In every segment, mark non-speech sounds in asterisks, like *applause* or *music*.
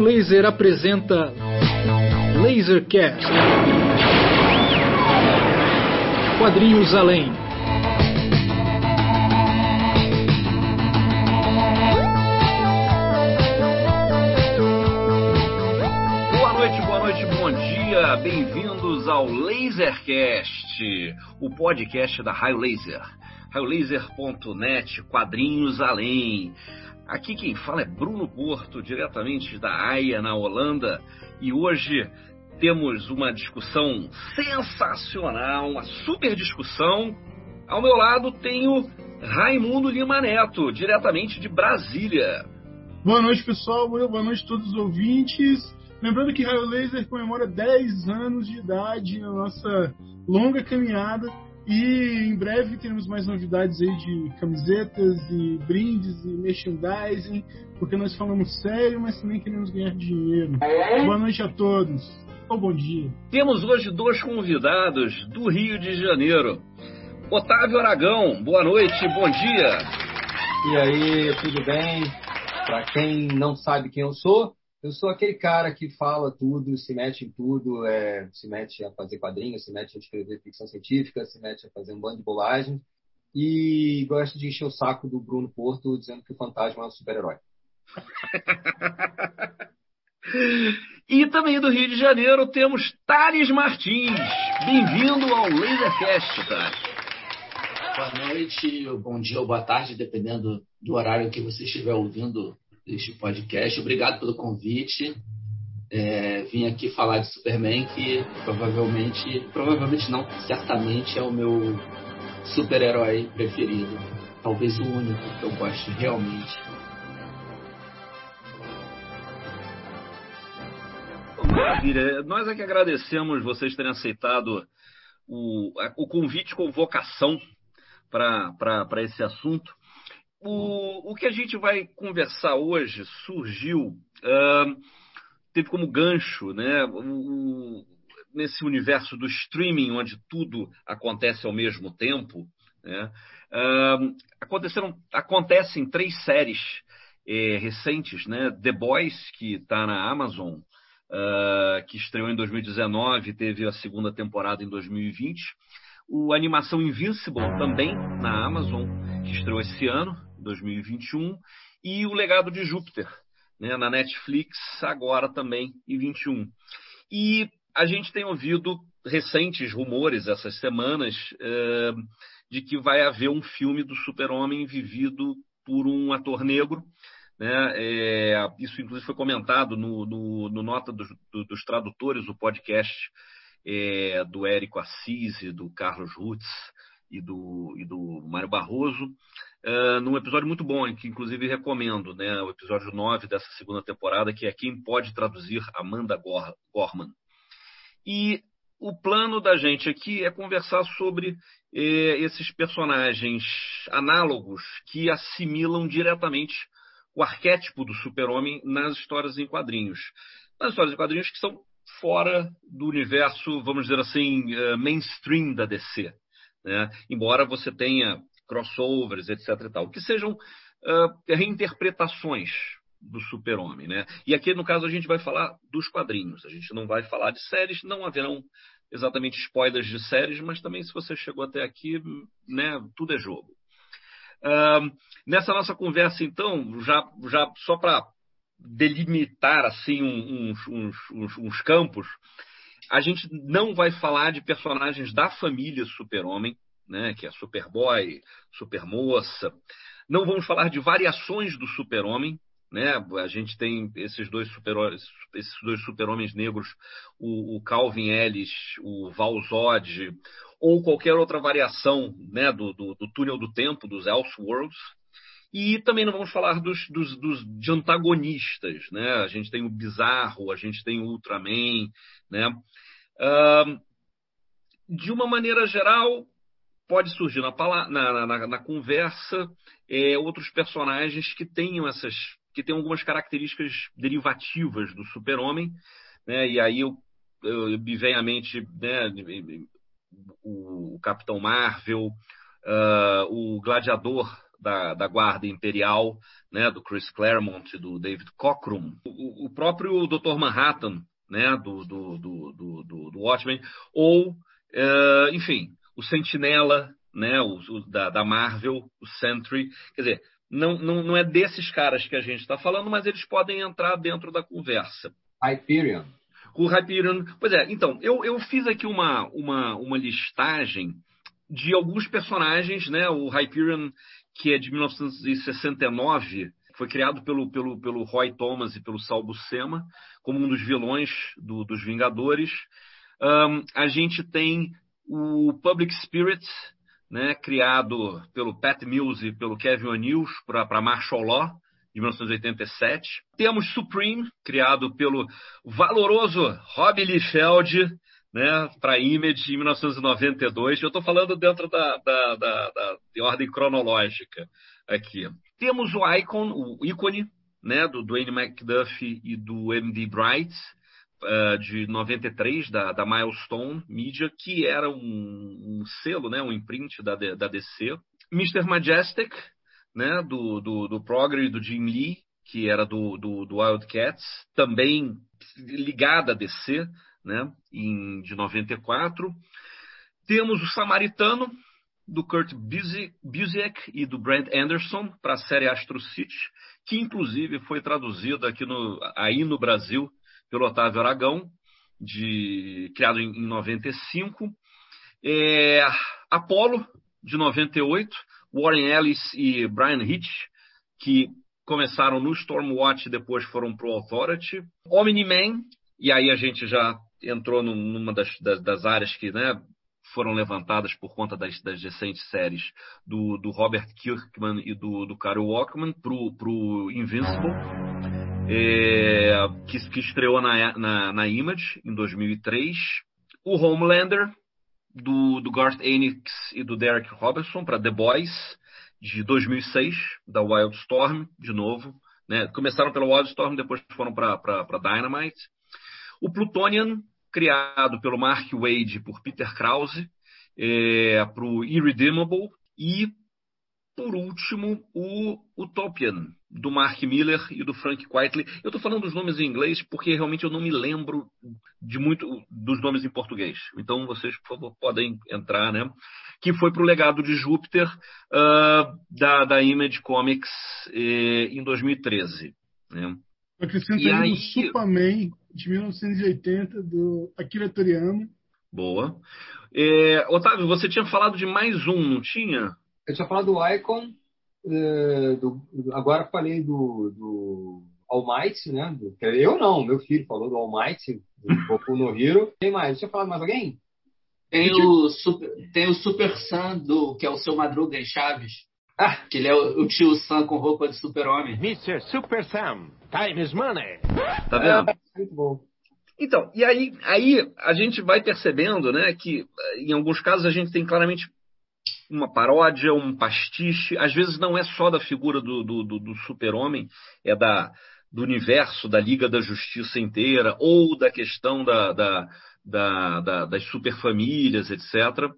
Raio Laser apresenta Lasercast. Quadrinhos Além. Boa noite, boa noite, bom dia. Bem-vindos ao Lasercast, o podcast da Raio Laser. RaioLaser.net, Quadrinhos Além. Aqui quem fala é Bruno Porto, diretamente da AIA, na Holanda, e hoje temos uma discussão sensacional, uma super discussão. Ao meu lado tenho Raimundo Lima Neto, diretamente de Brasília. Boa noite, pessoal. Boa noite a todos os ouvintes. Lembrando que Raio Laser comemora 10 anos de idade na nossa longa caminhada e em breve teremos mais novidades aí de camisetas e brindes e merchandising, porque nós falamos sério, mas também queremos ganhar dinheiro. Boa noite a todos. Ou bom dia. Temos hoje dois convidados do Rio de Janeiro. Otávio Aragão, boa noite, bom dia. E aí, tudo bem? Para quem não sabe quem eu sou, eu sou aquele cara que fala tudo, se mete em tudo, é, se mete a fazer quadrinhos, se mete a escrever ficção científica, se mete a fazer um bando de bolagem e gosta de encher o saco do Bruno Porto dizendo que o fantasma é um super-herói. *laughs* e também do Rio de Janeiro temos Thales Martins. Bem-vindo ao Lasercast, Thales. Boa noite, bom dia ou boa tarde, dependendo do horário que você estiver ouvindo este podcast. Obrigado pelo convite. É, vim aqui falar de Superman, que provavelmente, provavelmente não, certamente é o meu super-herói preferido. Talvez o único que eu goste realmente. Maravilha. Nós é que agradecemos vocês terem aceitado o, o convite com vocação para esse assunto. O, o que a gente vai conversar hoje surgiu, uh, teve como gancho, né, o, nesse universo do streaming, onde tudo acontece ao mesmo tempo, né, uh, aconteceram, acontecem três séries eh, recentes, né, The Boys, que está na Amazon, uh, que estreou em 2019, teve a segunda temporada em 2020, o animação Invincible também na Amazon, que estreou esse ano, 2021, e O Legado de Júpiter, né, na Netflix, agora também em 21. E a gente tem ouvido recentes rumores essas semanas uh, de que vai haver um filme do Super-Homem vivido por um ator negro. Né? É, isso, inclusive, foi comentado no, no, no Nota dos, do, dos Tradutores, o podcast é, do Érico Assis, do Carlos Rutz e do, e do Mário Barroso uh, num episódio muito bom, que inclusive recomendo, né, o episódio 9 dessa segunda temporada, que é Quem Pode Traduzir Amanda Gorman. E o plano da gente aqui é conversar sobre eh, esses personagens análogos que assimilam diretamente o arquétipo do super-homem nas histórias em quadrinhos. Nas histórias em quadrinhos que são fora do universo, vamos dizer assim, uh, mainstream da DC. Né? Embora você tenha crossovers, etc. E tal, que sejam uh, reinterpretações do super-homem. Né? E aqui, no caso, a gente vai falar dos quadrinhos. A gente não vai falar de séries, não haverão exatamente spoilers de séries, mas também se você chegou até aqui, né, tudo é jogo. Uh, nessa nossa conversa, então, já, já só para delimitar assim uns, uns, uns, uns campos, a gente não vai falar de personagens da família Super-Homem, né, que é Superboy, Supermoça. Não vamos falar de variações do Super-Homem, né? A gente tem esses dois super esses dois super-homens negros, o, o, Calvin Ellis, o Val Zod, ou qualquer outra variação, né, do, do, do túnel do tempo, dos Elseworlds. E também não vamos falar dos, dos, dos de antagonistas, né? A gente tem o Bizarro, a gente tem o Ultraman, né? Uh, de uma maneira geral, pode surgir na, na, na, na conversa é, outros personagens que tenham essas que tenham algumas características derivativas do super-homem, né? E aí eu, eu, me vem à mente né, o, o Capitão Marvel, uh, o Gladiador da, da Guarda Imperial, né, do Chris Claremont do David Cockrum, o, o próprio Dr. Manhattan, né, do, do, do, do, do Watchmen, ou, uh, enfim, o Sentinela, né, o, o da, da, Marvel, o Sentry, quer dizer, não, não, não é desses caras que a gente está falando, mas eles podem entrar dentro da conversa. Hyperion. O Hyperion. Pois é, então, eu, eu fiz aqui uma, uma, uma listagem de alguns personagens, né? O Hyperion, que é de 1969, foi criado pelo, pelo, pelo Roy Thomas e pelo Sal Buscema, como um dos vilões do, dos Vingadores. Um, a gente tem o Public Spirit, né, criado pelo Pat Mills e pelo Kevin O'Neill para Martial Law, de 1987. Temos Supreme, criado pelo valoroso Rob Liefeld, né, para Image em 1992. Eu estou falando dentro da, da, da, da, de ordem cronológica aqui. Temos o Icon, o ícone, né, do Dwayne McDuffie e do M.D. Bright, uh, de 93, da, da Milestone Media, que era um, um selo, né, um imprint da, da DC. Mr. Majestic, né, do, do, do Progress e do Jim Lee, que era do, do, do Wildcats, também ligada a DC, né, em, de 94. Temos o Samaritano, do Kurt Busiek e do Brent Anderson para a série Astro City, que inclusive foi traduzida aqui no, aí no Brasil pelo Otávio Aragão, de, criado em, em 95. É, Apollo, de 98, Warren Ellis e Brian Hitch, que começaram no Stormwatch e depois foram para o Authority. Omni-Man, e aí a gente já entrou numa das, das, das áreas que né, foram levantadas por conta das, das recentes séries do, do, Robert Kirkman e do, do Carol Walkman para o Invincible, é, que, que, estreou na, na, na, Image em 2003. O Homelander, do, do Garth Enix e do Derek Robertson para The Boys, de 2006, da Wildstorm, de novo. Né? Começaram pela Wildstorm, depois foram para Dynamite. O Plutonian, criado pelo Mark Wade e por Peter Krause, é, para o Irredeemable. E, por último, o Utopian, do Mark Miller e do Frank Quitely. Eu estou falando dos nomes em inglês porque realmente eu não me lembro de muito dos nomes em português. Então vocês, por favor, podem entrar, né? Que foi para o legado de Júpiter uh, da, da Image Comics eh, em 2013. Né? Acrescentando aí... o Superman de 1980 do Akira Toriyama. Boa. É, Otávio, você tinha falado de mais um, não tinha? Eu tinha falado do Icon, é, do, agora falei do, do All Might, né? Do, eu não, meu filho falou do All Might, do *laughs* Goku no Hero. Tem mais? Tinha falado mais alguém? Tem o, super, tem o Super Sam, do, que é o seu Madruga em Chaves. Ah, que ele é o, o tio Sam com roupa de super-homem. Mr. Super Sam, time is money. Tá vendo? É, muito bom. Então, e aí, aí a gente vai percebendo, né, que em alguns casos a gente tem claramente uma paródia, um pastiche. Às vezes não é só da figura do, do, do, do super-homem, é da, do universo da Liga da Justiça inteira, ou da questão da, da, da, da das superfamílias, etc.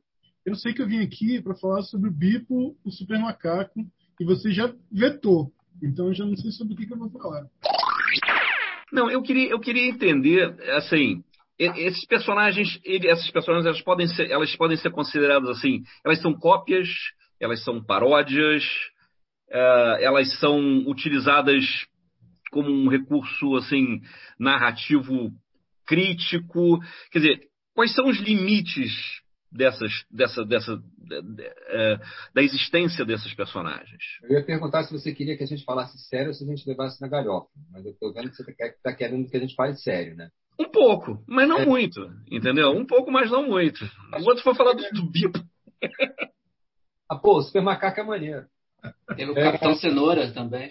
Eu sei que eu vim aqui para falar sobre o Bipo, o Super Macaco, e você já vetou. Então eu já não sei sobre o que, que eu vou falar. Não, eu queria, eu queria entender, assim, esses personagens, essas personagens, elas podem ser, elas podem ser consideradas assim, elas são cópias, elas são paródias, uh, elas são utilizadas como um recurso assim narrativo crítico, quer dizer, quais são os limites dessas, dessa, dessa, é, da existência desses personagens. Eu ia perguntar se você queria que a gente falasse sério ou se a gente levasse na galhofa, mas eu estou vendo que você está tá querendo que a gente fale sério, né? Um pouco, mas não é. muito, entendeu? Um pouco, mas não muito. Enquanto for falar do, do Bipo. *laughs* ah, pô, o Super Macaco é maneiro. Tem o Capitão é, Cenoura também.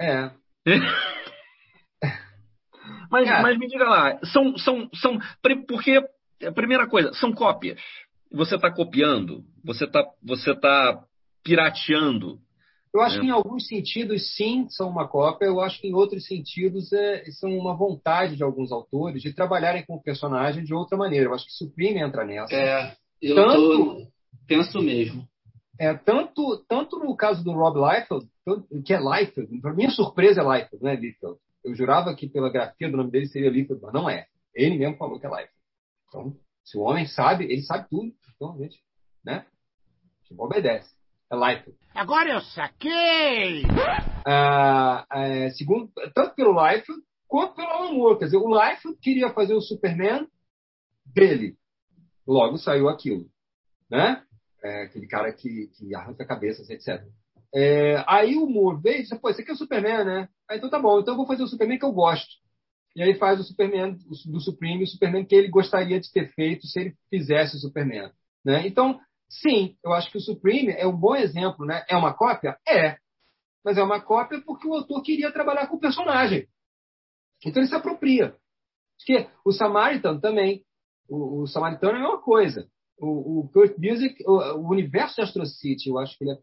É. *laughs* mas, mas me diga lá, são, são, são. Porque, a primeira coisa, são cópias você está copiando, você está você tá pirateando. Eu acho né? que em alguns sentidos, sim, são uma cópia. Eu acho que em outros sentidos é, são uma vontade de alguns autores de trabalharem com o personagem de outra maneira. Eu acho que Supreme entra nessa. É, eu Tanto... tô, penso mesmo. é, tanto, tanto no caso do Rob Liefeld, que é Liefeld, para minha surpresa é Liefeld, não é Liefeld. Eu jurava que pela grafia do nome dele seria Liefeld, mas não é. Ele mesmo falou que é Liefeld. Então, se o homem sabe, ele sabe tudo. Então, gente, né? Tipo, obedece. Liefeld. Agora eu saquei! Ah, é, segundo, tanto pelo Liefeld quanto pelo Alan Moore. Quer dizer, o Liefeld queria fazer o Superman dele. Logo saiu aquilo. Né? É, aquele cara que, que arranca cabeças, etc. É, aí o Moore veio e disse, pô, esse aqui é o Superman, né? Aí, então tá bom, então eu vou fazer o Superman que eu gosto. E aí faz o Superman do Supreme, o Superman que ele gostaria de ter feito se ele fizesse o Superman. Né? Então, sim, eu acho que o Supreme é um bom exemplo. Né? É uma cópia? É. Mas é uma cópia porque o autor queria trabalhar com o personagem. Então ele se apropria. Porque o Samaritan também. O, o Samaritano é uma coisa. O, o Kurt Busiek, o, o, universo de Astro City, eu acho que ele é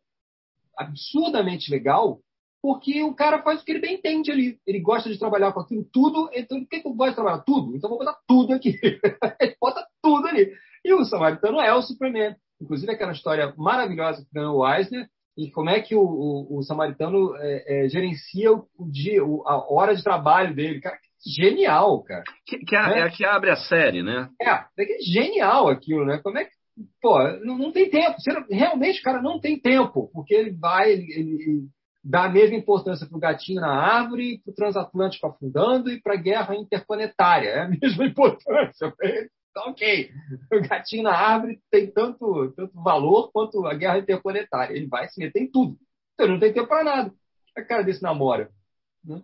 absurdamente legal, porque o cara faz o que ele bem entende ali. Ele gosta de trabalhar com aquilo tudo, então por que eu gosto de trabalhar tudo? Então vou botar tudo aqui. *laughs* ele bota tudo ali. E o Samaritano é o Superman. Inclusive aquela história maravilhosa que ganhou o Eisner, e como é que o, o, o Samaritano é, é, gerencia o, o dia, a hora de trabalho dele. Cara, genial, cara. Que, que a, é a que abre a série, né? É, é genial aquilo, né? Como é que. Pô, não, não tem tempo. Realmente, cara, não tem tempo. Porque ele vai, ele, ele dá a mesma importância para o gatinho na árvore, para o transatlântico afundando e para a guerra interplanetária. É a *laughs* mesma importância. Tá ok. *laughs* O gatinho na árvore tem tanto, tanto valor quanto a guerra interplanetária. Ele vai se meter em tudo. Então ele não tem tempo para nada. A cara desse namora. Né?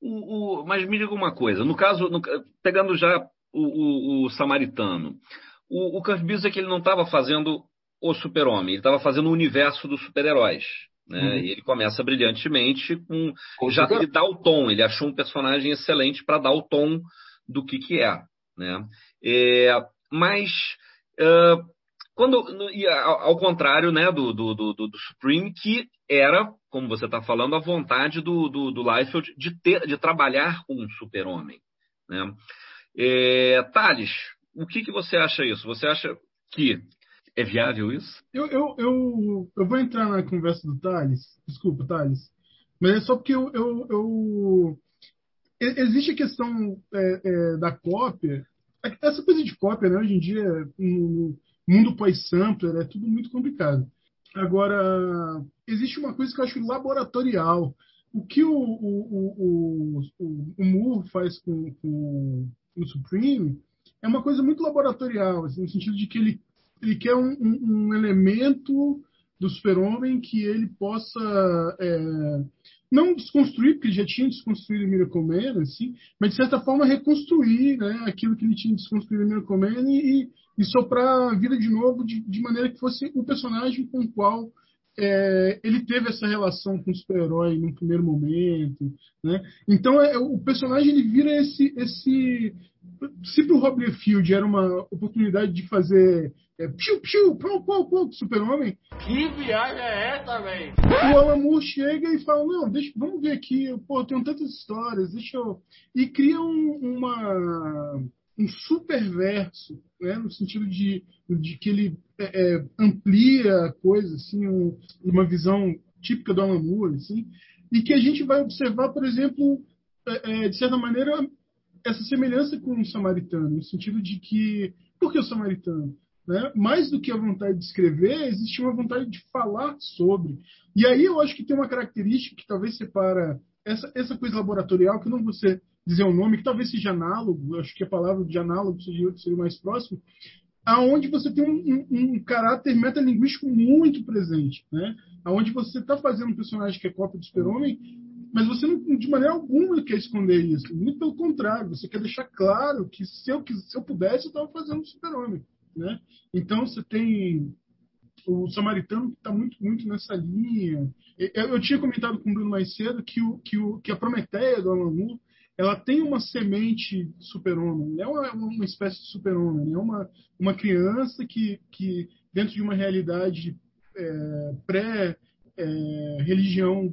O, o, mas me diga uma coisa, no caso, no, pegando já o, o samaritano, o, o Kurt que ele não estava fazendo o super-homem, ele estava fazendo o universo dos super-heróis. Né? Uhum. E ele começa brilhantemente com. com já ele dá o tom, ele achou um personagem excelente para dar o tom do que, que é. Né? É, mas. Uh, quando, ao, contrário né, do, do, do, do, Supreme, que era, como você está falando, a vontade do, do, do Liefeld de, ter, de trabalhar com um super-homem. Né? É, Thales, o que, que você acha isso? Você acha que é viável isso? Eu, eu, eu, eu vou entrar na conversa do Thales, desculpa, Thales, mas é só porque eu, eu, eu existe a questão é, é, da cópia. Essa coisa de cópia, né, hoje em dia, no mundo pós-sampler, é tudo muito complicado. Agora, existe uma coisa que eu acho laboratorial. O que o, o, o, o, Moore faz com, com o Supreme é uma coisa muito laboratorial, assim, no sentido de que ele, ele quer um, um, um elemento do super-homem que ele possa é, não desconstruir, porque ele já tinha desconstruído o Miracle Man, assim, mas de certa forma reconstruir né, aquilo que ele tinha desconstruído em Miracle Man e, e soprar a vida de novo de, de maneira que fosse o personagem com o qual é, ele teve essa relação com o super-herói no primeiro momento, né? Então é, o personagem ele vira esse, esse se para o Rob Liefeld era uma oportunidade de fazer é, piu, piu, pão, pão, pão, super-homem. Que viagem é essa, velho? O Alan Moore chega e fala, não, deixa, vamos ver aqui, pô, tem tantas histórias, deixa eu... E cria um, uma, um super verso, né, no sentido de, de que ele é, é, amplia a coisa, assim, um, uma visão típica do Alan Moore, assim, e que a gente vai observar, por exemplo, é, é de certa maneira, essa semelhança com o samaritano, no sentido de que, por que o samaritano? Né? Mais do que a vontade de escrever, existe uma vontade de falar sobre. E aí eu acho que tem uma característica que talvez separa essa, essa coisa laboratorial, que não você dizer o nome, que talvez seja análogo, acho que a palavra de análogo seria, seria mais próximo, aonde você tem um, um, um, caráter metalinguístico muito presente, né? Aonde você está fazendo um personagem que é cópia do super-homem, mas você não, de maneira alguma quer esconder isso. Muito pelo contrário, você quer deixar claro que se eu, se eu pudesse, eu estava fazendo um super-homem. Né? Então você tem o Samaritano que está muito, muito nessa linha. Eu, eu, tinha comentado com o Bruno mais cedo que, o, que, o, que a Prometeia do Alan Moore, ela tem uma semente super-homem, é uma, uma espécie de super-homem, é uma, uma criança que, que, dentro de uma realidade é, pré-religião é,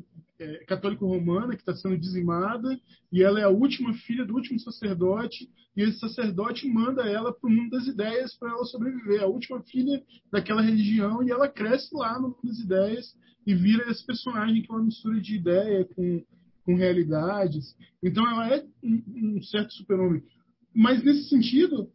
católico-romana que está sendo dizimada e ela é a última filha do último sacerdote e esse sacerdote manda ela para o mundo das ideias para ela sobreviver. A última filha daquela religião e ela cresce lá no mundo das ideias e vira esse personagem que é uma mistura de ideia com, com realidades. Então ela é um, um certo super-homem. Mas nesse sentido,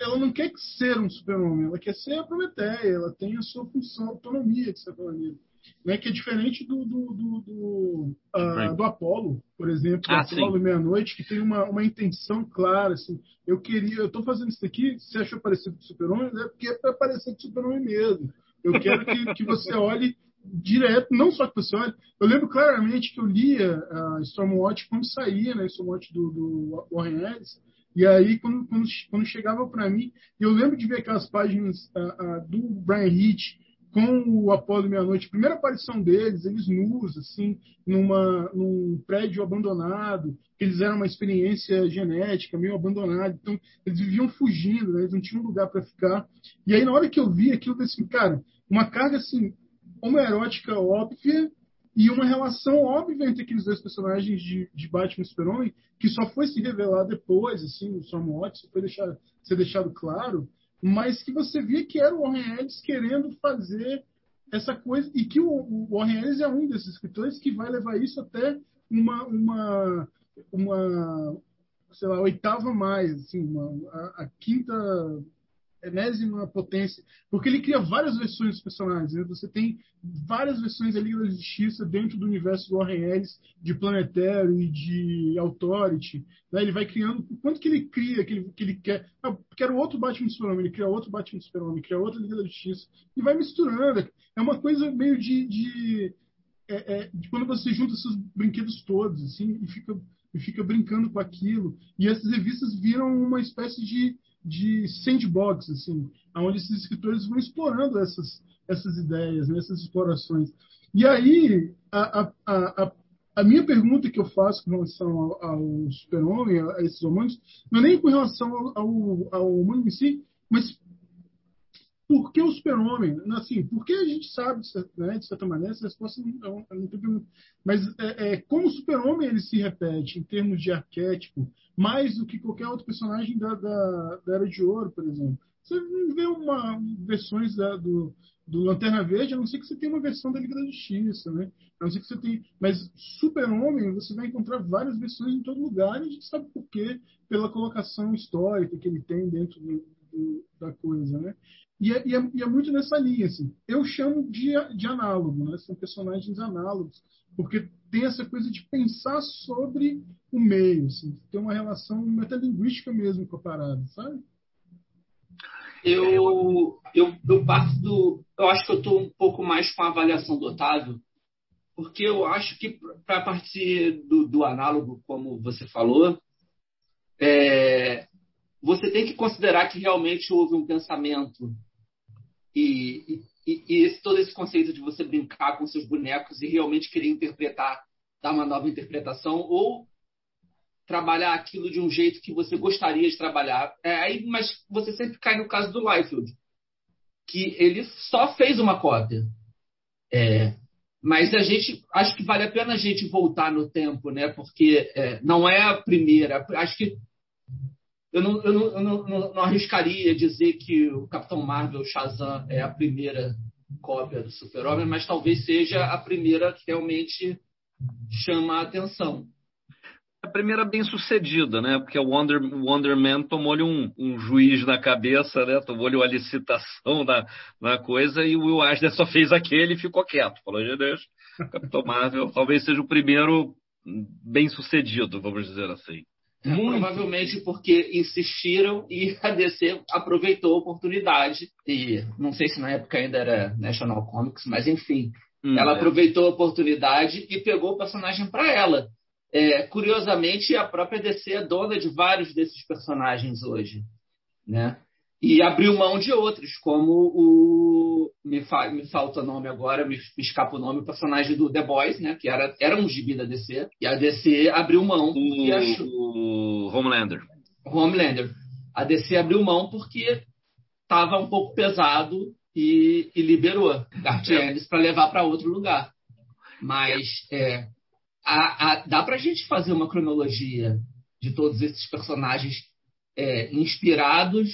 ela não quer ser um super-homem, ela quer ser a Prometeia, ela tem a sua função, autonomia, de certa maneira. Né, que é diferente do, do, do, do, uh, do Apolo, por exemplo, ah, do Apolo Meia-Noite, que tem uma, uma intenção clara, assim, eu queria, eu estou fazendo isso aqui, você achou parecido com o Super-Homem, é porque é para parecer com o Super-Homem mesmo. Eu quero que, que você olhe direto, não só que você olhe, eu lembro claramente que eu lia a uh, Stormwatch quando saía, né, Stormwatch do, do Warren Ellis, e aí, quando, quando, quando chegava para mim, eu lembro de ver aquelas páginas uh, uh, do Brian Hitch com o Apolo Meia-Noite, primeira aparição deles, eles nus, assim, numa, num prédio abandonado, eles eram uma experiência genética, meio abandonada, então eles viviam fugindo, né? eles não tinham lugar para ficar. E aí, na hora que eu vi aquilo, eu pensei, assim, cara, uma carga assim, homoerótica óbvia e uma relação óbvia entre aqueles dois personagens de, de Batman e Super-Homem, que só foi se revelar depois, assim, no Stormwatch, foi deixar, ser deixado claro, mas que você via que era o Warren Ellis querendo fazer essa coisa, e que o, o Warren Ellis é um desses escritores que vai levar isso até uma, uma, uma sei lá, oitava mais, assim, uma, a, a quinta enésima potência, porque ele cria várias versões dos personagens. Né? Você tem várias versões da Liga da Justiça dentro do universo do Warren Ellis, de Planetário e de Authority. Né? Ele vai criando. Quanto que ele cria, que ele, que ele quer. Ah, quero outro Batman Super-Homem, ele cria outro Batman Super-Homem, cria outra Liga da Justiça. E vai misturando. É uma coisa meio de. de, é, é, de quando você junta esses brinquedos todos, assim, e fica, e fica brincando com aquilo. E essas revistas viram uma espécie de de sandbox, assim, onde esses escritores vão explorando essas, essas ideias, né, essas explorações. E aí, a, a, a, a, minha pergunta que eu faço com relação ao, ao super-homem, a, esses humanos, não é nem com relação ao, ao, ao humano em si, mas por que o super-homem? Assim, por que a gente sabe, né, de certa maneira, essa resposta não, não tem. Mas é, é, como o super-homem ele se repete em termos de arquétipo, mais do que qualquer outro personagem da, da, da Era de Ouro, por exemplo. Você vê uma, versões da, do, do Lanterna Verde, a não ser que você tenha uma versão da Liga da Justiça, né? A não ser que você tenha... Mas Super-Homem, você vai encontrar várias versões em todo lugar, e a gente sabe por quê, pela colocação histórica que ele tem dentro do, do, da coisa, né? E é, e, é, e é, muito nessa linha, assim. Eu chamo de, de análogo, né? São personagens análogos, porque tem essa coisa de pensar sobre o meio, assim, ter uma relação metalinguística mesmo com a parada, sabe? Eu, eu, eu parto do. Eu acho que eu estou um pouco mais com a avaliação do Otávio, porque eu acho que para partir do, do análogo, como você falou, é, você tem que considerar que realmente houve um pensamento e, e, e esse, todo esse conceito de você brincar com seus bonecos e realmente querer interpretar, dar uma nova interpretação, ou trabalhar aquilo de um jeito que você gostaria de trabalhar. É, aí, mas você sempre cai no caso do Liefeld, que ele só fez uma cópia. É, mas a gente acho que vale a pena a gente voltar no tempo, né? Porque é, não é a primeira. Acho que eu não, eu, não, eu não, não, arriscaria dizer que o Capitão Marvel Shazam é a primeira cópia do Super-Homem, mas talvez seja a primeira que realmente chama a atenção. A primeira bem sucedida, né? Porque o Wonder, Wonder Man tomou-lhe um, um, juiz na cabeça, né? Tomou-lhe uma licitação na, na coisa e o Will Eisner só fez aquele e ficou quieto. Falou, gente, Capitão Marvel talvez seja o primeiro bem sucedido, vamos dizer assim. É, provavelmente porque insistiram e *laughs* a DC aproveitou a oportunidade. E não sei se na época ainda era National Comics, mas enfim. Hum, ela é. aproveitou a oportunidade e pegou o personagem para ela. É, curiosamente, a própria DC é dona de vários desses personagens hoje. Né? e abriu mão de outros, como o. Me, fa, me falta o nome agora, me, me, escapa o nome, o personagem do The Boys, né? Que era, era um gibi da DC. E a DC abriu mão o, achou. O Homelander. Homelander. A DC abriu mão porque estava um pouco pesado e, e liberou Garth Ennis para levar para outro lugar. Mas é, a, a, dá pra gente fazer uma cronologia de todos esses personagens é, inspirados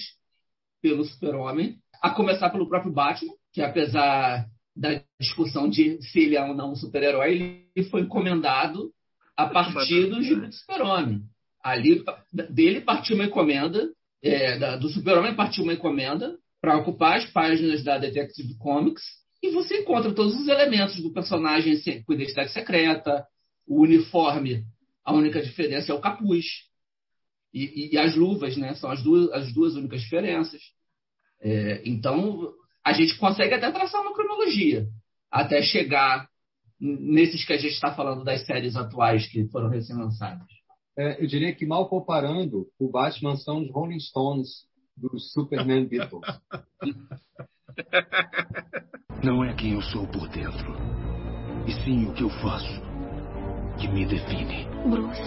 pelo Super-Homem, a começar pelo próprio Batman, que apesar da discussão de se ele é ou não um super-herói, ele foi encomendado a partir do gibi do Super-Homem. Ali, dele partiu uma encomenda, é, da, do Super-Homem partiu uma encomenda para ocupar as páginas da Detective Comics e você encontra todos os elementos do personagem com identidade secreta, o uniforme, a única diferença é o capuz. E, e, e as luvas, né? São as duas, as duas únicas diferenças. É, então, a gente consegue até traçar uma cronologia, até chegar nesses que a gente está falando das séries atuais que foram recém-lançadas. É, eu diria que, mal comparando, o Batman são os Rolling Stones dos Superman Beatles. *laughs* Não é quem eu sou por dentro, e sim o que eu faço que me define. Bruce.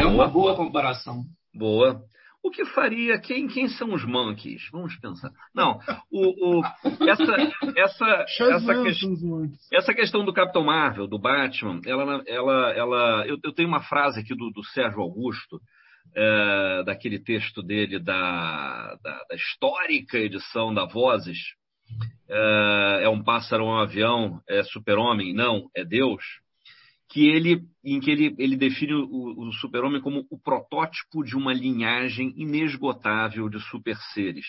É uma boa comparação. Boa. O que faria? Quem, quem são os monkeys? Vamos pensar. Não, o, o, essa, essa, *laughs* essa, que, essa questão do Capitão Marvel, do Batman, ela, ela, ela, eu, eu tenho uma frase aqui do, do Sérgio Augusto, é, daquele texto dele da, da, da, histórica edição da Vozes. É, é um pássaro, é um avião, é super-homem? Não, é Deus que ele, em que ele, ele define o, o super-homem como o protótipo de uma linhagem inesgotável de super-seres.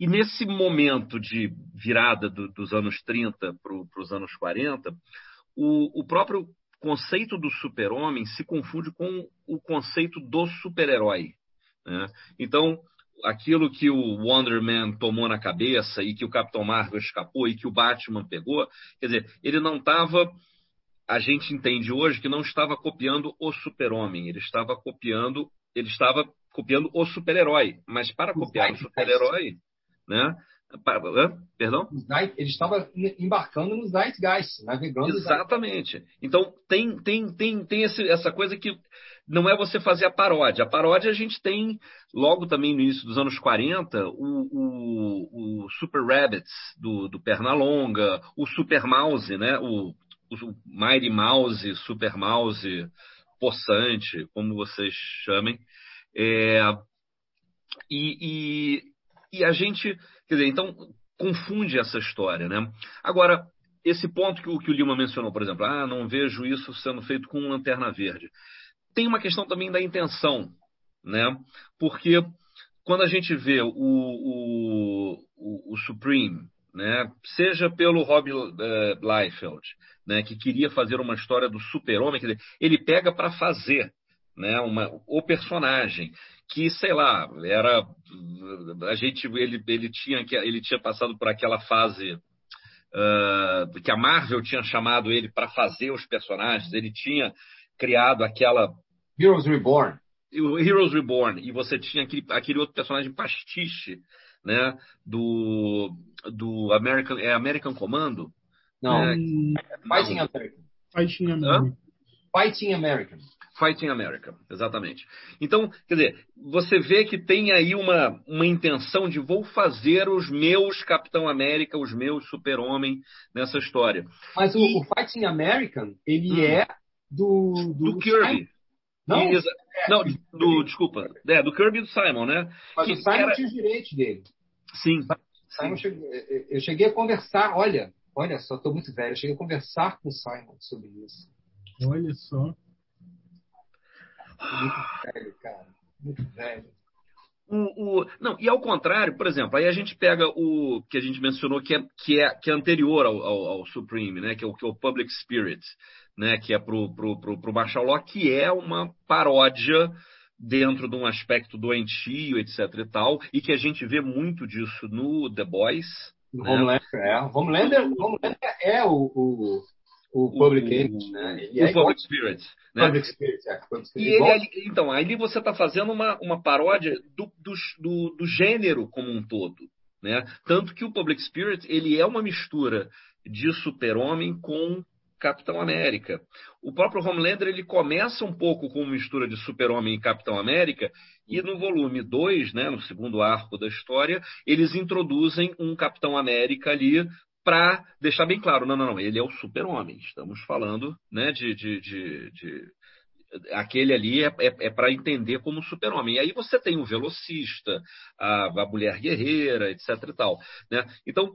E nesse momento de virada do, dos anos 30 para os anos 40, o, o próprio conceito do super-homem se confunde com o conceito do super-herói. Né? Então, aquilo que o Wonder Man tomou na cabeça e que o Capitão Marvel escapou e que o Batman pegou, quer dizer, ele não estava a gente entende hoje que não estava copiando o super-homem, ele estava copiando, ele estava copiando o super-herói. Mas para copiar o super-herói, né? Perdão? Ele estava embarcando no Zeitgeist, navegando. Exatamente. Então tem, tem, tem, tem esse, essa coisa que não é você fazer a paródia. A paródia a gente tem, logo também no início dos anos 40, o, o, o Super Rabbits do, do Pernalonga, o Super Mouse, né? O o Mighty Mouse, Super Mouse, Poçante, como vocês chamem. É, e, e, e, a gente, quer dizer, então confunde essa história, né? Agora, esse ponto que o, que o Lima mencionou, por exemplo, ah, não vejo isso sendo feito com lanterna verde. Tem uma questão também da intenção, né? Porque quando a gente vê o, o, o, o Supreme, né? seja pelo Rob uh, Liefeld, né, que queria fazer uma história do super-homem, ele pega para fazer né, uma, o personagem que sei lá era a gente ele, ele tinha ele tinha passado por aquela fase uh, que a Marvel tinha chamado ele para fazer os personagens ele tinha criado aquela Heroes Reborn. Heroes Reborn e você tinha aquele, aquele outro personagem pastiche né do do American é American Commando não. É, Fighting American. Fighting American. Fighting American. Fighting America, exatamente. Então, quer dizer, você vê que tem aí uma, uma intenção de vou fazer os meus Capitão América, os meus Super-Homem nessa história. Mas e... o, o, Fighting American, ele hum. é do, do, do Kirby. Não, é, não do, desculpa. É, do Kirby e do Simon, né? Mas que o Simon era... tinha os direitos dele. Sim. Simon Cheguei, eu cheguei a conversar, olha, Olha só, estou muito velho. Eu cheguei a conversar com o Simon sobre isso. Olha só. Muito velho, cara. Muito velho. O, o, não, e ao contrário, por exemplo, aí a gente pega o que a gente mencionou que é, que é, que é anterior ao, ao, ao Supreme, né, que é o, que é o Public Spirit, né, que é pro, pro, pro, pro Marshall Law, que é uma paródia dentro de um aspecto doentio, etc e tal, e que a gente vê muito disso no The Boys, né? Homelander, é. Homelander, Homelander é o, o, o Public o, né? Ele o é Public Spirit. Né? Public Spirit, é. Public Spirit. E ele, ali, então, ali você está fazendo uma, uma paródia do, do, do, do gênero como um todo. Né? Tanto que o Public Spirit ele é uma mistura de super-homem com Capitão América. O próprio Homelander ele começa um pouco com uma mistura de Super-Homem e Capitão América, e no volume 2, né, no segundo arco da história, eles introduzem um Capitão América ali para deixar bem claro, não, não, não, ele é o super-homem. Estamos falando né, de, de, de, de aquele ali é, é, é para entender como super-homem. E aí você tem o velocista, a, a mulher guerreira, etc. e tal. Né? Então,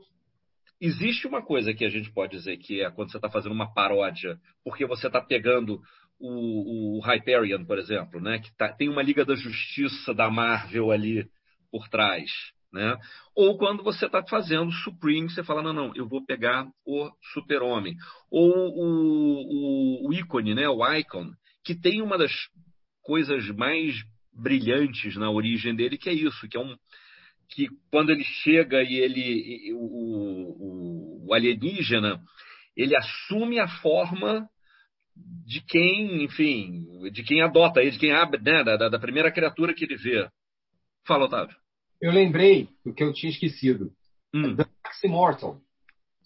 existe uma coisa que a gente pode dizer que é quando você está fazendo uma paródia, porque você está pegando o, o, Hyperion, por exemplo, né? que tá, tem uma Liga da Justiça da Marvel ali por trás. Né? Ou quando você está fazendo Supreme, você fala, não, não, eu vou pegar o super-homem. Ou o, o, o ícone, né? o Icon, que tem uma das coisas mais brilhantes na origem dele, que é isso, que é um que quando ele chega e ele o, o, o alienígena ele assume a forma de quem, enfim, de quem adota ele, de quem abre, né, da, da primeira criatura que ele vê. Fala, Otávio. Eu lembrei do que eu tinha esquecido. Hum. Do Max Immortal,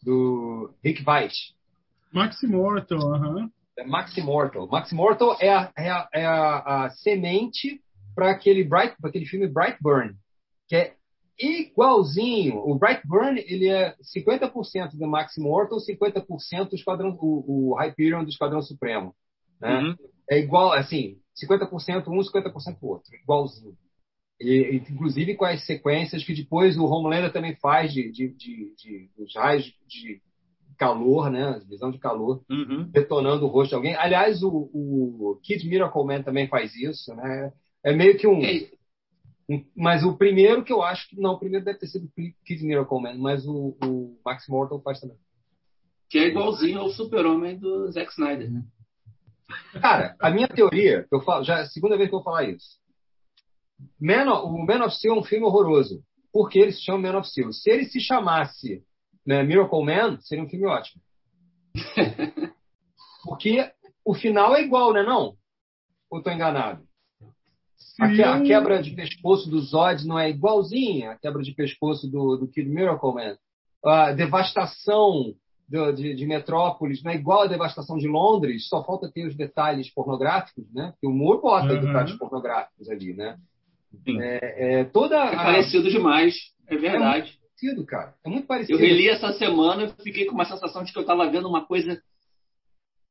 do Rick Veit. Max Immortal, aham. Uh -huh. Max Immortal. Max Immortal é a, é a, é a, a semente para aquele, Bright, aquele filme Brightburn, que é igualzinho. O Brightburn ele é 50% do Max Immortal, 50% do Esquadrão, o, o Hyperion do Esquadrão Supremo. Né? Uhum. É igual, assim, 50% um, 50% o outro, igualzinho. E, inclusive com as sequências que depois o Homelander também faz de, de, de, de dos raios de calor, né? Visão de calor, uhum. detonando o rosto de alguém. Aliás, o, o Kid Miracle Man também faz isso, né? É meio que um, um, Mas o primeiro que eu acho que. Não, o primeiro deve ter sido Kid Miracle Man, mas o, o Max Mortal faz também. Que é igualzinho ao Super-Homem do Zack Snyder, né? Cara, a minha teoria, eu falo, já é a segunda vez que eu vou falar isso. Man o Man of Steel é um filme horroroso. Por que ele se chama Man of Steel? Se ele se chamasse né, Miracle Man, seria um filme ótimo. *laughs* Porque o final é igual, né? Não? Ou estou enganado? A, que, a, quebra de pescoço do Zod não é igualzinha à quebra de pescoço do, do Kid Miracle Man. A devastação do, de, de, Metrópolis não é igual à devastação de Londres, só falta ter os detalhes pornográficos, né? Porque o Moore bota uhum. detalhes pornográficos ali, né? É, é, toda é parecido demais, é verdade parecido, cara. É muito parecido. Eu reli essa semana e fiquei com uma sensação de que eu estava vendo uma coisa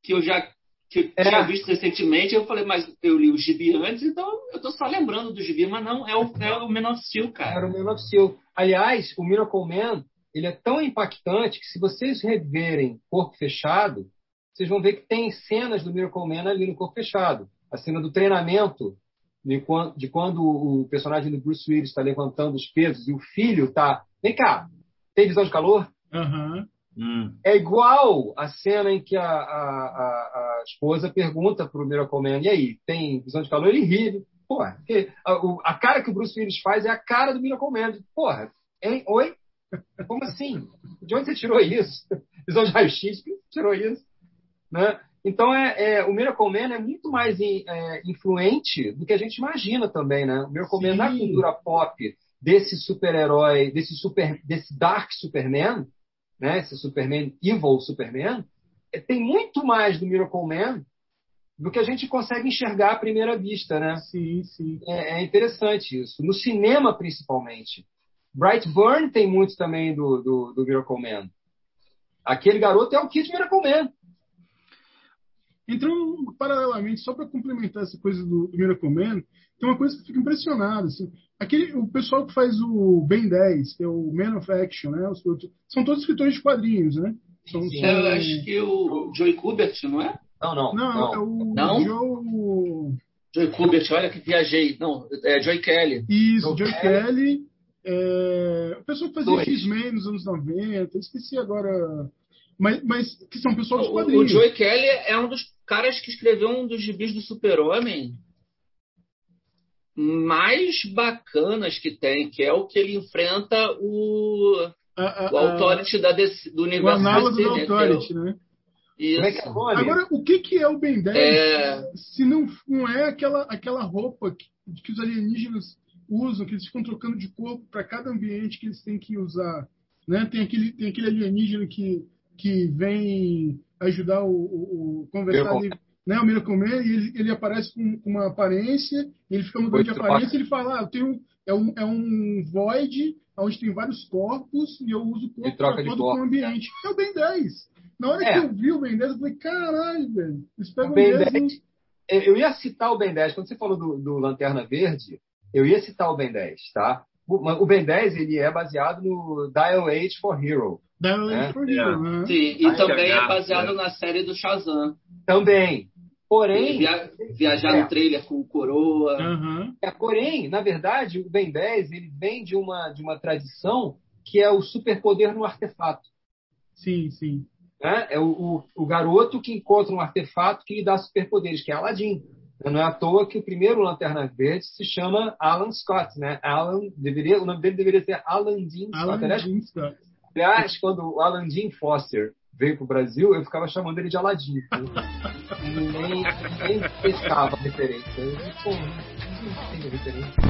que eu já que é. tinha visto recentemente. Eu falei, mas eu li o gibi antes, então eu tô só lembrando do gibi, mas não, é o, é o Man of Steel, cara. Era o Man of Steel. Aliás, o Miracle Man, ele é tão impactante que se vocês reverem Corpo Fechado, vocês vão ver que tem cenas do Miracle Man ali no Corpo Fechado. A cena do treinamento, de quando, de quando o personagem do Bruce Willis está levantando os pesos e o filho está Vem cá, tem visão de calor? Uhum. Hum. É igual a cena em que a, a, a, a esposa pergunta para o Miracle Man, e aí, tem visão de calor? Ele ri. Porra, porque a, a, cara que o Bruce Willis faz é a cara do Miracle Man. Porra, hein? Oi? Como assim? De onde você tirou isso? Visão de raio-x? tirou isso? Né? Então, é, é, o Miracle Man é muito mais in, é, influente do que a gente imagina também, né? O Miracle Sim. Man na cultura pop desse super-herói, desse super, desse Dark Superman, né? Esse Superman, Evil Superman, tem muito mais do Miracle Man do que a gente consegue enxergar à primeira vista, né? Sim, sim. É, é interessante isso. No cinema, principalmente. Brightburn tem muito também do, do, do Miracle Man. Aquele garoto é o Kid Miracle Man. Então, paralelamente, só para complementar essa coisa do, do Miracle Man, tem uma coisa que eu fico impressionado. Assim, aquele, o pessoal que faz o Ben 10, que é o Man of Action, né? Os, são todos escritores de quadrinhos, né? São, Sim. Eu acho que o Joey Kubert, não é? Não, não. Não, não. é o não? Joe... Joey Kubert, olha que viajei. Não, é Joey Kelly. Isso, Joey, Joey Kelly. É... O pessoal que fazia X-Men nos anos 90, esqueci agora... Mas, mas que são pessoas de quadrinhos. O, o Joey Kelly é um dos caras que escreveu um dos gibis do Super-Homem mais bacanas que tem, que é o que ele enfrenta o, a, a, o Authority da DC, do universo o análogo do Authority, né? Isso. É Agora, o que, que é o Ben 10 é... se não, não é aquela, aquela roupa que, que os alienígenas usam, que eles ficam trocando de corpo para cada ambiente que eles têm que usar? Né? Tem, aquele, tem aquele alienígena que, que vem ajudar o, o, o conversar ali, né, o Miracle Man, e ele, ele aparece com, uma aparência, ele fica mudando de aparência, ele fala, ah, eu tenho, é um, é um void onde tem vários corpos e eu uso o corpo de com o corpo. ambiente. É o Ben 10. Na hora É. que eu vi o Ben 10, eu falei, caralho, velho. Eles pegam O Ben mesmo. 10. Eu ia citar o Ben 10. Quando você falou do, do Lanterna Verde, eu ia citar o Ben 10, tá? O, Ben 10 ele é baseado no Dial H for Hero. Da Land É. for É. Hero, né? Sim, e Ai, também é gato, baseado né? na série do Shazam. Também. Porém, via- viajar É. no trailer com o Coroa. Aham. É, porém, na verdade, o Ben 10 ele vem de uma, de uma tradição que é o superpoder no artefato. Sim, sim. Né? É o, o, o garoto que encontra um artefato que lhe dá superpoderes, que é Aladdin. Não é à toa que o primeiro Lanterna Verde se chama Alan Scott. Né? Alan, deveria, o nome dele deveria ser Alan Dean Scott. Alan Aliás, Dean Scott. aliás, quando o Alan Dean Foster veio para o Brasil, eu ficava chamando ele de Aladdin. *laughs* nem, nem pescava a referência. Eu disse, pô, não tem referência.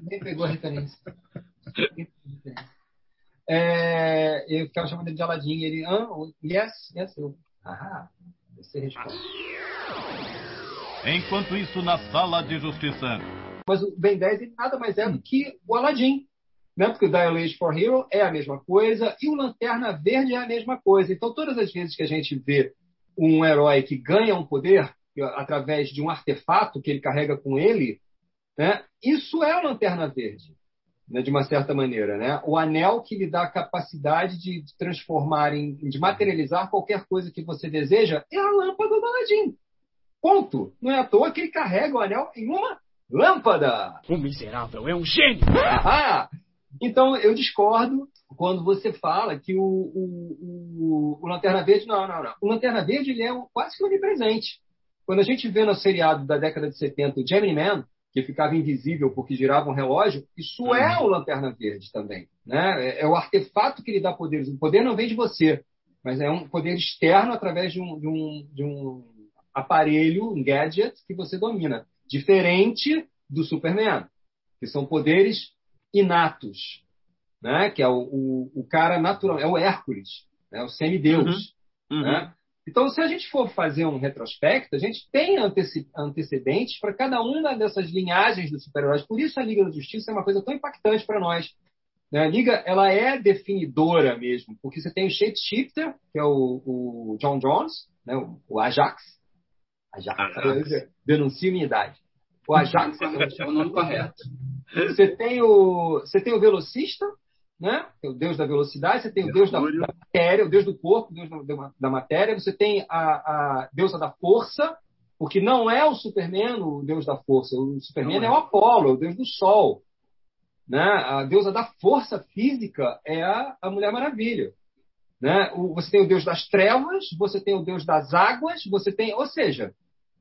*laughs* Nem pegou a referência. Nem pegou a referência. É, eu ficava chamando ele de Aladdin e ele, ah, yes, yes, eu, ah, você responde. Enquanto isso, na sala de justiça. Mas o Ben 10 ele nada mais é do que o Aladdin. Né? Porque o Dial Age for Hero é a mesma coisa e o Lanterna Verde é a mesma coisa. Então, todas as vezes que a gente vê um herói que ganha um poder através de um artefato que ele carrega com ele, né? isso é a Lanterna Verde, né? de uma certa maneira. Né? O anel que lhe dá a capacidade de de transformar, em, de materializar qualquer coisa que você deseja é a lâmpada do Aladdin. Ponto. Não é à toa que ele carrega o anel em uma lâmpada. O miserável é um gênio! Ah, então eu discordo quando você fala que o, o, o, o Lanterna Verde. Não, não, não. O Lanterna Verde ele é quase que onipresente. Quando a gente vê no seriado da década de 70 o Gemini Man, que ficava invisível porque girava um relógio, isso é o Lanterna Verde também. Né? É, é o artefato que lhe dá poderes. O poder não vem de você, mas é um poder externo através de um, de um, de um aparelho, um gadget que você domina. Diferente do Superman, que são poderes inatos, né? que é o, o, o cara natural, é o Hércules, né? o semideus. Uhum. Né? Então, se a gente for fazer um retrospecto, a gente tem antece- antecedentes para cada uma dessas linhagens dos super-heróis. Por isso a Liga da Justiça é uma coisa tão impactante para nós. né? A Liga ela é definidora mesmo, porque você tem o Shapeshifter, que é o, o John Jones, né? o, Ajax. Ajax, Ajax. denuncio minha idade. O Ajax É o nome correto. você tem o, você tem o velocista, né? É o deus da velocidade. Você tem o deus da, da matéria, o deus do corpo, o deus da, da- matéria. Você tem a, a deusa da força, porque não é o Superman o deus da força. O Superman é. é. o Apolo, é o deus do sol. Né? A deusa da força física é a, a Mulher Maravilha. Né? O- você tem o deus das trevas, você tem o deus das águas, você tem, ou seja,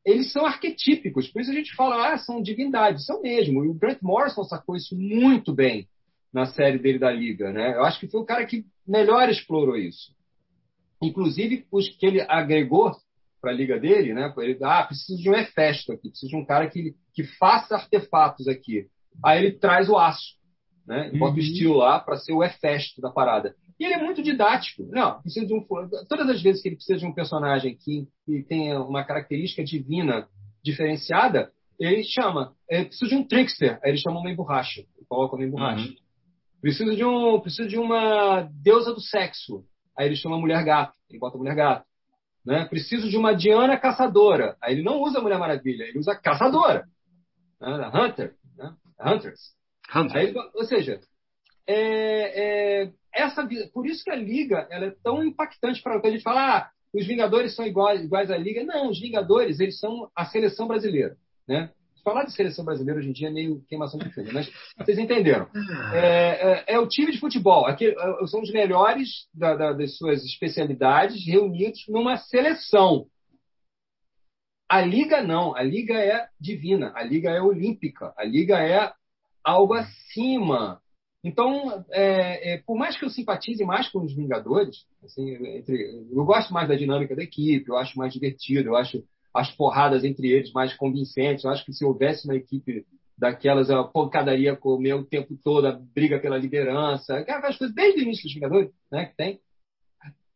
eles são arquetípicos, por isso a gente fala, ah, são divindades, são mesmo. E o Grant Morrison sacou isso muito bem na série dele da Liga, né? Eu acho que foi o cara que melhor explorou isso. Inclusive, os que ele agregou para a liga dele, né? Ele, ah, preciso de um Hefesto aqui, preciso de um cara que, que faça artefatos aqui. Aí ele traz o aço, né? Bota o Uhum. estilo lá para ser o Hefesto da parada. E ele é muito didático. Não, precisa de um. Todas as vezes que ele precisa de um personagem que, que tenha uma característica divina diferenciada, ele chama. É, preciso de um trickster. Aí ele chama uma emborracha. Coloca uma emborracha. Uhum. Preciso de um, preciso de uma deusa do sexo. Aí ele chama mulher gato. Ele bota mulher gato. Né? Preciso de uma Diana caçadora. Aí ele não usa Mulher Maravilha, ele usa caçadora. Né? Hunter. Né? Hunters. Hunter. Aí ou seja, é, é, essa, por isso que a Liga ela é tão impactante para a gente falar ah, os Vingadores são iguais, iguais à Liga. Não, os Vingadores eles são a seleção brasileira. Né? Falar de seleção brasileira hoje em dia é meio queimação de filme, mas vocês entenderam. É, é- é o time de futebol. Aqui, é, são os melhores da- da- das suas especialidades reunidos numa seleção. A liga não. A liga é divina. A liga é olímpica. A liga é algo acima. Então, é, é, por mais que eu simpatize mais com os Vingadores, assim, entre- eu gosto mais da dinâmica da equipe, eu acho mais divertido, eu acho as porradas entre eles mais convincentes. Eu acho que se houvesse uma equipe daquelas, a pancadaria comer o tempo todo, a briga pela liderança, aquelas coisas desde o início dos Vingadores, né, que tem.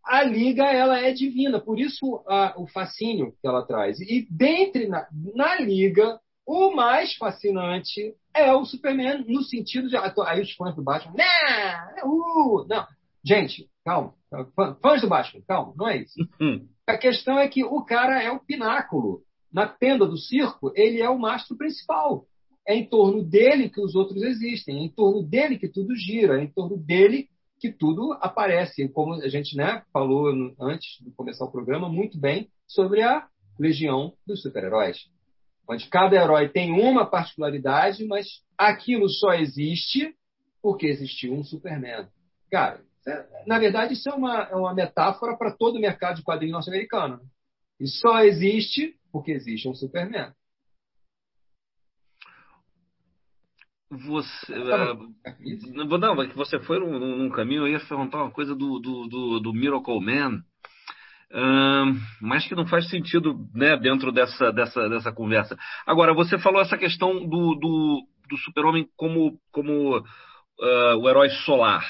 A liga ela é divina, por isso a- o fascínio que ela traz. E dentre na, na liga O mais fascinante é o Superman, no sentido de. Aí os fãs do Batman. Não! Uh, não. Gente, calma. Fãs do Batman, calma, não é isso. Hum. A questão é que o cara é o pináculo. Na tenda do circo, ele é o mastro principal. É em torno dele que os outros existem, é em torno dele que tudo gira, é em torno dele que tudo aparece. Como a gente né, falou antes de começar o programa, muito bem sobre a Legião dos Super-Heróis. Onde cada herói tem uma particularidade, mas aquilo só existe porque existiu um Superman. Cara, é, na verdade, isso é uma, é uma metáfora para todo o mercado de quadrinhos norte-americano. E só existe porque existe um Superman. Você. Não, que você foi num, num, caminho, eu ia perguntar uma coisa do, do, do, do Miracle Man, mas que não faz sentido né, dentro dessa, dessa, dessa conversa. Agora, você falou essa questão do, do, do super-homem como, como uh, o herói solar.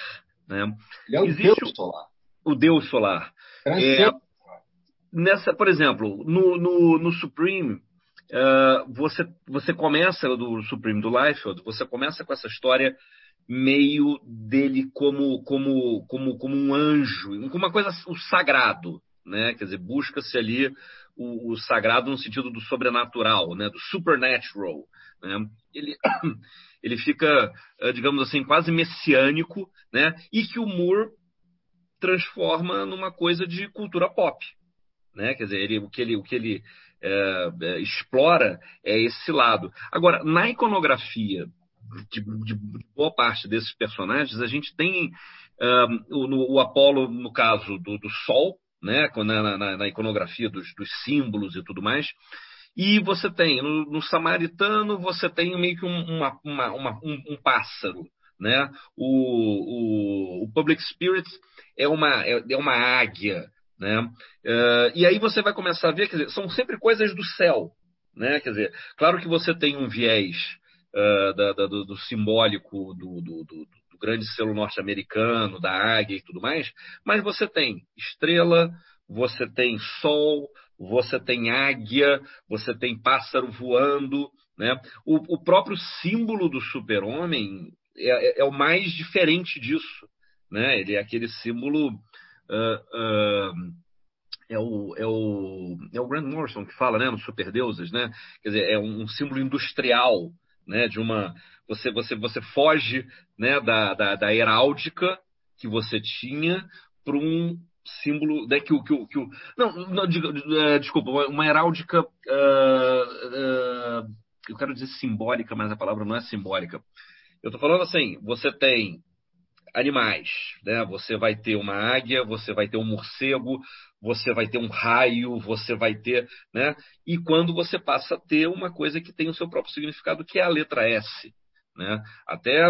Né? Ele é o Existe Deus solar. O Deus solar. É, nessa, por exemplo, no, no, no Supreme uh, você, você começa do Supreme do Liefeld, você começa com essa história meio dele como como como como um anjo, uma coisa o sagrado, né? Quer dizer, busca-se ali o, o, sagrado no sentido do sobrenatural, né? Do supernatural, né? Ele *clears throat* ele fica, digamos assim, quase messiânico, né? E que o Moore transforma numa coisa de cultura pop, né? Quer dizer, ele, o que ele, o que ele é, explora é esse lado. Agora, na iconografia de, de, boa parte desses personagens, a gente tem um, o, o, Apolo, no caso do, do Sol, né, na, na, na iconografia dos, dos, símbolos e tudo mais, e você tem, no, no Samaritano, você tem meio que um, uma, uma, uma, um, um, pássaro, né? O, o, o Public Spirit é uma, é, é uma águia, né? Uh, e aí você vai começar a ver, quer dizer, são sempre coisas do céu. Né? Quer dizer, claro que você tem um viés uh, da, da, do, do, simbólico do, do, do, grande selo norte-americano, da águia e tudo mais, mas você tem estrela, você tem sol, você tem águia, você tem pássaro voando. Né? O, o próprio símbolo do super-homem é, é, é, o mais diferente disso. Né? Ele é aquele símbolo uh, uh, é o, é, o, é o Grant Morrison que fala, né, no Superdeuses, né? Quer dizer, é um, um símbolo industrial, né, de uma você você você foge, né, da, da, da heráldica que você tinha para um símbolo né, que o que o, que não, não diga, uh, desculpa uma heráldica uh, uh, eu quero dizer simbólica mas a palavra não é simbólica eu estou falando assim você tem animais. Né? Você vai ter uma águia, você vai ter um morcego, você vai ter um raio, você vai ter. Né? E quando você passa a ter uma coisa que tem o seu próprio significado, que é a letra S. Né? Até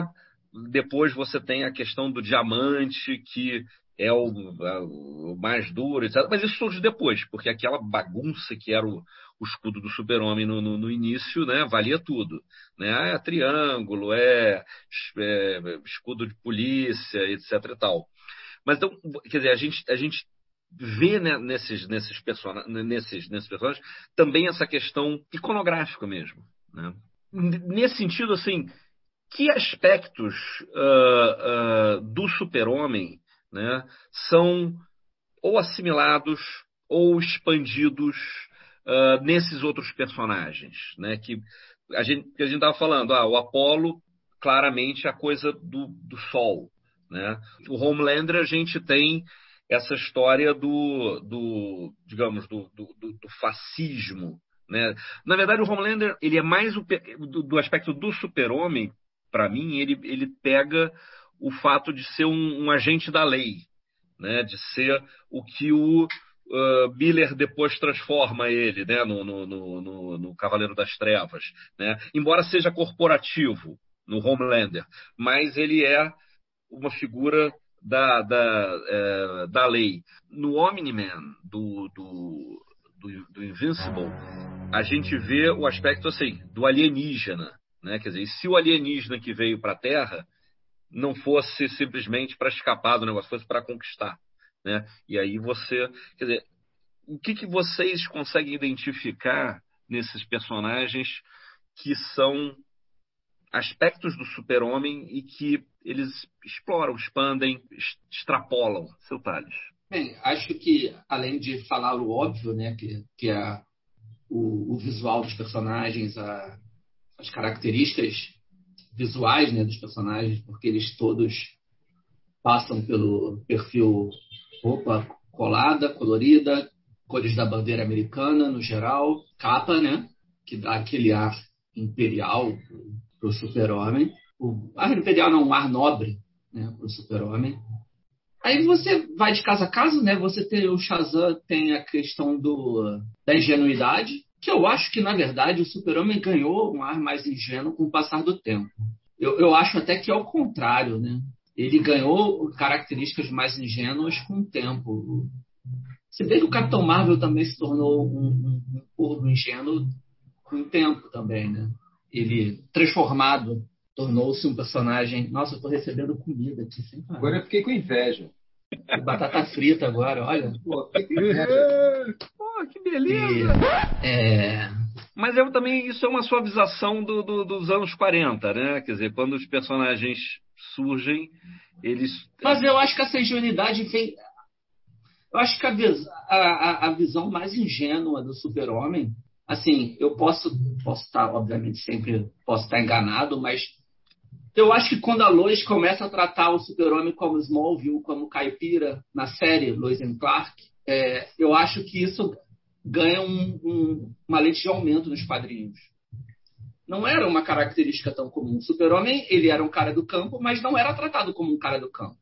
depois você tem a questão do diamante, que é o, o mais duro, etc. Mas isso surge depois, porque aquela bagunça que era o, o escudo do super-homem no, no, no, início, né, valia tudo. Né? Ah, é triângulo, é, é, escudo de polícia, etc. e tal. Mas então, quer dizer, a gente, a gente vê né, nesses, nesses, person nesses, nesses personagens também essa questão iconográfica mesmo. Né? Nesse sentido, assim, que aspectos uh, uh, do super-homem né, são ou assimilados ou expandidos uh, nesses outros personagens, né? Que a gente que a gente estava falando, ah, o Apolo claramente é a coisa do, do Sol, né? O Homelander a gente tem essa história do, do digamos, do, do, do fascismo, né? Na verdade, o Homelander ele é mais o, do, do aspecto do super-homem. Para mim, ele, ele pega o fato de ser um, um agente da lei, né? de ser o que o uh, Miller depois transforma ele né? no, no, no, no, Cavaleiro das Trevas. Né? Embora seja corporativo no Homelander, mas ele é uma figura da, da, é, da lei. No Omni-Man, do, do, do, do, Invincible, a gente vê o aspecto assim, do alienígena. Né? Quer dizer, se o alienígena que veio para a Terra não fosse simplesmente para escapar do negócio, fosse para conquistar. Né? E aí você. Quer dizer, o que, que vocês conseguem identificar nesses personagens que são aspectos do super-homem e que eles exploram, expandem, extrapolam. Seu Thales. Bem, acho que, além de falar o óbvio, né, que, que é o, o visual dos personagens, a, as características visuais né, dos personagens, porque eles todos passam pelo perfil roupa colada, colorida, cores da bandeira americana no geral, capa, né, que dá aquele ar imperial para o super-homem. O ar imperial não, um ar nobre né, para o super-homem. Aí você vai de casa a casa, né? Você tem o Shazam, tem a questão do, da ingenuidade, que eu acho que, na verdade, o super-homem ganhou um ar mais ingênuo com o passar do tempo. Eu, eu acho até que é o contrário, né? Ele ganhou características mais ingênuas com o tempo. Se bem que o Capitão Marvel também se tornou um, um, um corvo ingênuo com o tempo também, né? Ele, transformado, tornou-se um personagem... Nossa, eu tô recebendo comida aqui sem parar. Agora eu fiquei com inveja. Batata frita agora, olha. Pô, fiquei com inveja. Pô, que beleza! E, é... Mas eu também, isso é uma suavização do, do, dos anos 40, né? Quer dizer, quando os personagens surgem, eles. Mas eu acho que essa ingenuidade vem. Eu acho que a, a, a visão mais ingênua do super-homem, assim, eu posso, posso estar, obviamente, sempre posso estar enganado, mas eu acho que quando a Lois começa a tratar o super-homem como Smallville, como caipira, na série Lois and Clark, é, eu acho que isso ganha um, um, uma lente de aumento nos quadrinhos. Não era uma característica tão comum. O super-homem, ele era um cara do campo, mas não era tratado como um cara do campo.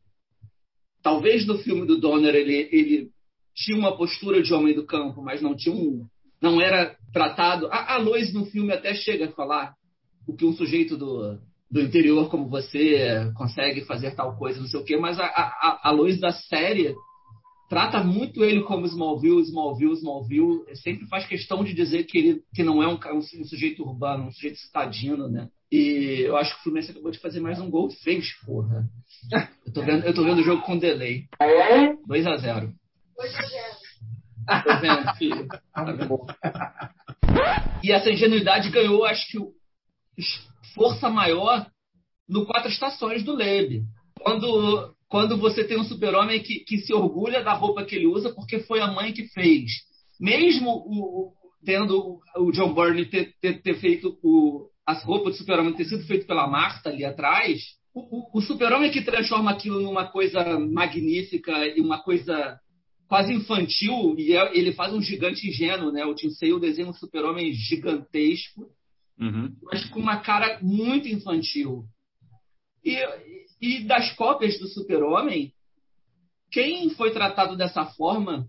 Talvez no filme do Donner ele, ele tinha uma postura de homem do campo, mas não tinha um, não era tratado. A, a Lois no filme até chega a falar o que um sujeito do, do interior como você consegue fazer tal coisa, não sei o quê, mas a, a, a Lois da série trata muito ele como Smallville, Smallville, Smallville. Sempre faz questão de dizer que ele que não é um, um, um sujeito urbano, um sujeito citadino, né? E eu acho que o Fluminense acabou de fazer mais um gol. Fez, porra. *laughs* Eu tô vendo, eu tô vendo o jogo com delay. 2 a 0 2 a 0 Tô vendo, filho. *laughs* Tá vendo? E essa ingenuidade ganhou, acho que, força maior no Quatro Estações do Lebe. Quando quando você tem um super-homem que, que, se orgulha da roupa que ele usa porque foi a mãe que fez. Mesmo o, tendo o John Byrne ter, ter, ter feito o, as roupas do super-homem ter sido feito pela Marta ali atrás, o, o, o super-homem que transforma aquilo numa coisa magnífica e uma coisa quase infantil, e é, ele faz um gigante ingênuo, né? O Sale desenha um super-homem gigantesco, uhum. mas com uma cara muito infantil. E, e das cópias do Super-Homem, quem foi tratado dessa forma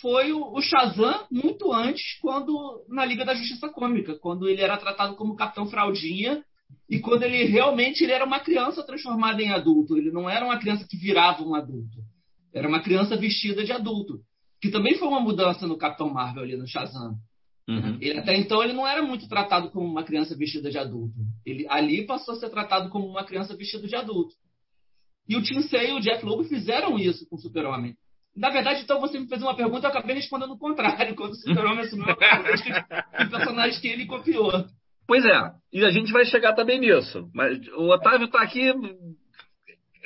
foi o, Shazam muito antes, quando na Liga da Justiça Cômica, quando ele era tratado como Capitão Fraldinha e quando ele realmente ele era uma criança transformada em adulto. Ele não era uma criança que virava um adulto. Era uma criança vestida de adulto. Que também foi uma mudança no Capitão Marvel ali no Shazam. Uhum. Ele, até então ele não era muito tratado como uma criança vestida de adulto. Ele ali passou a ser tratado como uma criança vestida de adulto. E o Tim Sale e o Jeff Loeb fizeram isso com o Super-Homem. Na verdade, então você me fez uma pergunta e eu acabei respondendo o contrário, *laughs* quando o Super-Homem assumiu a característica de *laughs* personagens que ele copiou. Pois é, e a gente vai chegar também nisso. Mas o Otávio está aqui.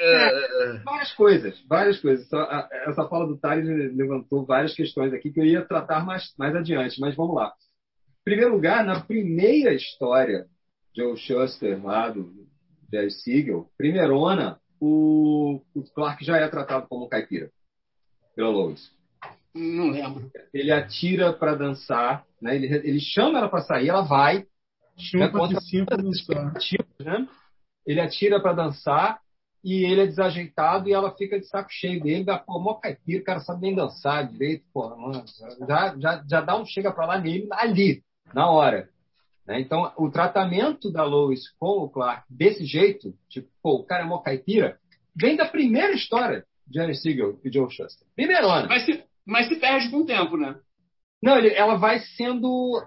É, várias coisas, várias coisas. Essa fala do Thales levantou várias questões aqui que eu ia tratar mais, mais adiante, mas vamos lá. Em primeiro lugar, na primeira história, Joe Shuster, lá do Jerry Siegel, primeirona, o, o Clark já é tratado como um caipira pela Lois. Não lembro. Ele atira para dançar, né? ele, ele chama ela para sair, ela vai. Chama contra dançar. *laughs* Né? Ele atira para dançar e ele é desajeitado e ela fica de saco cheio dele, da pô, mó caipira, o cara sabe nem dançar direito, pô, mano, já, já, já dá um chega para lá nele ali, na hora. Né? Então, o tratamento da Lois com o Clark desse jeito, tipo, pô, o cara é mó caipira, vem da primeira história de Jerry Siegel e Joe Shuster. Primeirona. Mas se, mas se perde com o tempo, né? Não, ele, ela vai sendo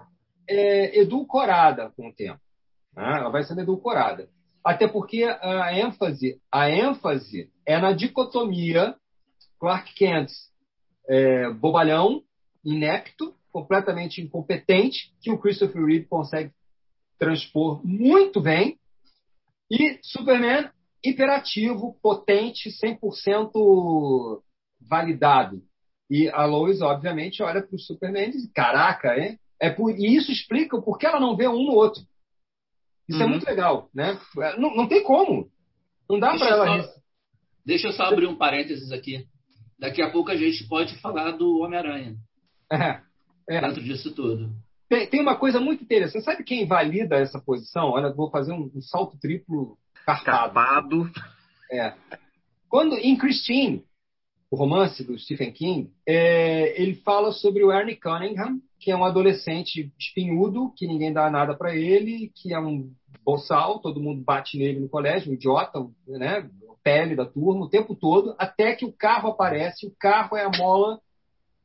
é, edulcorada com o tempo. Né? Ela vai sendo edulcorada. Até porque a ênfase, a ênfase é na dicotomia Clark Kent é, bobalhão, inepto, completamente incompetente, que o Christopher Reeve consegue transpor muito bem. E Superman hiperativo, potente, 100% validado. E a Lois, obviamente, olha para o Superman e diz: Caraca, hein? É por, e isso explica por que ela não vê um no outro. Isso é Uhum. é muito legal, né? Não, não tem como. Não dá para ela. só- Deixa eu só abrir um parênteses aqui. Daqui a pouco a gente pode falar do Homem-Aranha É, é. dentro disso tudo. Tem, tem uma coisa muito interessante. Sabe quem valida essa posição? Olha, vou fazer um, um salto triplo carpado. Carpado. É. Quando em Christine, o romance do Stephen King, é, ele fala sobre o Ernie Cunningham, que é um adolescente espinhudo, que ninguém dá nada para ele, que é um boçal, todo mundo bate nele no colégio, um idiota, né? Pele da turma o tempo todo, até que o carro aparece. O carro é a mola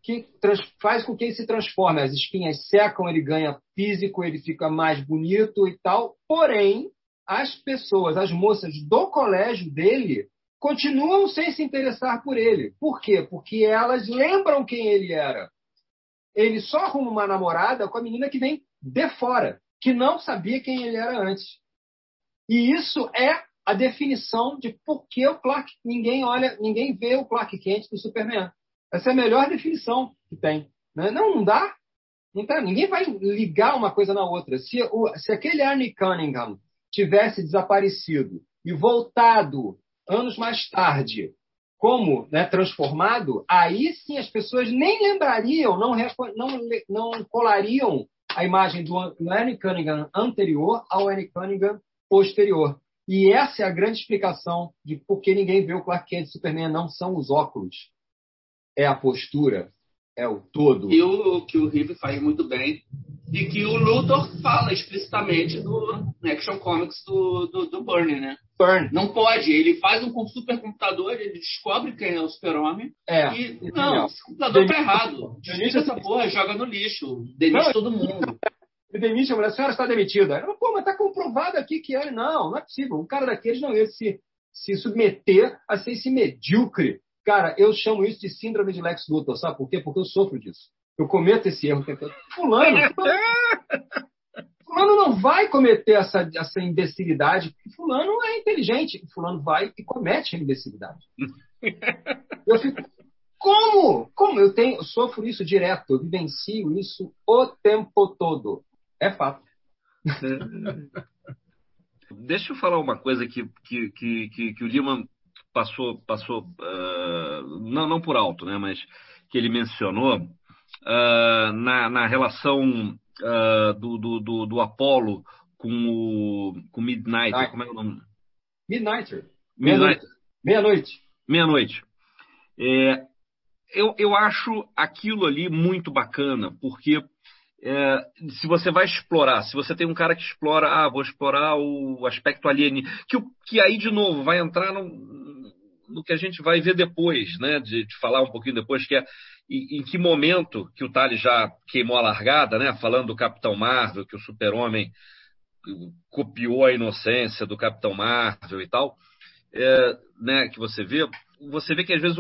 que trans- faz com que ele se transforme. As espinhas secam, ele ganha físico, ele fica mais bonito e tal. Porém, as pessoas, as moças do colégio dele, continuam sem se interessar por ele. Por quê? Porque elas lembram quem ele era. Ele só arruma uma namorada com a menina que vem de fora, que não sabia quem ele era antes. E isso é a definição de por que o Clark ninguém olha, ninguém vê o Clark Kent do Superman. Essa é a melhor definição que tem. né? Não, não dá. Não dá. Ninguém vai ligar uma coisa na outra. Se, o, se aquele Arnie Cunningham tivesse desaparecido e voltado anos mais tarde como né, transformado, aí sim as pessoas nem lembrariam, não, não, não colariam a imagem do, An- do Annie Cunningham anterior ao Annie Cunningham posterior. E essa é a grande explicação de por que ninguém vê o Clark Kent e Superman. Não são os óculos, é a postura, é o todo. E o que o Rive faz muito bem. E que o Luthor fala explicitamente no Action Comics do, do, do Burnie, né? Burn. Não pode. Ele faz um supercomputador, ele descobre quem é o super-homem. É. E, isso não, esse computador tá errado. Desliga essa porra, joga no lixo. Demite Não, todo mundo. Ele *laughs* demite a mulher, a senhora está demitida. Ela, Pô, mas está comprovado aqui que ele. Não, não é possível. Um cara daqueles não ia se, se submeter a ser esse medíocre. Cara, eu chamo isso de síndrome de Lex Luthor, sabe por quê? Porque eu sofro disso. Eu cometo esse erro. Fulano, *laughs* fulano não vai cometer essa, essa imbecilidade. Fulano é inteligente. Fulano vai e comete a imbecilidade. *laughs* Eu fico, como? Como? Eu tenho, eu sofro isso direto, eu vivencio isso o tempo todo. É fato. Deixa eu falar uma coisa que, que, que, que, que o Lima passou, passou ah, não, não por alto, né, mas que ele mencionou ah, na, na relação ah, do, do, do, do Apollo com o com Midnight. Ai. Como é o nome? Midnighter. Midnight. Meia-noite. Meia-noite. É, eu, eu acho aquilo ali muito bacana, porque é, se você vai explorar, se você tem um cara que explora, ah, vou explorar o aspecto alienígena, que, que aí, de novo, vai entrar no, no que a gente vai ver depois, né, de, de falar um pouquinho depois, que é em, em que momento que o Tali já queimou a largada, né, falando do Capitão Marvel, que o super-homem copiou a inocência do Capitão Marvel e tal, é, né, que você vê, você vê que às vezes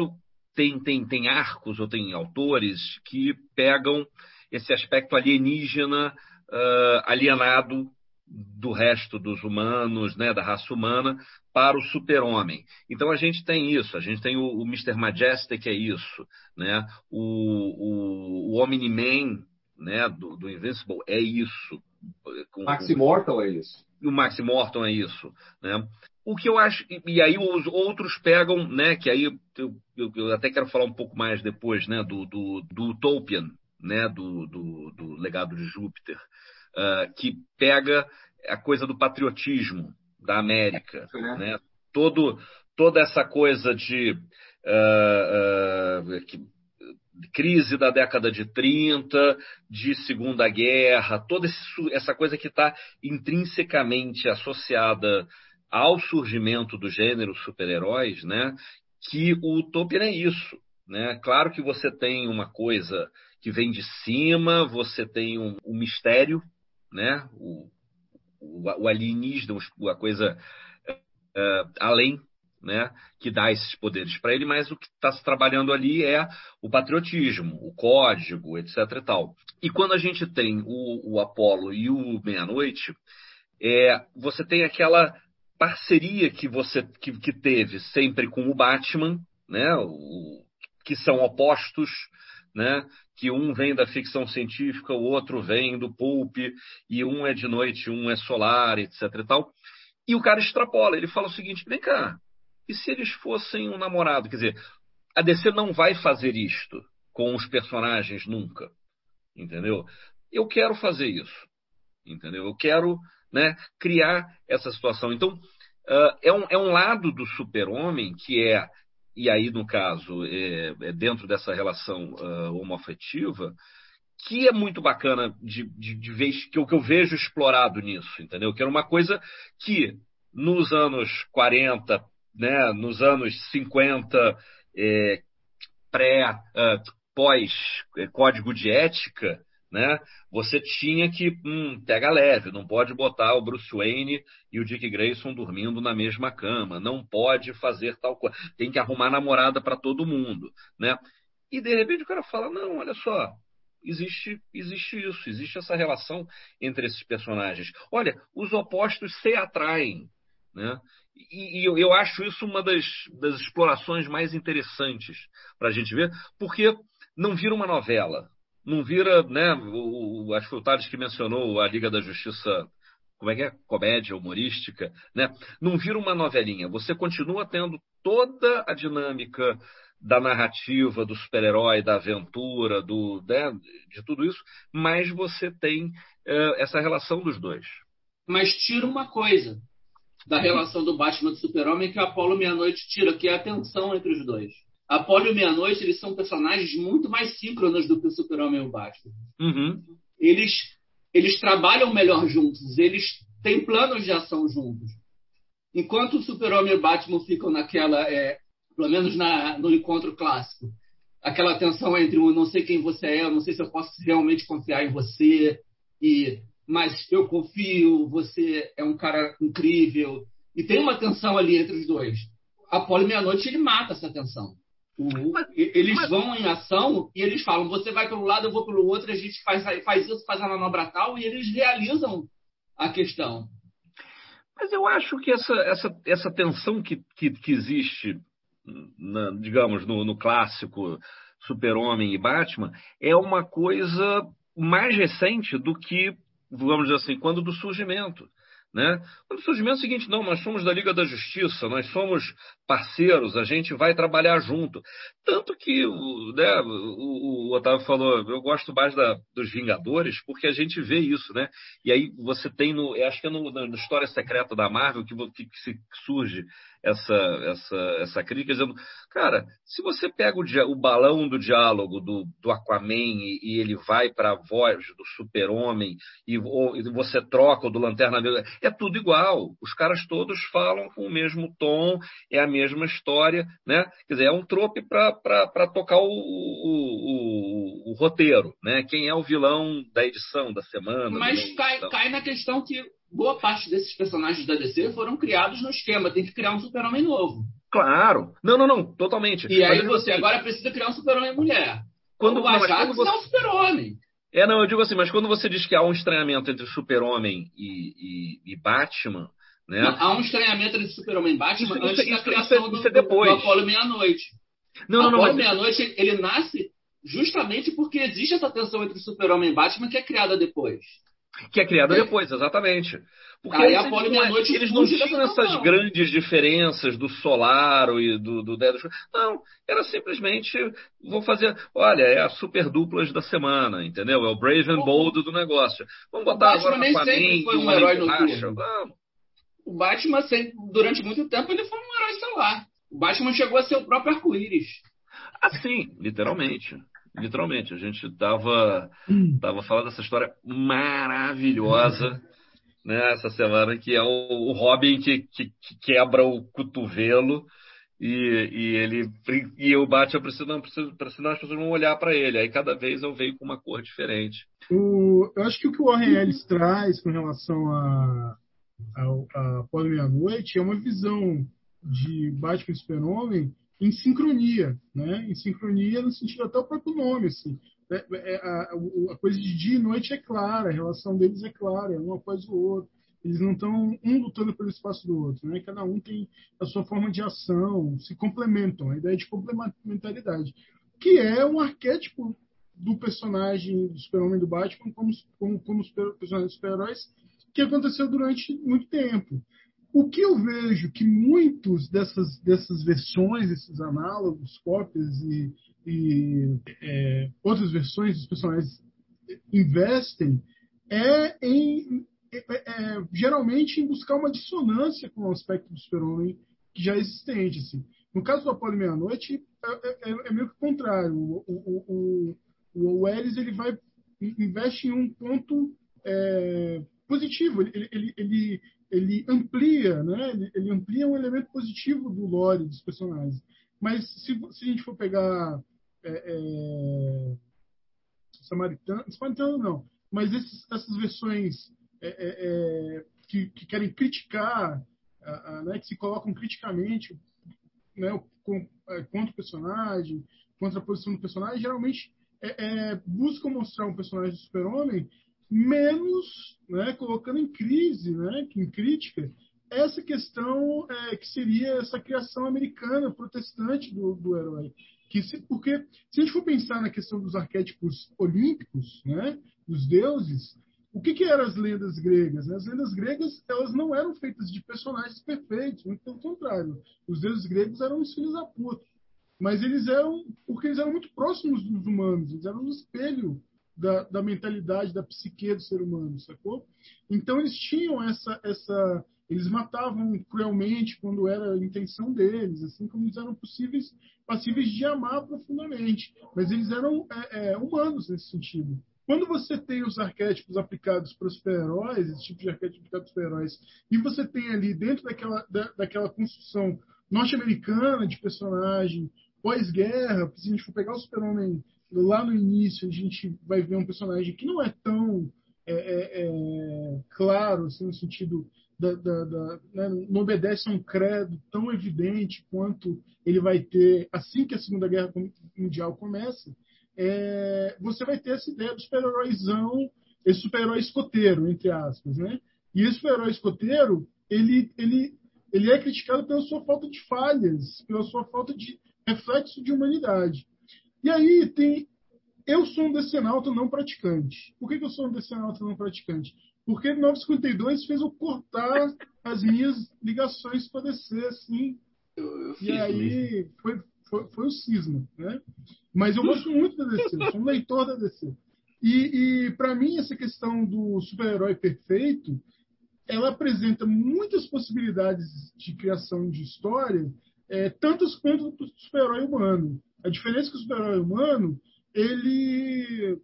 tem, tem, tem arcos ou tem autores que pegam esse aspecto alienígena ah, alienado do resto dos humanos, né, da raça humana, para o super-homem. Então a gente tem isso, a gente tem o, o Mr. Majestic, é isso, né, o, o, o Omni-Man né, do, do Invincible é isso. Com- Max Immortal é isso. o Max Morton é isso, né? O que eu acho e- e aí os outros pegam, né? Que aí eu, eu- eu até quero falar um pouco mais depois, né? Do, do, do Utopian, né? Do, do, do legado de Júpiter, ah, que pega a coisa do patriotismo da América, né? né? Todo toda essa coisa de ah, ah, que- crise da década de 30, de Segunda Guerra, toda esse essa coisa que está intrinsecamente associada ao surgimento do gênero super-heróis, né? Que o Utopia é isso, né? Claro que você tem uma coisa que vem de cima, você tem um, um mistério, né? O, o, o alienígena, a coisa eh, além, né? Que dá esses poderes para ele, mas o que está se trabalhando ali é o patriotismo, o código, etc. E tal. E quando a gente tem o, o Apolo e o Meia-Noite, é, você tem aquela parceria que você que, que teve sempre com o Batman, né? O, que são opostos, né? Que um vem da ficção científica, o outro vem do pulp, e um é de noite, um é solar, etc. E tal. E o cara extrapola, ele fala o seguinte: vem cá, e se eles fossem um namorado? Quer dizer, a DC não vai fazer isto com os personagens nunca, entendeu? Eu quero fazer isso, entendeu? Eu quero né, criar essa situação. Então, uh, é, um, é um lado do super-homem que é, e aí no caso, é, é dentro dessa relação uh, homoafetiva, que é muito bacana de, de, de ver, que, que eu vejo explorado nisso, entendeu? Que era uma coisa que nos anos 40, né, nos anos 50, é, pré, uh, pós é, código de ética, né? Você tinha que hum, pega leve, não pode botar o Bruce Wayne e o Dick Grayson dormindo na mesma cama, não pode fazer tal coisa, tem que arrumar namorada para todo mundo, né? E de repente o cara fala não, olha só, existe existe isso, existe essa relação entre esses personagens. Olha, os opostos se atraem, né? E, e eu, eu, acho isso uma das, das explorações mais interessantes para a gente ver, porque não vira uma novela, não vira, né? O, acho que o Tales que mencionou a Liga da Justiça, como é que é? Comédia humorística, né? Não vira uma novelinha. Você continua tendo toda a dinâmica da narrativa, do super-herói, da aventura, do, né, de tudo isso, mas você tem uh, essa relação dos dois. Mas tira uma coisa da relação do Batman e do Super-Homem que o Apolo Meia-Noite tira, que é a tensão entre os dois. Apolo e Meia-Noite, eles são personagens muito mais síncronos do que o Super-Homem e o Batman. Uhum. Eles, eles trabalham melhor juntos, eles têm planos de ação juntos. Enquanto o Super-Homem e o Batman ficam naquela, é, pelo menos na, no encontro clássico, aquela tensão entre o não sei quem você é, eu não sei se eu posso realmente confiar em você, e mas eu confio, você é um cara incrível. E tem uma tensão ali entre os dois. Apolo Meia-Noite, ele mata essa tensão. Mas, eles mas... vão em ação e eles falam: você vai pelo lado, eu vou pelo outro, a gente faz, faz isso, faz a manobra tal, e eles realizam a questão. Mas eu acho que essa, essa, essa tensão que, que, que existe, na, digamos, no, no clássico Super-Homem e Batman, é uma coisa mais recente do que, vamos dizer assim, quando do surgimento. Né? O surgimento é o seguinte: não, nós somos da Liga da Justiça, nós somos parceiros, a gente vai trabalhar junto. Tanto que né, o, o, Otávio falou, eu gosto mais da, dos Vingadores, porque a gente vê isso, né? E aí você tem no. Acho que é no, na História Secreta da Marvel que, que, que surge essa, essa, essa crítica, dizendo, cara, se você pega o, o balão do diálogo do, do Aquaman e, e ele vai para a voz do super-homem e, e, você troca o do Lanterna Verde, é tudo igual. Os caras todos falam com o mesmo tom, é a mesma história, né? Quer dizer, é um trope para tocar o, o, o, o, roteiro, né? Quem é o vilão da edição, da semana. Mas cai, cai na questão que boa parte desses personagens da DC foram criados no esquema. Tem que criar um super-homem novo. Claro. Não, não, não. Totalmente. E aí você assim, agora precisa criar um super-homem mulher. Quando o Ajax você... é um super-homem. É, não, eu digo assim, mas quando você diz que há um estranhamento entre Super-Homem e, e, e, Batman, né? Não, há um estranhamento entre Super-Homem e Batman isso, antes isso, da criação isso, isso é, do, do, do Apolo Meia-Noite. Não, não, não. Apolo mas... Meia-Noite, ele nasce justamente porque existe essa tensão entre Super-Homem e Batman que é criada depois. Que é criada é. depois, exatamente. Porque Aí a eles não tinham essas não. grandes diferenças do Solaro e do, do Dedo. Não, era simplesmente, vou fazer, olha, é a super duplas da semana, entendeu? É o Brave and Bold do negócio. Vamos botar agora nem sempre foi um herói noturno. Vamos. O Batman, durante muito tempo, ele foi um herói estelar. O Batman chegou a ser o próprio arco-íris. Assim, literalmente literalmente. A gente estava tava falando dessa história maravilhosa né, essa semana, que é o, o Robin que, que, que, quebra o cotovelo e, e ele e eu bate, eu preciso, não, preciso, senão as pessoas vão olhar para ele. Aí cada vez eu venho com uma cor diferente. O, eu acho que o que o Warren Ellis traz com relação a, a, a Pós Meia-Noite é uma visão de Batman e Super-Homem em sincronia, né? Em sincronia no sentido até o próprio nome, assim. É, é, a, a, coisa de dia e noite é clara, a relação deles é clara, um após o outro. Eles não estão um lutando pelo espaço do outro, né? Cada um tem a sua forma de ação, se complementam, a ideia de complementaridade, que é um arquétipo do personagem do Super-Homem do Batman como, como, como personagens super-heróis que aconteceu durante muito tempo. O que eu vejo que muitos dessas, dessas versões, esses análogos, cópias e, e é, outras versões dos personagens investem é em é, é, geralmente em buscar uma dissonância com o aspecto do super-homem que já é existente. Assim. No caso do Apolo Meia-Noite, é, é, é, meio que o contrário. O, o, o, o Wells ele vai investe em um ponto é, positivo. Ele, ele, ele, ele amplia, né? Ele, ele, amplia um elemento positivo do lore dos personagens. Mas se, se a gente for pegar é, é, Samaritano, Samaritano não, mas esses, essas versões é, é, é, que, que, querem criticar, a, a, né, que se colocam criticamente né, com, é, contra o personagem, contra a posição do personagem, geralmente buscam mostrar um personagem do super-homem menos né, colocando em crise, né, em crítica, essa questão é, que seria essa criação americana protestante do, do herói. Que se, porque se a gente for pensar na questão dos arquétipos olímpicos, né, dos deuses, o que, que eram as lendas gregas? As lendas gregas elas não eram feitas de personagens perfeitos, muito pelo contrário. Os deuses gregos eram os filhos da puta. Mas eles eram, porque eles eram muito próximos dos humanos, eles eram um espelho da, da mentalidade, da psique do ser humano, sacou? Então eles tinham essa, essa eles matavam cruelmente quando era a intenção deles, assim como eles eram possíveis, passíveis de amar profundamente. Mas eles eram é, é, humanos nesse sentido. Quando você tem os arquétipos aplicados para os super-heróis, esse tipo de arquétipo aplicado para os super-heróis, e você tem ali dentro daquela, da, daquela construção norte-americana de personagem, pós-guerra, se a gente for pegar o super-homem lá no início, a gente vai ver um personagem que não é tão é, é, é, claro, assim, no sentido da, da, da né, não obedece a um credo tão evidente quanto ele vai ter assim que a Segunda Guerra Mundial começa é, você vai ter essa ideia do super-heróizão, esse super-herói escoteiro, entre aspas, né? E esse super-herói escoteiro, ele, ele, ele é criticado pela sua falta de falhas, pela sua falta de reflexo de humanidade. E aí tem... Eu sou um decenalto não praticante. Por que, que eu sou um decenalto não praticante? Porque 952 fez eu cortar as minhas ligações para descer, assim. Eu, eu e aí foi, foi, foi o cisma, né? Mas eu gosto muito da DC, sou um leitor da DC. E, e para mim, essa questão do super-herói perfeito, ela apresenta muitas possibilidades de criação de história, é, tantas quanto o super-herói humano. A diferença que o super-herói humano, ele.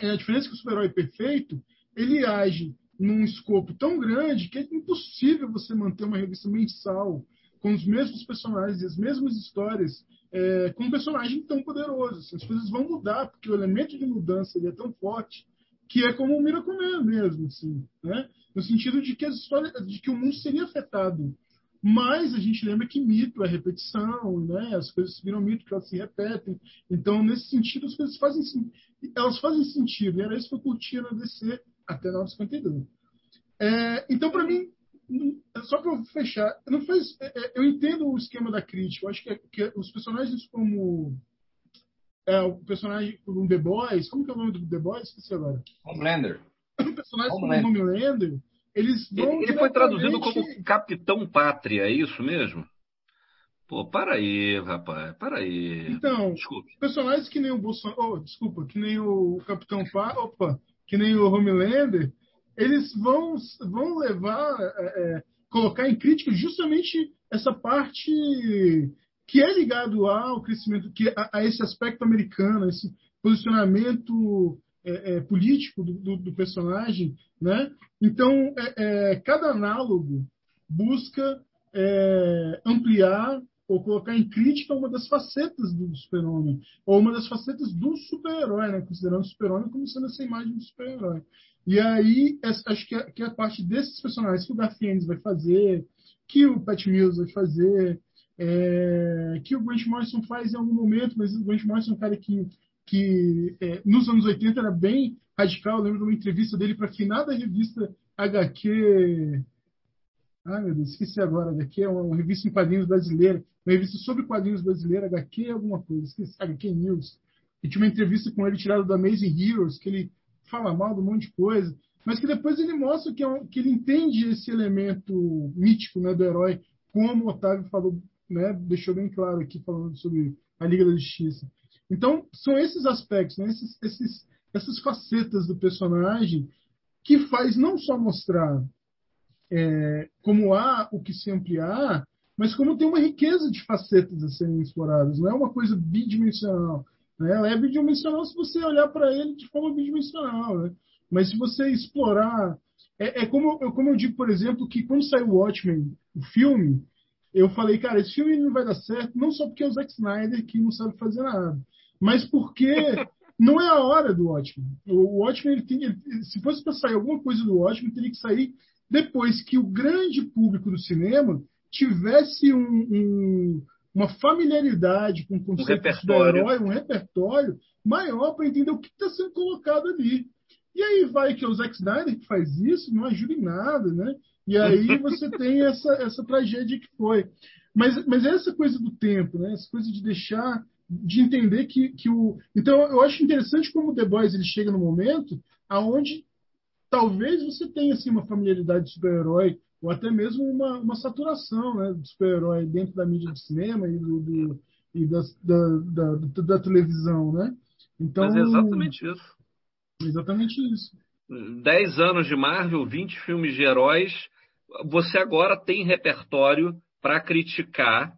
É, a diferença que o super-herói perfeito, ele age num escopo tão grande que é impossível você manter uma revista mensal com os mesmos personagens, as mesmas histórias, é, com um personagem tão poderoso. Assim, as coisas vão mudar, porque o elemento de mudança é tão forte que é como o Miracle mesmo, assim, né? no sentido de que, as histórias, de que o mundo seria afetado. Mas a gente lembra que mito é repetição, né? as coisas viram mito, que elas se repetem. Então, nesse sentido, as coisas fazem, elas fazem sentido. E era isso que eu curtia na DC até 1952. É, então, para mim, só para fechar, não faz, é, é, eu entendo o esquema da crítica. Eu acho que, é, que os personagens como é, o personagem do The Boys, como que é o nome do The Boys? Esqueci agora. Homelander. O *coughs* personagem Homelander. como Homelander, eles vão. Ele, ele foi traduzido como Capitão Pátria, é isso mesmo? Pô, para aí, rapaz, para aí. Então, desculpe. personagens que nem o Bolsonaro, oh, desculpa, que nem o Capitão Pátria, opa, que nem o Homelander, eles vão, vão levar, é, é, colocar em crítica justamente essa parte que é ligado ao crescimento, que a, a esse aspecto americano, esse posicionamento é, é político do, do, do, personagem, né? Então, é, é, cada análogo busca ampliar ou colocar em crítica uma das facetas do super-homem, ou uma das facetas do super-herói, né? considerando o super-homem como sendo essa imagem do super-herói. E aí, acho que a, que a parte desses personagens que o Garfiennes vai fazer, que o Pat Mills vai fazer, é, que o Grant Morrison faz em algum momento, mas o Grant Morrison é um cara que, que é, nos anos 80 era bem radical. Eu lembro de uma entrevista dele para a finada revista HQ. Ai, meu Deus, esqueci agora. HQ é uma revista em quadrinhos brasileira. Uma revista sobre quadrinhos brasileira. HQ é alguma coisa. Esqueci. HQ News. E tinha uma entrevista com ele tirada do Amazing Heroes, que ele fala mal de um monte de coisa. Mas que depois ele mostra que, é que ele entende esse elemento mítico né, do herói, como o Otávio falou, né, deixou bem claro aqui, falando sobre a Liga da Justiça. Então, são esses aspectos, né, esses, esses, essas facetas do personagem que faz não só mostrar é, como há o que se ampliar, mas como tem uma riqueza de facetas a serem exploradas. Não é uma coisa bidimensional. Né? Ela é bidimensional se você olhar para ele de forma bidimensional. Né? Mas se você explorar. É, é como, como eu digo, por exemplo, que quando saiu o Watchmen, o filme, eu falei, cara, esse filme não vai dar certo, não só porque é o Zack Snyder que não sabe fazer nada, mas porque *laughs* não é a hora do Watchmen. O Watchmen, ele tem, ele, se fosse para sair alguma coisa do Watchmen, teria que sair depois que o grande público do cinema tivesse um, um, uma familiaridade com o conceito um do herói, um repertório maior para entender o que está sendo colocado ali. E aí vai que é o Zack Snyder que faz isso, não ajuda em nada, né? E aí você tem essa, essa tragédia que foi. Mas, mas é essa coisa do tempo, né? Essa coisa de deixar de entender que, que o. Então, eu acho interessante como o The Boys ele chega no momento aonde talvez você tenha assim, uma familiaridade de super-herói, ou até mesmo uma, uma saturação né, de super-herói dentro da mídia do cinema e, do, do e da, da, da, da, televisão. Né? Então, Mas é exatamente isso. Exatamente isso. 10 anos de Marvel, 20 filmes de heróis, você agora tem repertório para criticar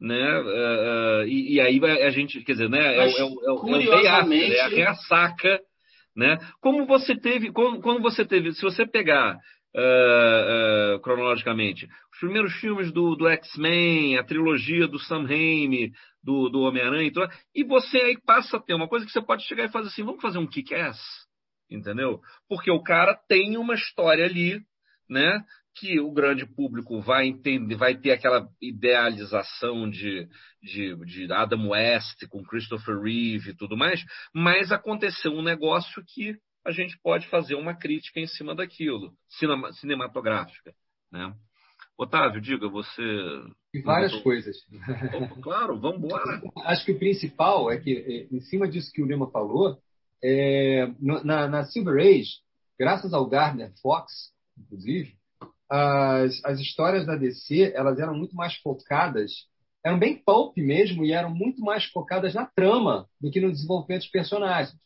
né? Uh, e, e, aí a gente, quer dizer, né? Mas, é, é, é, curiosamente... é, a reaçaca, né? Como você teve, quando, quando você teve, se você pegar uh, uh, cronologicamente os primeiros filmes do, do X-Men, a trilogia do Sam Raimi, do, do Homem-Aranha, e você aí passa a ter uma coisa que você pode chegar e fazer assim, vamos fazer um kick-ass, entendeu? Porque o cara tem uma história ali, né? Que o grande público vai entender, vai ter aquela idealização de, de, de, Adam West com Christopher Reeve e tudo mais, mas aconteceu um negócio que a gente pode fazer uma crítica em cima daquilo, cinema, cinematográfica. Né? Otávio, diga, você. E várias coisas. Opa, claro, vamos embora. Acho que o principal é que, é, em cima disso que o Lima falou, é, na, na Silver Age, graças ao Gardner Fox, inclusive, as, as histórias da DC elas eram muito mais focadas, eram bem pulp mesmo, e eram muito mais focadas na trama do que no desenvolvimento dos personagens.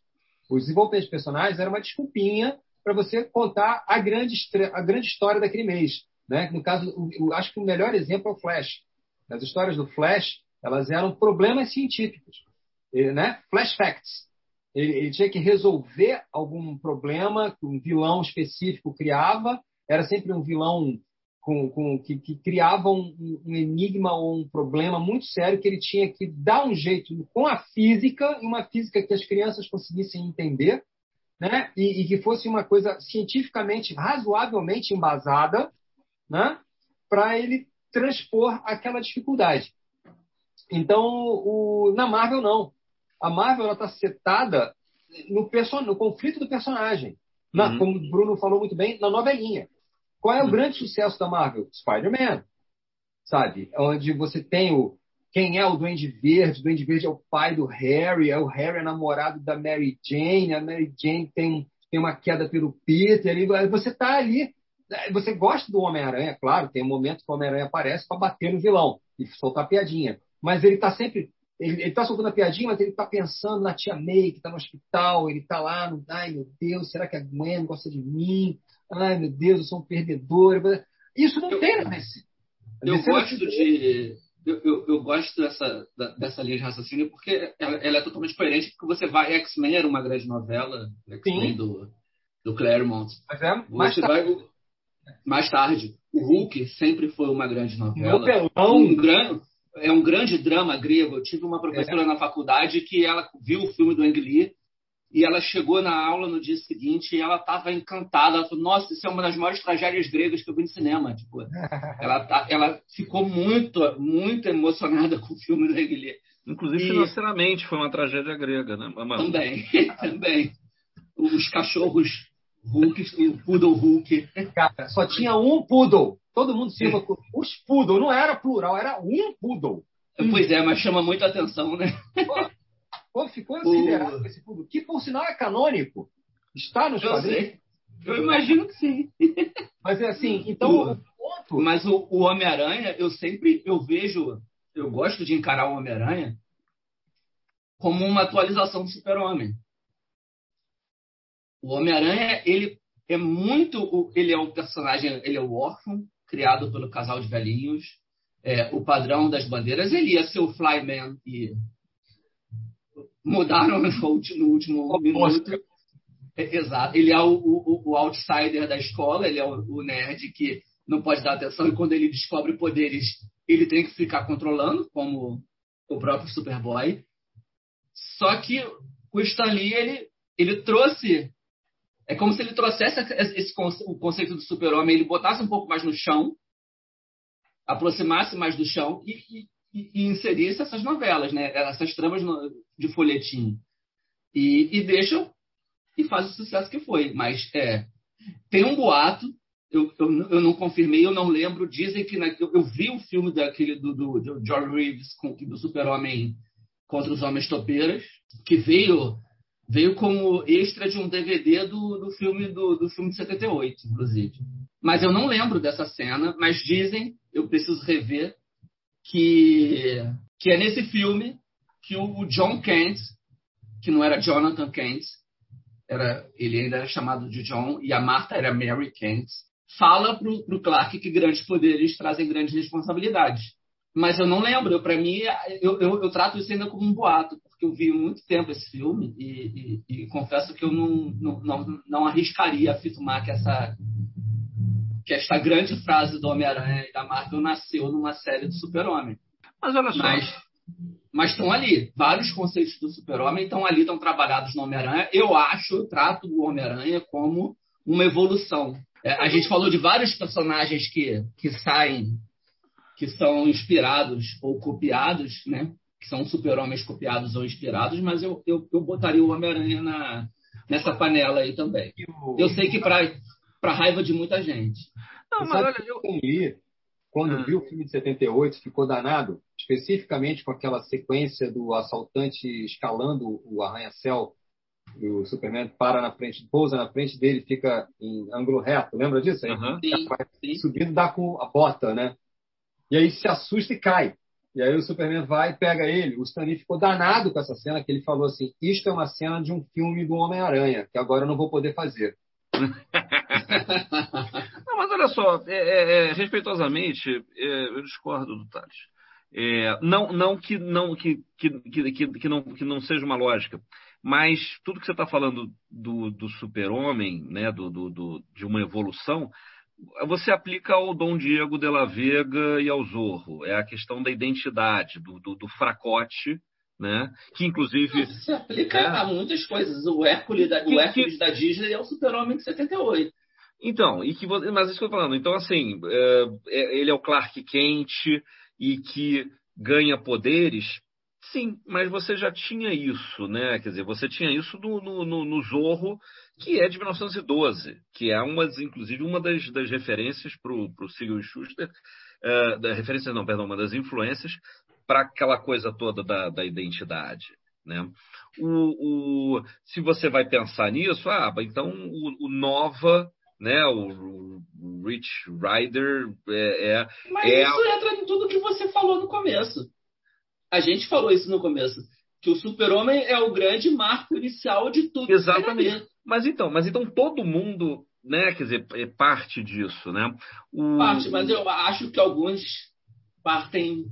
O desenvolvimento dos personagens era uma desculpinha para você contar a grande, a grande história daquele mês. Né? No caso, eu acho que o melhor exemplo é o Flash. As histórias do Flash elas eram problemas científicos, né? Flash facts. Ele, ele tinha que resolver algum problema que um vilão específico criava era sempre um vilão com, com, que, que, criava um, um, enigma ou um problema muito sério que ele tinha que dar um jeito com a física, uma física que as crianças conseguissem entender, né? e, e que fosse uma coisa cientificamente razoavelmente embasada, né? para ele transpor aquela dificuldade. Então, o, na Marvel, não. A Marvel está setada no, no conflito do personagem. Na, uhum. Como o Bruno falou muito bem, na novelinha. Qual é o hum. grande sucesso da Marvel? Spider-Man. Sabe? Onde você tem o. Quem é o Duende Verde? O Duende Verde é o pai do Harry, é o Harry é namorado da Mary Jane, a Mary Jane tem, tem uma queda pelo Peter, e você está ali. Você gosta do Homem-Aranha, claro, tem um momento que o Homem-Aranha aparece para bater no vilão e soltar piadinha. Mas ele está sempre ele, está soltando a piadinha, mas ele está pensando na tia May, que está no hospital, ele está lá, no, ai meu Deus, será que a Gwen gosta de mim? ai meu Deus, eu sou um perdedor. Isso não eu, tem na DC. Eu gosto de. Eu, eu, eu, gosto dessa, dessa linha de raciocínio porque ela, ela é totalmente coerente, porque você vai. X-Men era uma grande novela, X-Men do, do Claremont. Mas é mais você tarde. Vai, mais tarde. O Hulk sempre foi uma grande novela. Um grande, é um grande drama grego. Eu tive uma professora é. na faculdade que ela viu o filme do Ang Lee e ela chegou na aula no dia seguinte e ela estava encantada. Ela falou: Nossa, isso é uma das maiores tragédias gregas que eu vi no cinema. Tipo, *laughs* ela, tá, ela ficou muito, muito emocionada *laughs* com o filme do Reguilher. Inclusive, e... financeiramente, foi uma tragédia grega, né? Também, *laughs* também. Os cachorros Hulk, o Poodle Hulk. Cara, só tinha um poodle. Todo mundo se com os poodle. Não era plural, era um poodle. Pois é, mas chama muita atenção, né? Pô, ficou considerado o... esse poodle. Que, por sinal, é canônico. Está nos quadrinhos. Eu imagino que sim. Mas é assim, *laughs* então O-. Mas o, o Homem-Aranha, eu sempre eu vejo, eu gosto de encarar o Homem-Aranha como uma atualização do Super-Homem. O Homem-Aranha, ele é muito, ele é um personagem, ele é o órfão criado pelo casal de velhinhos, é, o padrão das bandeiras, ele ia ser o Flyman e mudaram no último, no último minuto. É, Exato. Ele é o, o- o outsider da escola, ele é o, o nerd que não pode dar atenção e quando ele descobre poderes, ele tem que ficar controlando, como o próprio Superboy. Só que o Stan Lee, ele, ele trouxe. É como se ele trouxesse esse, o conceito do super-homem, ele botasse um pouco mais no chão, aproximasse mais do chão e, e- e- inserisse essas novelas, né? essas tramas de folhetim. E, e deixa e faz o sucesso que foi. Mas é, tem um boato, eu, eu, eu não confirmei, eu não lembro. Dizem que na- eu, eu vi o filme daquele do, do, do George Reeves com, do Super-Homem contra os Homens Topeiras, que veio veio como extra de um DVD do, do filme do, do filme de 78, inclusive. Mas eu não lembro dessa cena, mas dizem, eu preciso rever, que, que é nesse filme que o, o John Kent, que não era Jonathan Kent, era, ele ainda era chamado de John, e a Martha era Mary Kent, fala pro, pro Clark que grandes poderes trazem grandes responsabilidades. Mas eu não lembro, para mim, eu, eu, eu trato isso ainda como um boato, eu vi muito tempo esse filme e, e- e confesso que eu não, não, não, não arriscaria afirmar que essa, que esta grande frase do Homem-Aranha e da Marvel nasceu numa série do Super-Homem. Mas olha só. Mas mas estão ali. Vários conceitos do super-homem estão ali, estão trabalhados no Homem-Aranha. Eu acho, eu trato o Homem-Aranha como uma evolução. É, a gente falou de vários personagens que, que saem, que são inspirados ou copiados, né? Que são super-homens copiados ou inspirados, mas eu, eu, eu botaria o Homem-Aranha na, nessa panela aí também. Eu sei que para raiva de muita gente. Não, Você mas sabe olha, eu. que o Lee, quando Ah. viu o filme de 78, ficou danado, especificamente com aquela sequência do assaltante escalando o arranha-céu e o Superman para na frente, pousa na frente dele, fica em ângulo reto. Lembra disso? Aham. Sim, sim. subindo, dá com a bota, né? E aí se assusta e cai. E aí o Superman vai e pega ele. O Stanley ficou danado com essa cena, que ele falou assim: Isto é uma cena de um filme do Homem-Aranha, que agora eu não vou poder fazer. *laughs* Não, mas olha só, é, é, é, respeitosamente, é, eu discordo do Thales. É, não, não que não que, que, que, que não que não seja uma lógica, mas tudo que você está falando do, do super-homem, né, do, do, do- de uma evolução, você aplica ao Dom Diego de la Vega e ao Zorro. É a questão da identidade, do, do, do fracote, né, que inclusive Se aplica É. a muitas coisas. O Hércules da, Que- o Hércules da Disney é o super-homem de 78. Então, e que vo- mas isso que eu tô falando. Então, assim, é, é- ele é o Clark Kent e que ganha poderes. Sim, mas você já tinha isso, né? Quer dizer, você tinha isso no, no, no- no Zorro, que é de 1912, que é uma, inclusive uma das, das referências para o Siegel e Schuster, é, da referência não, perdão, uma das influências para aquela coisa toda da, da identidade, né? O, o- se você vai pensar nisso, ah, então o, o Nova, né, o, o Rich Rider é, é- Mas É isso entra em tudo que você falou no começo. A gente falou isso no começo. Que o super-homem é o grande marco inicial de tudo. que Exatamente. Mas então, mas então todo mundo, né, quer dizer, é parte disso, né? O, Parte, mas eu acho que alguns partem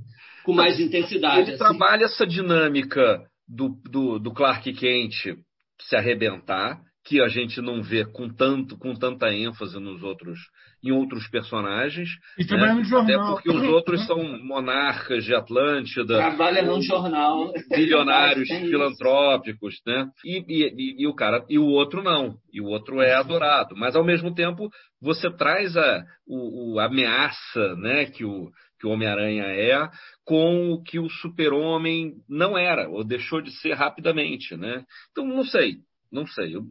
com mais intensidade. ele assim. trabalha essa dinâmica do, do, do Clark Kent se arrebentar, que a gente não vê com tanto com tanta ênfase nos outros em outros personagens, E trabalhando no até jornal. porque os outros são monarcas de Atlântida, Trabalha num jornal. bilionários *laughs* isso. filantrópicos, né? E, e- e- e o cara e o outro não, e o outro é adorado. Mas ao mesmo tempo você traz a, o, o- a ameaça, né, que o que o Homem-Aranha é, com o que o Super-Homem não era ou deixou de ser rapidamente, né? Então não sei. Não sei, eu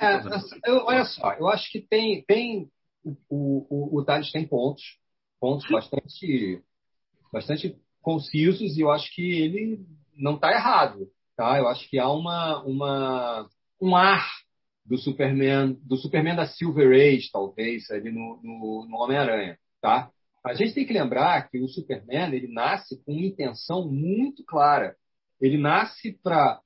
é, eu, Olha só, eu acho que tem, tem o, o, o Thales tem pontos, pontos bastante, bastante concisos e eu acho que ele não está errado, tá? Eu acho que há uma, uma, um ar do Superman, do Superman da Silver Age, talvez, ali no, no, no Homem-Aranha, tá? A gente tem que lembrar que o Superman ele nasce com uma intenção muito clara. Ele nasce para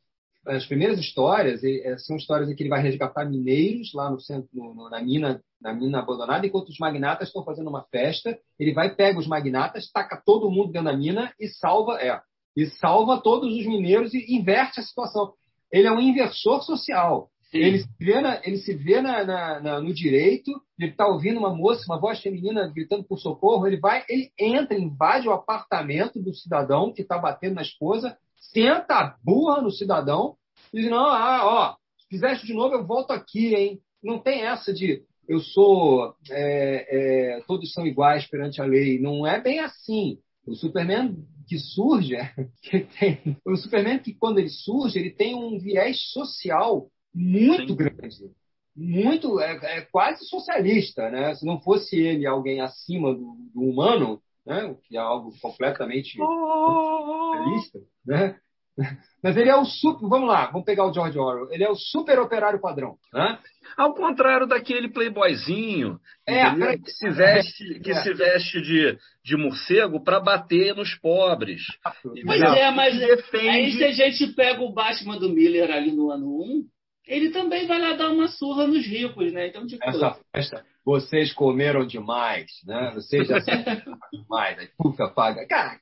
as primeiras histórias eh, são histórias em que ele vai resgatar mineiros lá no centro, no, na mina, na mina abandonada, enquanto os magnatas estão fazendo uma festa. Ele vai pega os magnatas, taca todo mundo dentro da mina e salva, é, e salva todos os mineiros e inverte a situação. Ele é um inversor social. Ele se vê, na, ele se vê na, na, na no direito, ele está ouvindo uma moça, uma voz feminina gritando por socorro, ele vai, ele entra, invade o apartamento do cidadão que está batendo na esposa, senta a burra no cidadão diz, não, ah, ó, fizeste de novo, eu volto aqui, hein? Não tem essa de eu sou, é, é, todos são iguais perante a lei. Não é bem assim. O Superman que surge, *laughs* que tem, o Superman que quando ele surge, ele tem um viés social muito Sim. grande, muito é, é, quase socialista, né? Se não fosse ele alguém acima do, do humano, né? Que é algo completamente oh! socialista, né? *laughs* Mas ele é o super. Vamos lá, vamos pegar o George Orwell. Ele é o super operário padrão. Né? Ao contrário daquele playboyzinho é, que se veste, *laughs* que é. se veste de, de morcego para bater nos pobres. Pois é, mas defende... aí se a gente pega o Batman do Miller ali no ano 1, ele também vai lá dar uma surra nos ricos, né? Então, tipo... Essa festa, vocês comeram demais, né? Vocês já *laughs* demais. Aí, puta, paga. Cara,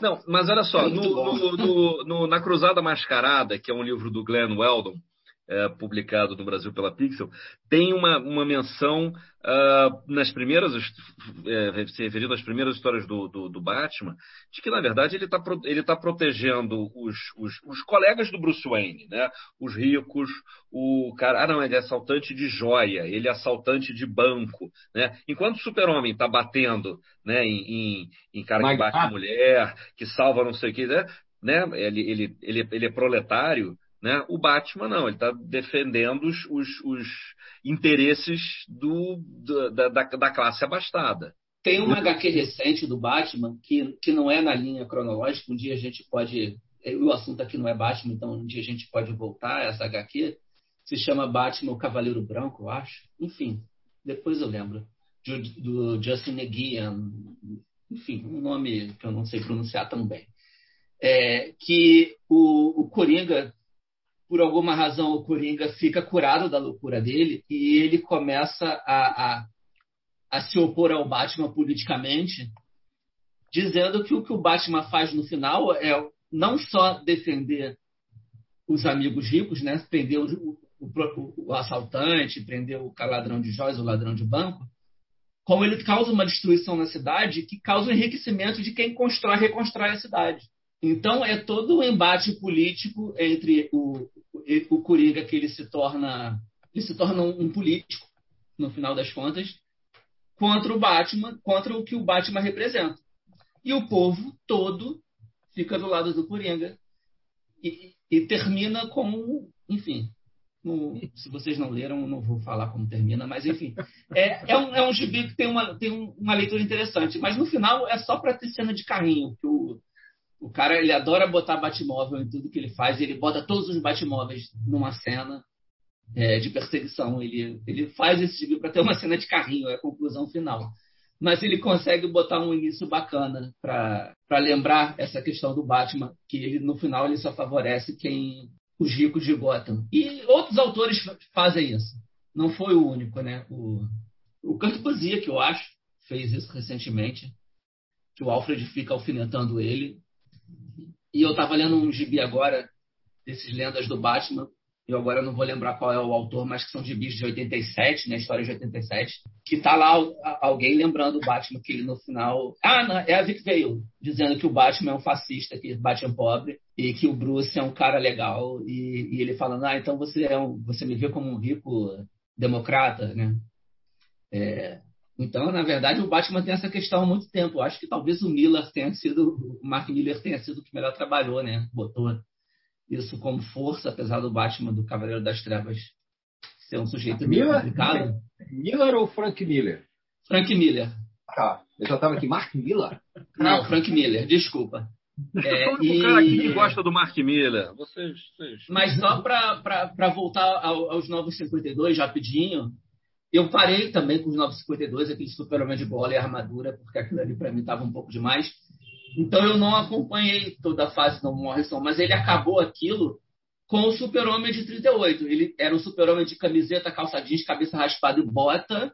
não, mas olha só, no, no, no, na Cruzada Mascarada, que é um livro do Glenn Weldon, é, publicado no Brasil pela Pixel, tem uma, uma menção uh, nas primeiras, é, se referindo às primeiras histórias do, do, do, Batman, de que, na verdade, ele está ele tá protegendo os, os, os, colegas do Bruce Wayne, né? os ricos, o cara. Ah, não, ele é assaltante de joia, ele é assaltante de banco. Né? Enquanto o Super-Homem está batendo né, em, em, em cara que bate mulher, que salva não sei o que, né? né? Ele, ele, ele, ele é proletário. Né? O Batman não, ele está defendendo os, os, os, interesses do, da, da, da, classe abastada. Tem uma HQ recente do Batman que, que não é na linha cronológica, um dia a gente pode. O assunto aqui não é Batman, então um dia a gente pode voltar essa HQ. Se chama Batman o Cavaleiro Branco, eu acho. Enfim, depois eu lembro. Do, do Justin Neguian, enfim, um nome que eu não sei pronunciar tão bem. É, que o, o Coringa por alguma razão o Coringa fica curado da loucura dele e ele começa a, a, a, se opor ao Batman politicamente, dizendo que o que o Batman faz no final é não só defender os amigos ricos, né? prender o, o, o assaltante, prender o ladrão de joias, o ladrão de banco, como ele causa uma destruição na cidade que causa o enriquecimento de quem constrói e reconstrói a cidade. Então é todo um embate político entre o, o Coringa que ele se torna ele se torna um político no final das contas contra o Batman, contra o que o Batman representa. E o povo todo fica do lado do Coringa e, e termina com, enfim, no, se vocês não leram, não vou falar como termina, mas enfim, é, é, um, é um gibi que tem uma, tem uma leitura interessante, mas no final é só para ter cena de carrinho, que o, o cara, ele adora botar Batmóvel em tudo que ele faz. Ele bota todos os Batmóveis numa cena é, de perseguição. Ele, ele faz esse tipo para ter uma cena de carrinho, é a conclusão final. Mas ele consegue botar um início bacana para lembrar essa questão do Batman, que ele, no final ele só favorece quem os ricos de Gotham. E outros autores fazem isso. Não foi o único, né? O, o Poesia, que eu acho, fez isso recentemente. Que o Alfred fica alfinetando ele e eu estava lendo um gibi agora, desses lendas do Batman, eu agora não vou lembrar qual é o autor, mas que são gibis de 87, né, história de 87, que tá lá alguém lembrando o Batman, que ele no final... Ah, não, é a Vic Vale, dizendo que o Batman é um fascista, que bate um pobre, e que o Bruce é um cara legal, e, e ele falando, ah, então você, é um, você me vê como um rico democrata, né? É, então, na verdade, o Batman tem essa questão há muito tempo. Eu acho que talvez o Miller tenha sido, o Mark Miller tenha sido o que melhor trabalhou, né? Botou isso como força, apesar do Batman do Cavaleiro das Trevas ser um sujeito Miller, meio complicado. Miller ou Frank Miller? Frank Miller. Tá. Eu já estava aqui, Mark Miller? Não, Frank Miller, desculpa. É, o e... cara aqui que gosta do Mark Miller. Vocês, vocês... Mas só para voltar ao, aos Novos 52, rapidinho, eu parei também com os 952, aquele super-homem de bola e armadura, porque aquilo ali para mim estava um pouco demais. Então eu não acompanhei toda a fase do Morrison, mas ele acabou aquilo com o super-homem de 38. Ele era um super-homem de camiseta, calça jeans, cabeça raspada e bota,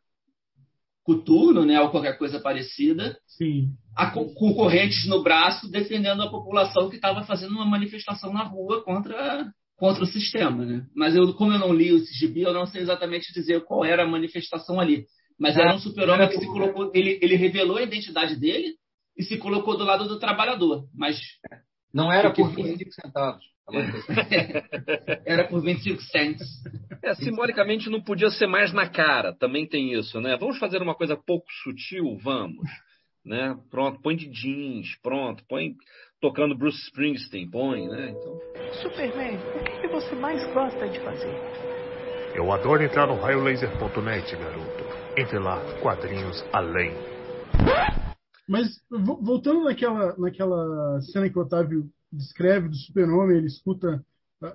coturno, né, ou qualquer coisa parecida. Sim. A, com correntes no braço, defendendo a população que estava fazendo uma manifestação na rua contra contra o sistema, né? Mas eu, como eu não li o gibi, eu não sei exatamente dizer qual era a manifestação ali. Mas era um super-homem que se colocou, ele, ele revelou a identidade dele e se colocou do lado do trabalhador. Mas não era por 25 centavos. *laughs* era por 25 cents. É, simbolicamente não podia ser mais na cara, também tem isso, né? Vamos fazer uma coisa pouco sutil, vamos. Né? Pronto, põe de jeans, pronto, põe tocando Bruce Springsteen, põe, né? Então... Superman, o que, que você mais gosta de fazer? Eu adoro entrar no raiolaser.net, garoto. Entre lá, quadrinhos além. Mas voltando naquela, naquela cena que o Otávio descreve do super-homem, ele escuta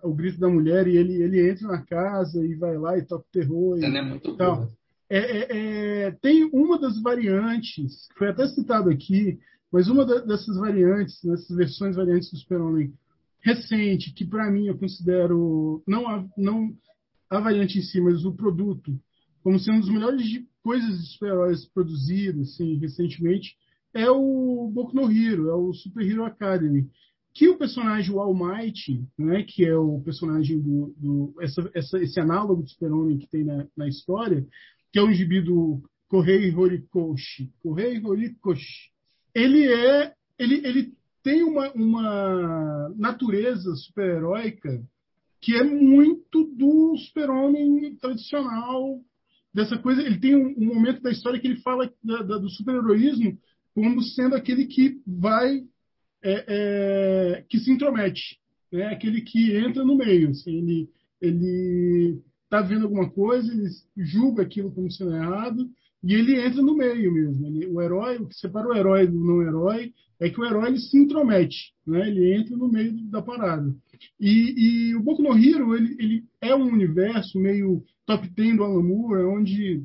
o grito da mulher e ele, ele entra na casa e vai lá e toca terror. E, é muito tal. É, é, é, tem uma das variantes, que foi até citado aqui, mas uma da, dessas variantes, dessas versões variantes do Super-Homem recente, que para mim eu considero não a, não a variante em si, mas o produto, como sendo uma das melhores coisas de super-heróis produzidas assim, recentemente, é o Boku no Hero, é o Super Hero Academy, que o personagem o All Might, né, que é o personagem do, do essa, essa, esse análogo do Super-Homem que tem na, na, história, que é um gibi do Kohei Horikoshi. Kohei Horikoshi, ele é ele, ele tem uma, uma natureza super-heróica que é muito do super-homem tradicional, dessa coisa. Ele tem um, um, momento da história que ele fala da, da, do super-heroísmo como sendo aquele que vai, é, é, que se intromete, né? aquele que entra no meio. Assim, ele ele está vendo alguma coisa, ele julga aquilo como sendo errado e ele entra no meio mesmo. Ele, o herói, o que separa o herói do não herói é que o herói ele se intromete, né? ele entra no meio da parada. E, e o Boku no Hero ele, ele, é um universo meio top 10 do Alan Moore, onde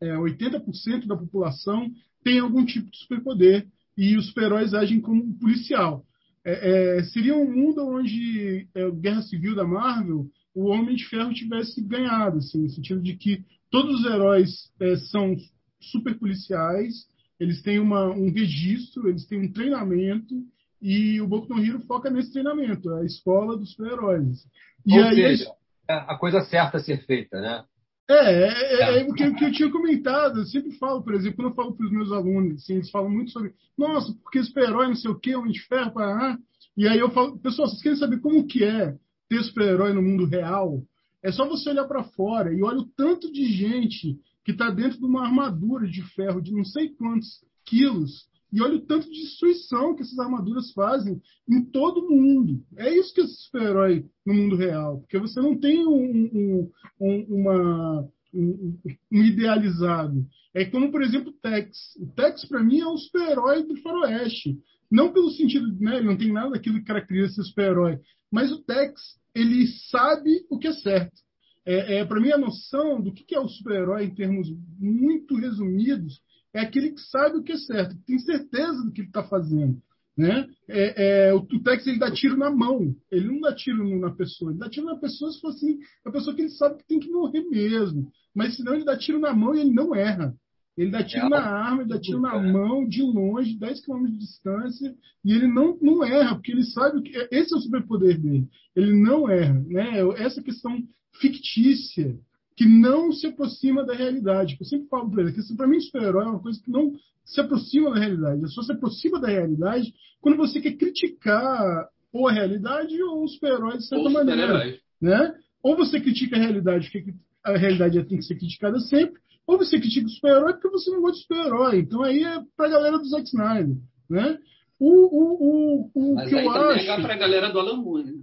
é, 80% da população tem algum tipo de superpoder e os super-heróis agem como um policial. É, é, seria um mundo onde é, Guerra Civil da Marvel, o Homem de Ferro tivesse ganhado, assim, no sentido de que todos os heróis é, são super policiais, eles têm uma, um registro, eles têm um treinamento, e o Boku no Hero foca nesse treinamento, a escola dos super-heróis. Ou aí, seja, é a coisa certa a ser feita, né? É, é, é, é o que, eu tinha comentado. Eu sempre falo, por exemplo, quando eu falo para os meus alunos, assim, eles falam muito sobre, nossa, porque super-herói, não sei o quê, Homem de Ferro, para E aí eu falo, pessoal, vocês querem saber como que é ter super-herói no mundo real? É só você olhar para fora e olha o tanto de gente que está dentro de uma armadura de ferro de não sei quantos quilos e olha o tanto de destruição que essas armaduras fazem em todo mundo. É isso que é super-herói no mundo real, porque você não tem um, um, um, uma, um, um idealizado. É como, por exemplo, o Tex. O Tex, para mim, é um super-herói do faroeste. Não pelo sentido, né, ele não tem nada daquilo que caracteriza ser super-herói, mas o Tex ele sabe o que é certo. É, é para mim, a noção do que é o super-herói em termos muito resumidos é aquele que sabe o que é certo, que tem certeza do que ele está fazendo. Né? É, é, o, o Tex ele dá tiro na mão, ele não dá tiro na pessoa, ele dá tiro na pessoa se for assim, a pessoa que ele sabe que tem que morrer mesmo. Mas senão ele dá tiro na mão e ele não erra. Ele dá tiro é, na arma, ele dá tiro na é. mão, de longe, 10 km de distância, e ele não, não erra, porque ele sabe que esse é o superpoder dele. Ele não erra. Né? Essa questão fictícia que não se aproxima da realidade. Eu sempre falo para ele que para mim super-herói é uma coisa que não se aproxima da realidade. Só se aproxima da realidade quando você quer criticar ou a realidade ou o super-herói de certa maneira. Né? Ou você critica a realidade, porque a realidade tem que ser criticada sempre, ou você critica o super-herói porque você não gosta de super-herói. Então aí é pra galera do Zack Snyder, né? O, o, o, o Mas que aí eu também acho... é pra galera do Alan Moore, né?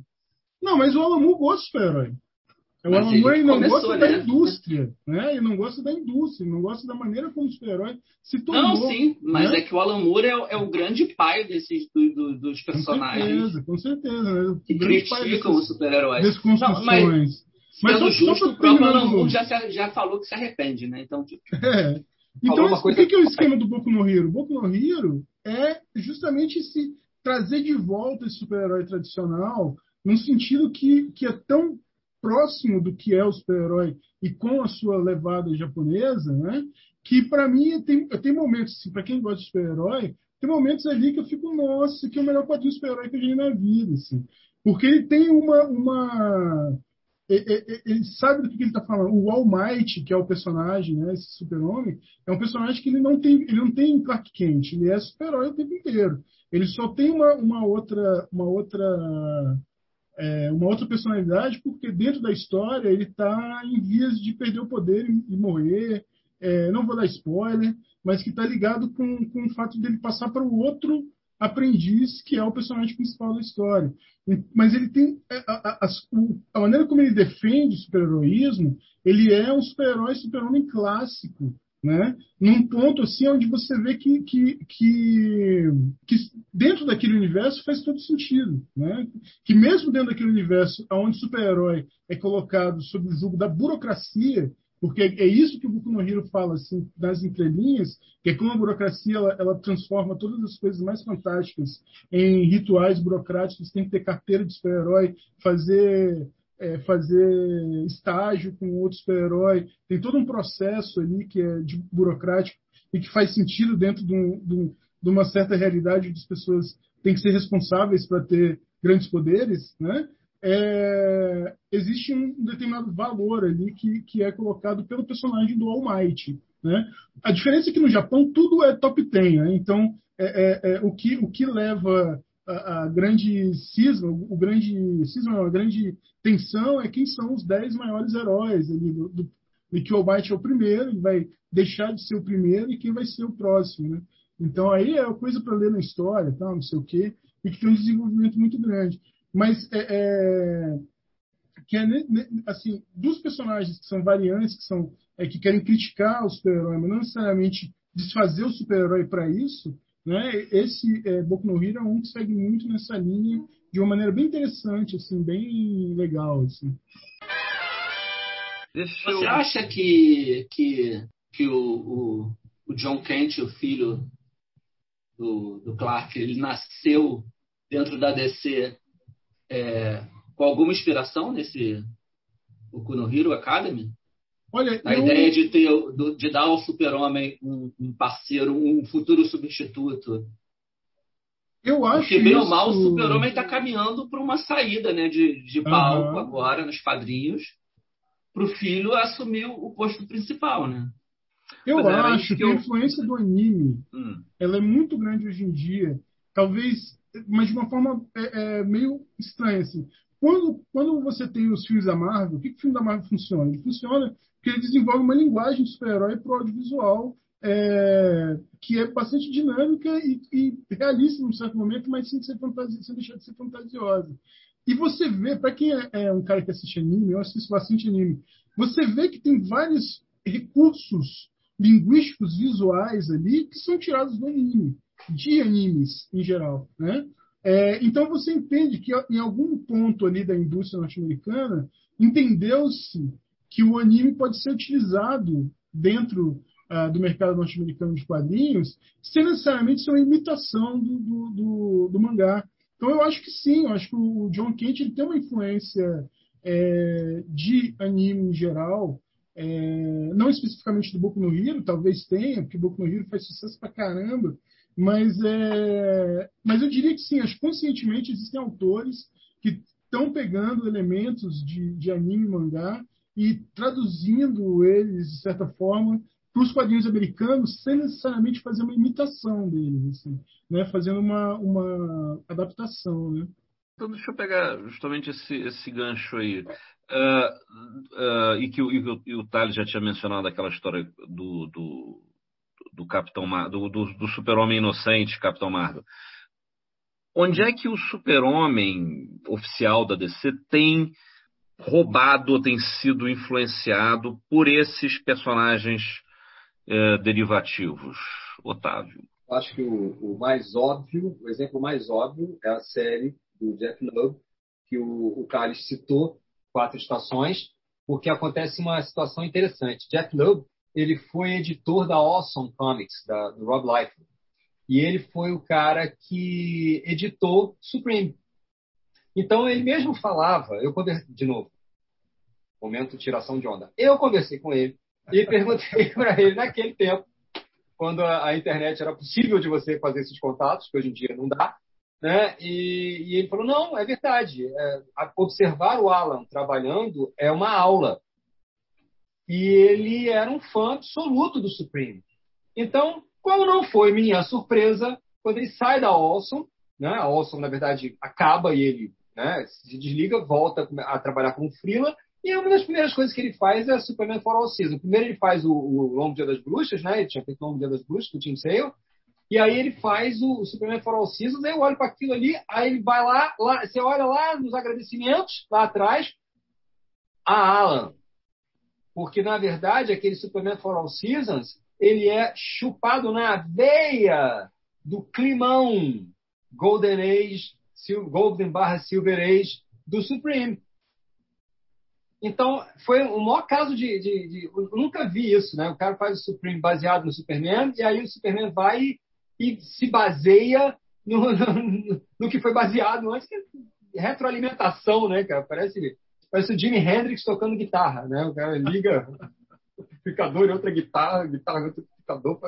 Não, mas o Alan Moore gosta de super-herói. O Alan Moore não começou, gosta né? da indústria, né? Ele não gosta da indústria, ele não gosta da maneira como o super-herói se tornou. Não, sim, mas né? é que o Alan Moore é, o- é o grande pai desses do- do- dos Com personagens certeza, com certeza. Né? O que criticam os super-heróis. Não, mas, Mas só- justo, o próprio Alan Moore já, se- já falou que se arrepende, né? Então, tipo, *laughs* É. Então, o que, que é o esquema do Boku no Hero? O Boku no Hero é justamente esse trazer de volta esse super-herói tradicional, num sentido que, que é tão próximo do que é o super-herói e com a sua levada japonesa, né? Que para mim tem, tem momentos, assim, para quem gosta de super-herói, tem momentos ali que eu fico, nossa, aqui é o melhor quadrinho super-herói que eu já vi na vida, assim. Porque ele tem uma, uma é- é- é- ele sabe do que ele está falando. O All Might, que é o personagem, né, esse super-homem, é um personagem que ele não tem, ele não tem Clark Kent, ele é super-herói o tempo inteiro. Ele só tem uma, uma outra, uma outra, é, uma outra personalidade porque dentro da história ele está em vias de perder o poder e, e morrer. É, não vou dar spoiler, mas que está ligado com, com o fato dele passar para o outro aprendiz, que é o personagem principal da história. Mas ele tem. A, a, a, a maneira como ele defende o super-heroísmo, ele é um super-herói, super-homem clássico. Né? Num ponto assim onde você vê que, que, que, que dentro daquele universo faz todo sentido. Né? Que mesmo dentro daquele universo onde super-herói é colocado sob o jugo da burocracia, porque é isso que o Boku fala assim, nas entrelinhas, que é como a burocracia ela, ela, transforma todas as coisas mais fantásticas em rituais burocráticos, tem que ter carteira de super-herói, fazer, é, fazer estágio com outro super-herói, tem todo um processo ali que é de burocrático e que faz sentido dentro de, um, de, um, de uma certa realidade onde as pessoas têm que ser responsáveis para ter grandes poderes, né? É, existe um determinado valor ali que, que é colocado pelo personagem do All Might. Né? A diferença é que no Japão tudo é top 10, né? então é, é, o, que, o que leva a, a, grande cisma, o grande cisma, a grande tensão é quem são os 10 maiores heróis ali do, do, e que o All Might é o primeiro, ele vai deixar de ser o primeiro e quem vai ser o próximo. Né? Então aí é coisa para ler na história, tá? não sei o quê, e que tem um desenvolvimento muito grande mas é, é, que é assim dos personagens que são variantes que são é, que querem criticar o super-herói mas não necessariamente desfazer o super-herói para isso né esse é, Boku no Hero é um que segue muito nessa linha de uma maneira bem interessante assim bem legal assim. Você acha que que que o, o, o John Kent o filho do, do Clark ele nasceu dentro da DC é, com alguma inspiração nesse Boku no Hero Academy? Olha, a eu... ideia de ter de dar ao Super-Homem um, um, parceiro, um futuro substituto. Eu acho Porque bem isso... ou mal o Super-Homem está caminhando para uma saída, né, de, de palco uhum. agora nos quadrinhos, para o filho assumir o posto principal, né? Eu Mas acho que, eu... a influência do anime, hum. ela é muito grande hoje em dia. Talvez mas de uma forma é, é, meio estranha assim. Quando, quando você tem os filmes da Marvel, o que, que o filme da Marvel funciona? Ele funciona porque ele desenvolve uma linguagem de super-herói para o audiovisual é, que é bastante dinâmica e, e realista num certo momento, mas sem, ser fantasia, sem deixar de ser fantasiosa. E você vê, para quem é, é, um cara que assiste anime, eu assisto bastante anime, você vê que tem vários recursos linguísticos visuais ali que são tirados do anime de animes em geral, né? É, então você entende que em algum ponto ali da indústria norte-americana entendeu-se que o anime pode ser utilizado dentro uh, do mercado norte-americano de quadrinhos sem necessariamente ser uma imitação do, do, do, do, mangá. Então eu acho que sim, eu acho que o John Kent ele tem uma influência é, de anime em geral, é, não especificamente do Boku no Hero, talvez tenha, porque Boku no Hero faz sucesso pra caramba, mas, é, mas eu diria que sim, acho conscientemente existem autores que estão pegando elementos de, de anime e mangá e traduzindo eles, de certa forma, para os quadrinhos americanos, sem necessariamente fazer uma imitação deles, assim, né? fazendo uma, uma adaptação. Né? Então, deixa eu pegar justamente esse, esse gancho aí. Uh, uh, e que, o, e, e o Thales já tinha mencionado aquela história do, do do Capitão Mar do, do, do Super-Homem Inocente, Capitão Marvel. onde é que o super-homem oficial da DC tem roubado ou tem sido influenciado por esses personagens eh, derivativos, Otávio? Acho que o, o, mais óbvio, o exemplo mais óbvio é a série do Jeff Loeb, que o, o Carlos citou, Quatro Estações, porque acontece uma situação interessante. Jeff Loeb, ele foi editor da Awesome Comics, da, do Rob Liefeld. E ele foi o cara que editou Supreme. Então ele mesmo falava, eu conversei, de novo, momento tiração de onda. Eu conversei com ele e perguntei *laughs* para ele naquele tempo, quando a, a, internet era possível de você fazer esses contatos, que hoje em dia não dá, né? E, e ele falou não, é verdade. É, observar o Alan trabalhando é uma aula. E ele era um fã absoluto do Supreme. Então qual não foi minha surpresa quando ele sai da Olson, né? A Olson, na verdade, acaba e ele né, se desliga, volta a trabalhar como freela, e uma das primeiras coisas que ele faz é Superman for All Season. Primeiro ele faz o, o Longo Dia das Bruxas, né? Ele tinha feito o Longo Dia das Bruxas, com o Tim Sale. E aí ele faz o, o Superman for All Seasons, aí eu olho para aquilo ali, aí ele vai lá, lá, você olha lá nos agradecimentos, lá atrás, a Alan. Porque, na verdade, aquele Superman for All Seasons ele é chupado na veia do climão Golden Age, Golden barra Silver Age do Supreme. Então, foi o maior caso de, de, de, Eu nunca vi isso, né? O cara faz o Supreme baseado no Superman, e aí o Superman vai e, e se baseia no, *laughs* no, no, que foi baseado antes, que é retroalimentação, né, cara? Parece, parece o Jimi Hendrix tocando guitarra, né? O cara liga amplificador e outra guitarra, guitarra outro amplificador,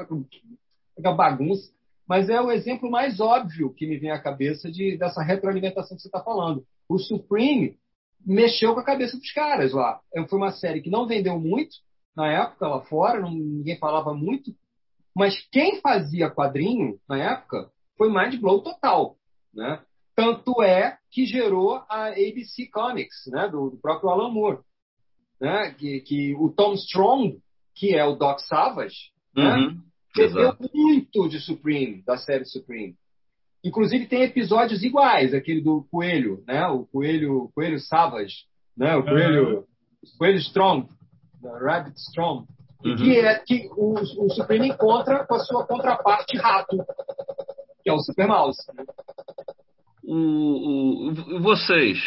fica bagunça. Mas é o exemplo mais óbvio que me vem à cabeça de, dessa retroalimentação que você está falando. O Supreme mexeu com a cabeça dos caras lá. É, foi uma série que não vendeu muito na época lá fora, não, ninguém falava muito, mas quem fazia quadrinho na época foi Mind Blow total, né? Tanto é que gerou a ABC Comics, né, do, do próprio Alan Moore, né, que, que o Tom Strong que é o Doc Savage, né? uhum, né? Muito de Supreme, da série Supreme. Inclusive tem episódios iguais, aquele do Coelho, né? O Coelho, Coelho Savage, né? O Coelho, uhum. Coelho Strong, Rabbit Strong, uhum. que é que o, o Supreme encontra com a sua contraparte rato, que é o Super Mouse. Né? O, o, vocês,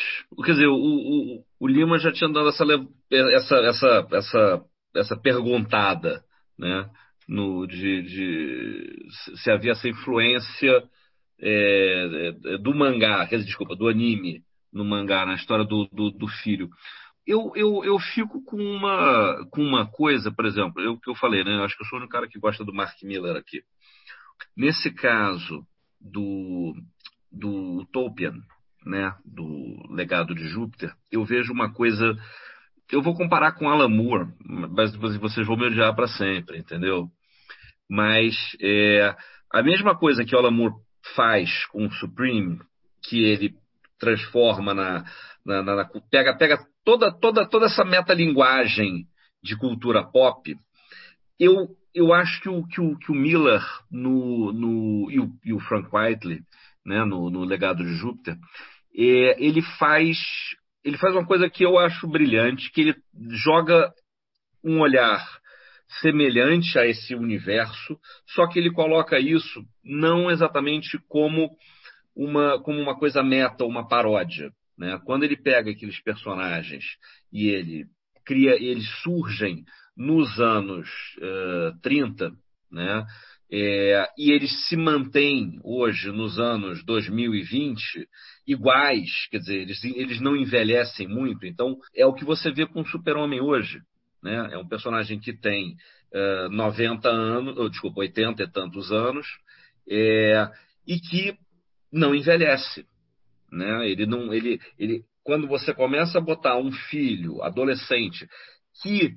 quer dizer, o, o, o Lima já tinha dado essa, essa, essa, essa essa perguntada, né? No, de, de se havia essa influência é, é, do mangá, quer dizer, desculpa, do anime no mangá, na história do, do, do filho. Eu, eu, eu fico com uma, com uma coisa, por exemplo, eu que eu falei, né? Eu acho que eu sou um cara que gosta do Mark Miller aqui. Nesse caso do, do Utopian, né? Do legado de Júpiter, eu vejo uma coisa eu vou comparar com Alan Moore, mas vocês vão me odiar para sempre, entendeu? Mas é, a mesma coisa que Alan Moore faz com o Supreme, que ele transforma na, na, na, na pega, pega toda, toda, toda essa metalinguagem de cultura pop, eu, eu acho que o, que o, que o Miller no, no, e, o, e o Frank Whiteley né, no, no Legado de Júpiter, é, ele faz ele faz uma coisa que eu acho brilhante, que ele joga um olhar semelhante a esse universo, só que ele coloca isso não exatamente como uma, como uma coisa meta, uma paródia. Né? Quando ele pega aqueles personagens e ele cria, eles surgem nos anos uh, 30, né? É, e eles se mantêm hoje, nos anos 2020, iguais, quer dizer, eles, eles não envelhecem muito. Então, é o que você vê com o Super-Homem hoje. Né? É um personagem que tem uh, 90 anos, ou, desculpa, 80 e tantos anos, é, e que não envelhece. Né? Ele não, ele, ele, quando você começa a botar um filho, adolescente, que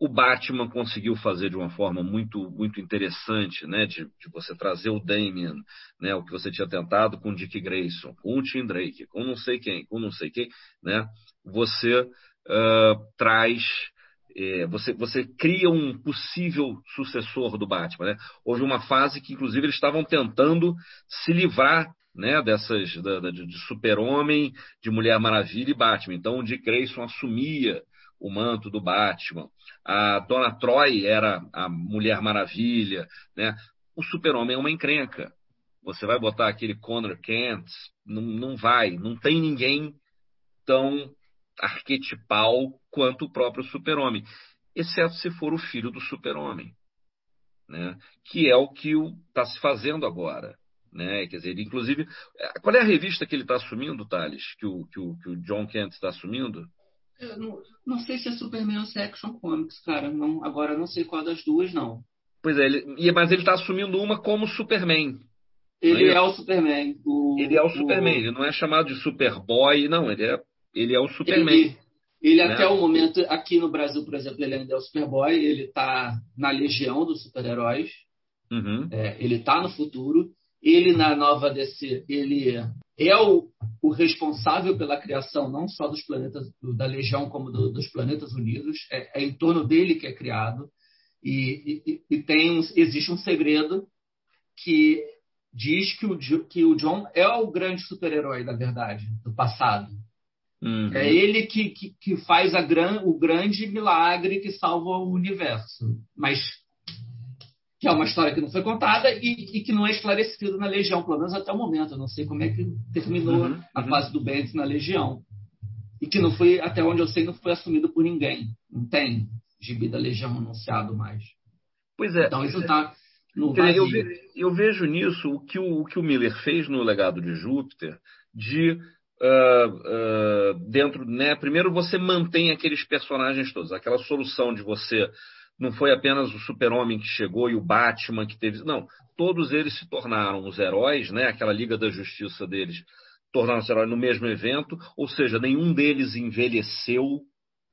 o Batman conseguiu fazer de uma forma muito muito interessante, né, de, de, você trazer o Damian, né, o que você tinha tentado com o Dick Grayson, com o Tim Drake, com não sei quem, com não sei quem, né, você uh, traz, é, você, você cria um possível sucessor do Batman, né? Houve uma fase que inclusive eles estavam tentando se livrar né, dessas da, da, de Super-Homem, de Mulher Maravilha e Batman. Então, o Dick Grayson assumia o manto do Batman. A Dona Troy era a Mulher Maravilha, né? O Super-Homem é uma encrenca. Você vai botar aquele Connor Kent, não, não vai, não tem ninguém tão arquetipal quanto o próprio Super-Homem, exceto se for o filho do Super-Homem, né? Que é o que está se fazendo agora. Né? Quer dizer, inclusive, qual é a revista que ele está assumindo, Thales? Que o, que o, que o John Kent está assumindo? Não, não, sei se é Superman ou se é Action Comics, cara. Não, agora não sei qual das duas, não. Pois é, ele, mas ele está assumindo uma como Superman. Ele é, é, o Superman. O, ele é o Superman, o... ele não é chamado de Superboy, não, ele é, ele é o Superman. Ele, ele né? até o momento, aqui no Brasil, por exemplo, ele ainda é o Superboy, ele está na legião dos super-heróis, uhum. é, ele está no futuro, ele na nova DC, ele é o, o, responsável pela criação não só dos planetas da Legião como do, dos planetas unidos, é, é, em torno dele que é criado e, e, e tem um, existe um segredo que diz que o, que o John é o grande super-herói da verdade do passado. Uhum. É ele que, que, que faz a gran, o grande milagre que salva o universo. Mas que é uma história que não foi contada e, e, que não é esclarecido na Legião, pelo menos até o momento. Eu não sei como é que terminou uhum, a uhum. fase do Bendis na Legião. E que não foi, até onde eu sei, não foi assumido por ninguém. Não tem gibi da Legião anunciado mais. Pois é. Então isso está no vazio. Eu, eu, vejo nisso o que o, o que o Miller fez no Legado de Júpiter, de Uh, uh, dentro, né? Primeiro você mantém aqueles personagens todos, aquela solução de você não foi apenas o Super-Homem que chegou e o Batman que teve. Não, todos eles se tornaram os heróis, né? Aquela Liga da Justiça deles tornaram-se heróis no mesmo evento, ou seja, nenhum deles envelheceu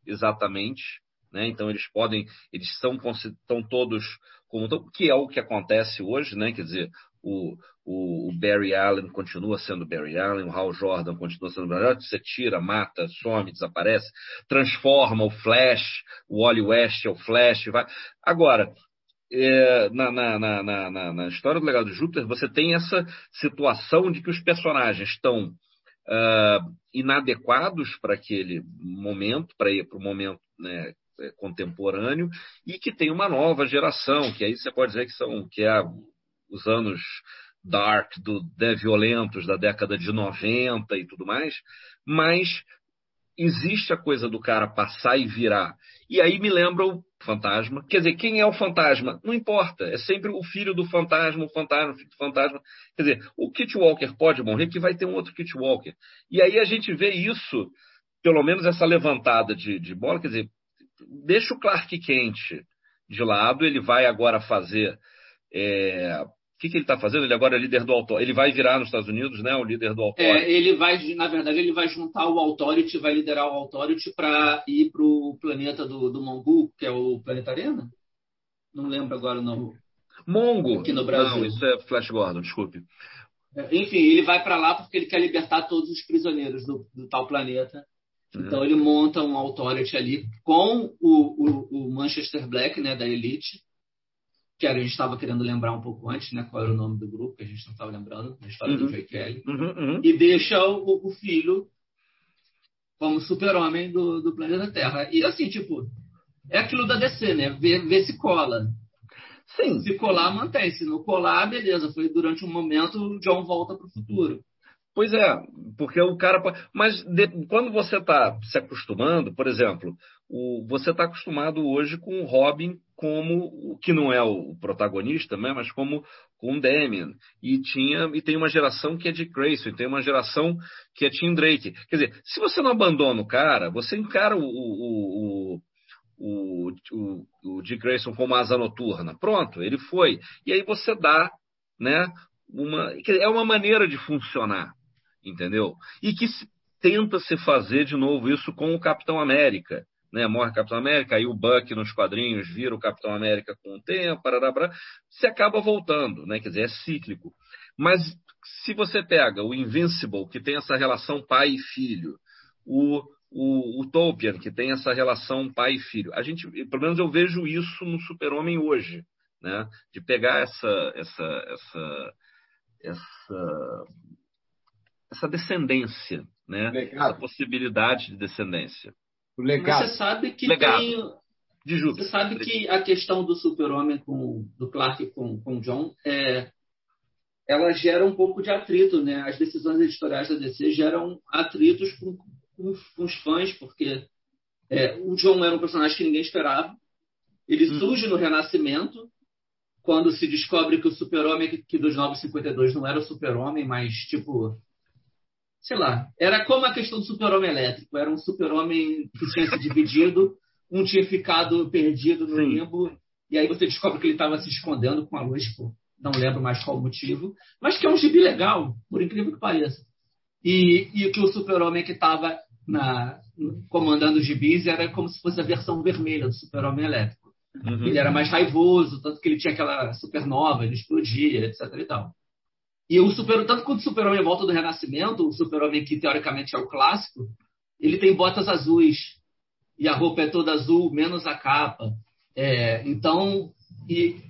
exatamente, né? Então eles podem, eles são estão todos como que é o que acontece hoje, né? Quer dizer, o, o, o, Barry Allen continua sendo Barry Allen, o Hal Jordan continua sendo Barry Allen, você tira, mata, some, desaparece, transforma o Flash, o Wally West é o Flash, vai. Agora, é, na, na, na, na, história do legado de Júpiter, você tem essa situação de que os personagens estão uh, inadequados para aquele momento, para ir para o momento né, contemporâneo, e que tem uma nova geração, que aí você pode dizer que são que é os anos dark, do, né, violentos da década de 90 e tudo mais, mas existe a coisa do cara passar e virar. E aí me lembra o fantasma. Quer dizer, quem é o fantasma? Não importa. É sempre o filho do fantasma, o fantasma, o filho do fantasma. Quer dizer, o Kit Walker pode morrer, que vai ter um outro Kit Walker. E aí a gente vê isso, pelo menos essa levantada de, de bola, quer dizer, deixa o Clark Kent de lado, ele vai agora fazer é, o que, que ele está fazendo? Ele agora é líder do Authority. Ele vai virar nos Estados Unidos, né? O líder do Authority. É, ele vai, na verdade, ele vai juntar o Authority, vai liderar o Authority para ir para o planeta do, do Mongu, que é o Planeta Arena. Não lembro agora o nome. Mongo. Aqui no Brasil. Não, isso é Flash Gordon, desculpe. É, enfim, ele vai para lá porque ele quer libertar todos os prisioneiros do, do tal planeta. Uhum. Então ele monta um Authority ali com o, o, o Manchester Black, né, da Elite que a gente estava querendo lembrar um pouco antes, né? Qual era o nome do grupo, que a gente não estava lembrando, na história uhum. do Joey Kelly. Uhum, uhum. E deixa o, o filho como super-homem do, do, planeta Terra. E assim, tipo, é aquilo da DC, né? Ver, ver se cola. Sim. Se colar, mantém. Se não colar, beleza. Foi durante um momento, o John volta para o futuro. Pois é, porque o cara. Mas de, quando você está se acostumando, por exemplo, o, você está acostumado hoje com o Robin como o que não é o protagonista, né, mas como com o Damien. E tinha e tem uma geração que é de Grayson, tem uma geração que é Tim Drake. Quer dizer, se você não abandona o cara, você encara o, o, o, o, o Dick Grayson como asa noturna. Pronto, ele foi. E aí você dá, né? Uma, é uma maneira de funcionar entendeu? E que se, tenta se fazer de novo isso com o Capitão América. Né, morre Capitão América, aí o Buck nos quadrinhos vira o Capitão América com o tempo, parará, parará, se acaba voltando, né, quer dizer, é cíclico. Mas se você pega o Invincible, que tem essa relação pai e filho, o, o, o que tem essa relação pai e filho, a gente, pelo menos eu vejo isso no Super-Homem hoje, né, de pegar essa, essa, essa, essa essa descendência, né? Essa possibilidade de descendência. O legado. Mas você sabe que legado. tem. De Você sabe que a questão do super-homem com do Clark com, com John é, ela gera um pouco de atrito, né? As decisões editoriais da DC geram atritos com, com, com os fãs, porque é, o John era um personagem que ninguém esperava. Ele hum. surge no Renascimento, quando se descobre que o super-homem que, que dos 952 não era o super-homem, mas tipo sei lá, era como a questão do super-homem elétrico. Era um super-homem que tinha se dividido, um tinha ficado perdido no Sim. limbo, e aí você descobre que ele estava se escondendo com a luz, por não lembro mais qual o motivo, mas que é um gibi legal, por incrível que pareça. E, e que o super-homem que estava comandando os gibis era como se fosse a versão vermelha do super-homem elétrico. Uhum. Ele era mais raivoso, tanto que ele tinha aquela supernova, ele explodia, etc. E tal. E o super, tanto quanto o Super-Homem volta do Renascimento, o Super-Homem que teoricamente é o clássico, ele tem botas azuis e a roupa é toda azul, menos a capa. É, então, e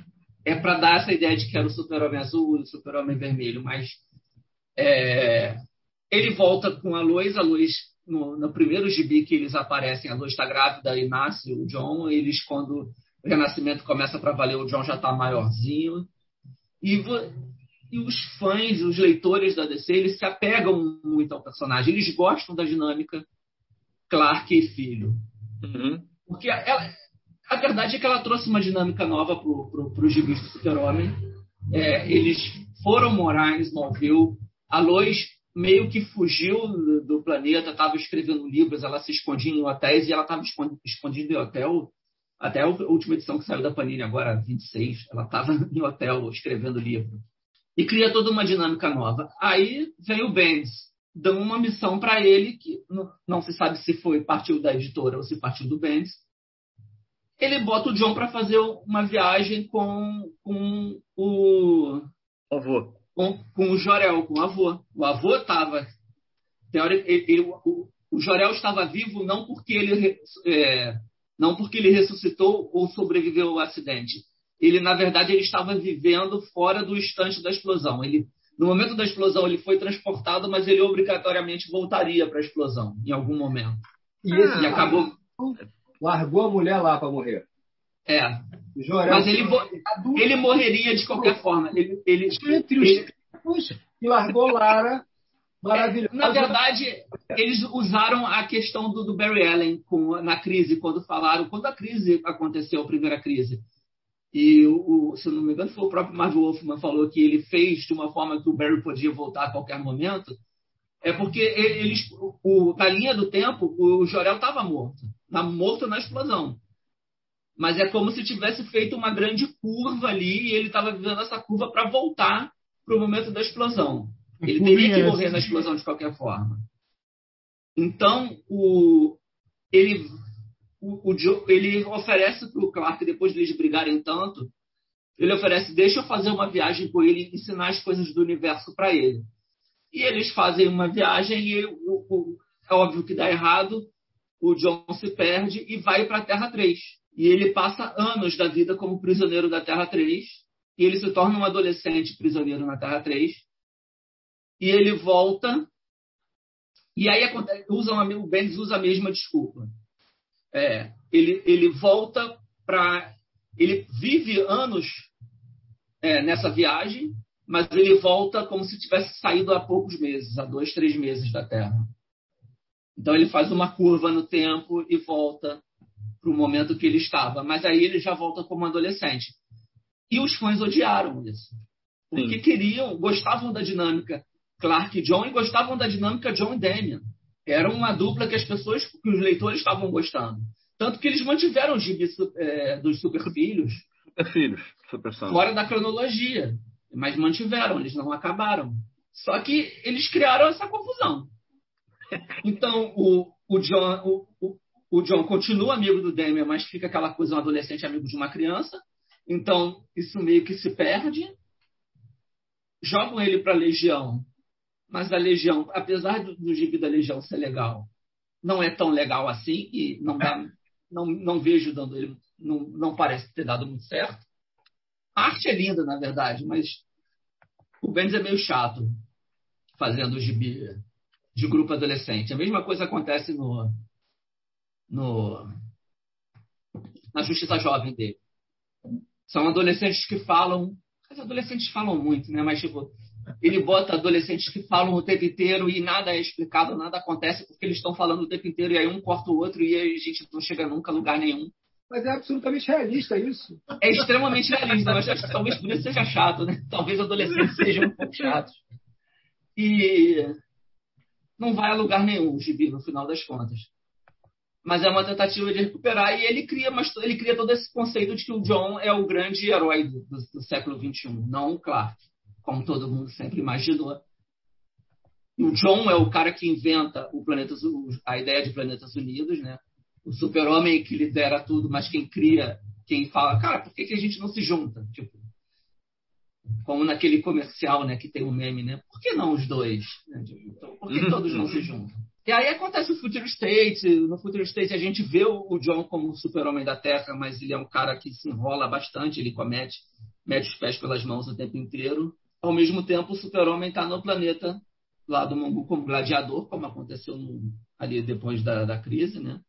é para dar essa ideia de que era o Super-Homem azul e o Super-Homem vermelho, mas é, ele volta com a Lois, a Lois no, no, primeiro gibi que eles aparecem, a Lois está grávida e nasce o John, eles quando o Renascimento começa para valer, o John já está maiorzinho. E e os fãs, os leitores da DC, eles se apegam muito ao personagem. Eles gostam da dinâmica Clark e filho. Uhum. Porque ela, a verdade é que ela trouxe uma dinâmica nova para pro, pro gibis do Super-Homem. É, eles foram morar em Smallville. A Lois meio que fugiu do, do planeta, estava escrevendo livros, ela se escondia em hotéis e ela estava escondida em hotel até a última edição que saiu da Panini, agora 26. Ela estava *laughs* em hotel escrevendo livro e cria toda uma dinâmica nova. Aí vem o Bendis, dão uma missão para ele, que não, não, se sabe se foi partiu da editora ou se partiu do Bendis. Ele bota o John para fazer uma viagem com, com o avô. Com, com o Jorel, com o avô. O avô estava. O, o Jorel estava vivo não porque ele é, não porque ele ressuscitou ou sobreviveu ao acidente, ele na verdade ele estava vivendo fora do instante da explosão. Ele no momento da explosão ele foi transportado, mas ele obrigatoriamente voltaria para a explosão em algum momento. E, esse, e acabou largou a mulher lá para morrer. É. Jorel mas ele, ele morreria de qualquer forma. Ele, ele, Entre os ele, e largou Lara Maravilhoso. É, na verdade, eles usaram a questão do, do Barry Allen com, na crise, quando falaram, quando a crise aconteceu, a primeira crise. E, o, se eu não me engano, foi o próprio Marv Wolfman falou que ele fez de uma forma que o Barry podia voltar a qualquer momento. É porque eles, o, na linha do tempo, o Jorel estava morto, na, morto na explosão. Mas é como se tivesse feito uma grande curva ali e ele estava vivendo essa curva para voltar para o momento da explosão. Ele teria que morrer na explosão de qualquer forma. Então, o, ele o, o Joe, ele oferece para o Clark, depois de eles brigarem tanto, ele oferece, deixa eu fazer uma viagem com ele ensinar as coisas do universo para ele. E eles fazem uma viagem e o, o, é óbvio que dá errado, o John se perde e vai para a Terra 3. E ele passa anos da vida como prisioneiro da Terra 3, e ele se torna um adolescente prisioneiro na Terra 3. E ele volta, e aí usa o Bendis usa a mesma desculpa é, ele, ele volta para. Ele vive anos é, nessa viagem, mas ele volta como se tivesse saído há poucos meses, há dois, três meses da Terra. Então ele faz uma curva no tempo e volta para o momento que ele estava. Mas aí ele já volta como adolescente. E os fãs odiaram isso. Porque Sim. queriam, gostavam da dinâmica Clark e John e gostavam da dinâmica John e Damian. Era uma dupla que as pessoas, que os leitores estavam gostando. Tanto que eles mantiveram os gibis é, dos Super Filhos. Super Fora da cronologia. Mas mantiveram, eles não acabaram. Só que eles criaram essa confusão. *laughs* Então, o, o, John, o, o, o John continua amigo do Damian, mas fica aquela coisa, um adolescente amigo de uma criança. Então, isso meio que se perde. Jogam ele para a Legião mas a Legião, apesar do, do gibi da Legião ser legal, não é tão legal assim e não, dá, não, não vejo dando ele, não, não parece ter dado muito certo. A arte é linda, na verdade, mas o Bendis é meio chato. fazendo o gibi de grupo adolescente. A mesma coisa acontece no, no na Justiça Jovem dele. São adolescentes que falam. Os adolescentes falam muito, né? Mas, tipo, ele bota adolescentes que falam o tempo inteiro e nada é explicado, nada acontece porque eles estão falando o tempo inteiro e aí um corta o outro e a gente não chega nunca a lugar nenhum. Mas é absolutamente realista isso. É extremamente realista, mas acho que talvez por isso seja chato, né? Talvez adolescentes sejam um pouco chatos. E não vai a lugar nenhum o gibi, no final das contas. Mas é uma tentativa de recuperar e ele cria, mas ele cria todo esse conceito de que o John é o grande herói do, do, do século XXI, não o Clark, como todo mundo sempre imaginou. E o John é o cara que inventa o a ideia de planetas unidos, né? O super-homem que lidera tudo, mas quem cria, quem fala, cara, por que, que a gente não se junta? Tipo, como naquele comercial, né, que tem um meme, né? Por que não os dois? Né? Então, por que todos não se juntam? E aí acontece o Future State. No Future State a gente vê o John como o super-homem da Terra, mas ele é um cara que se enrola bastante, ele comete, mete os pés pelas mãos o tempo inteiro. Ao mesmo tempo, o super-homem está no planeta lá do Mongu como gladiador, como aconteceu no, ali depois da, da crise, né?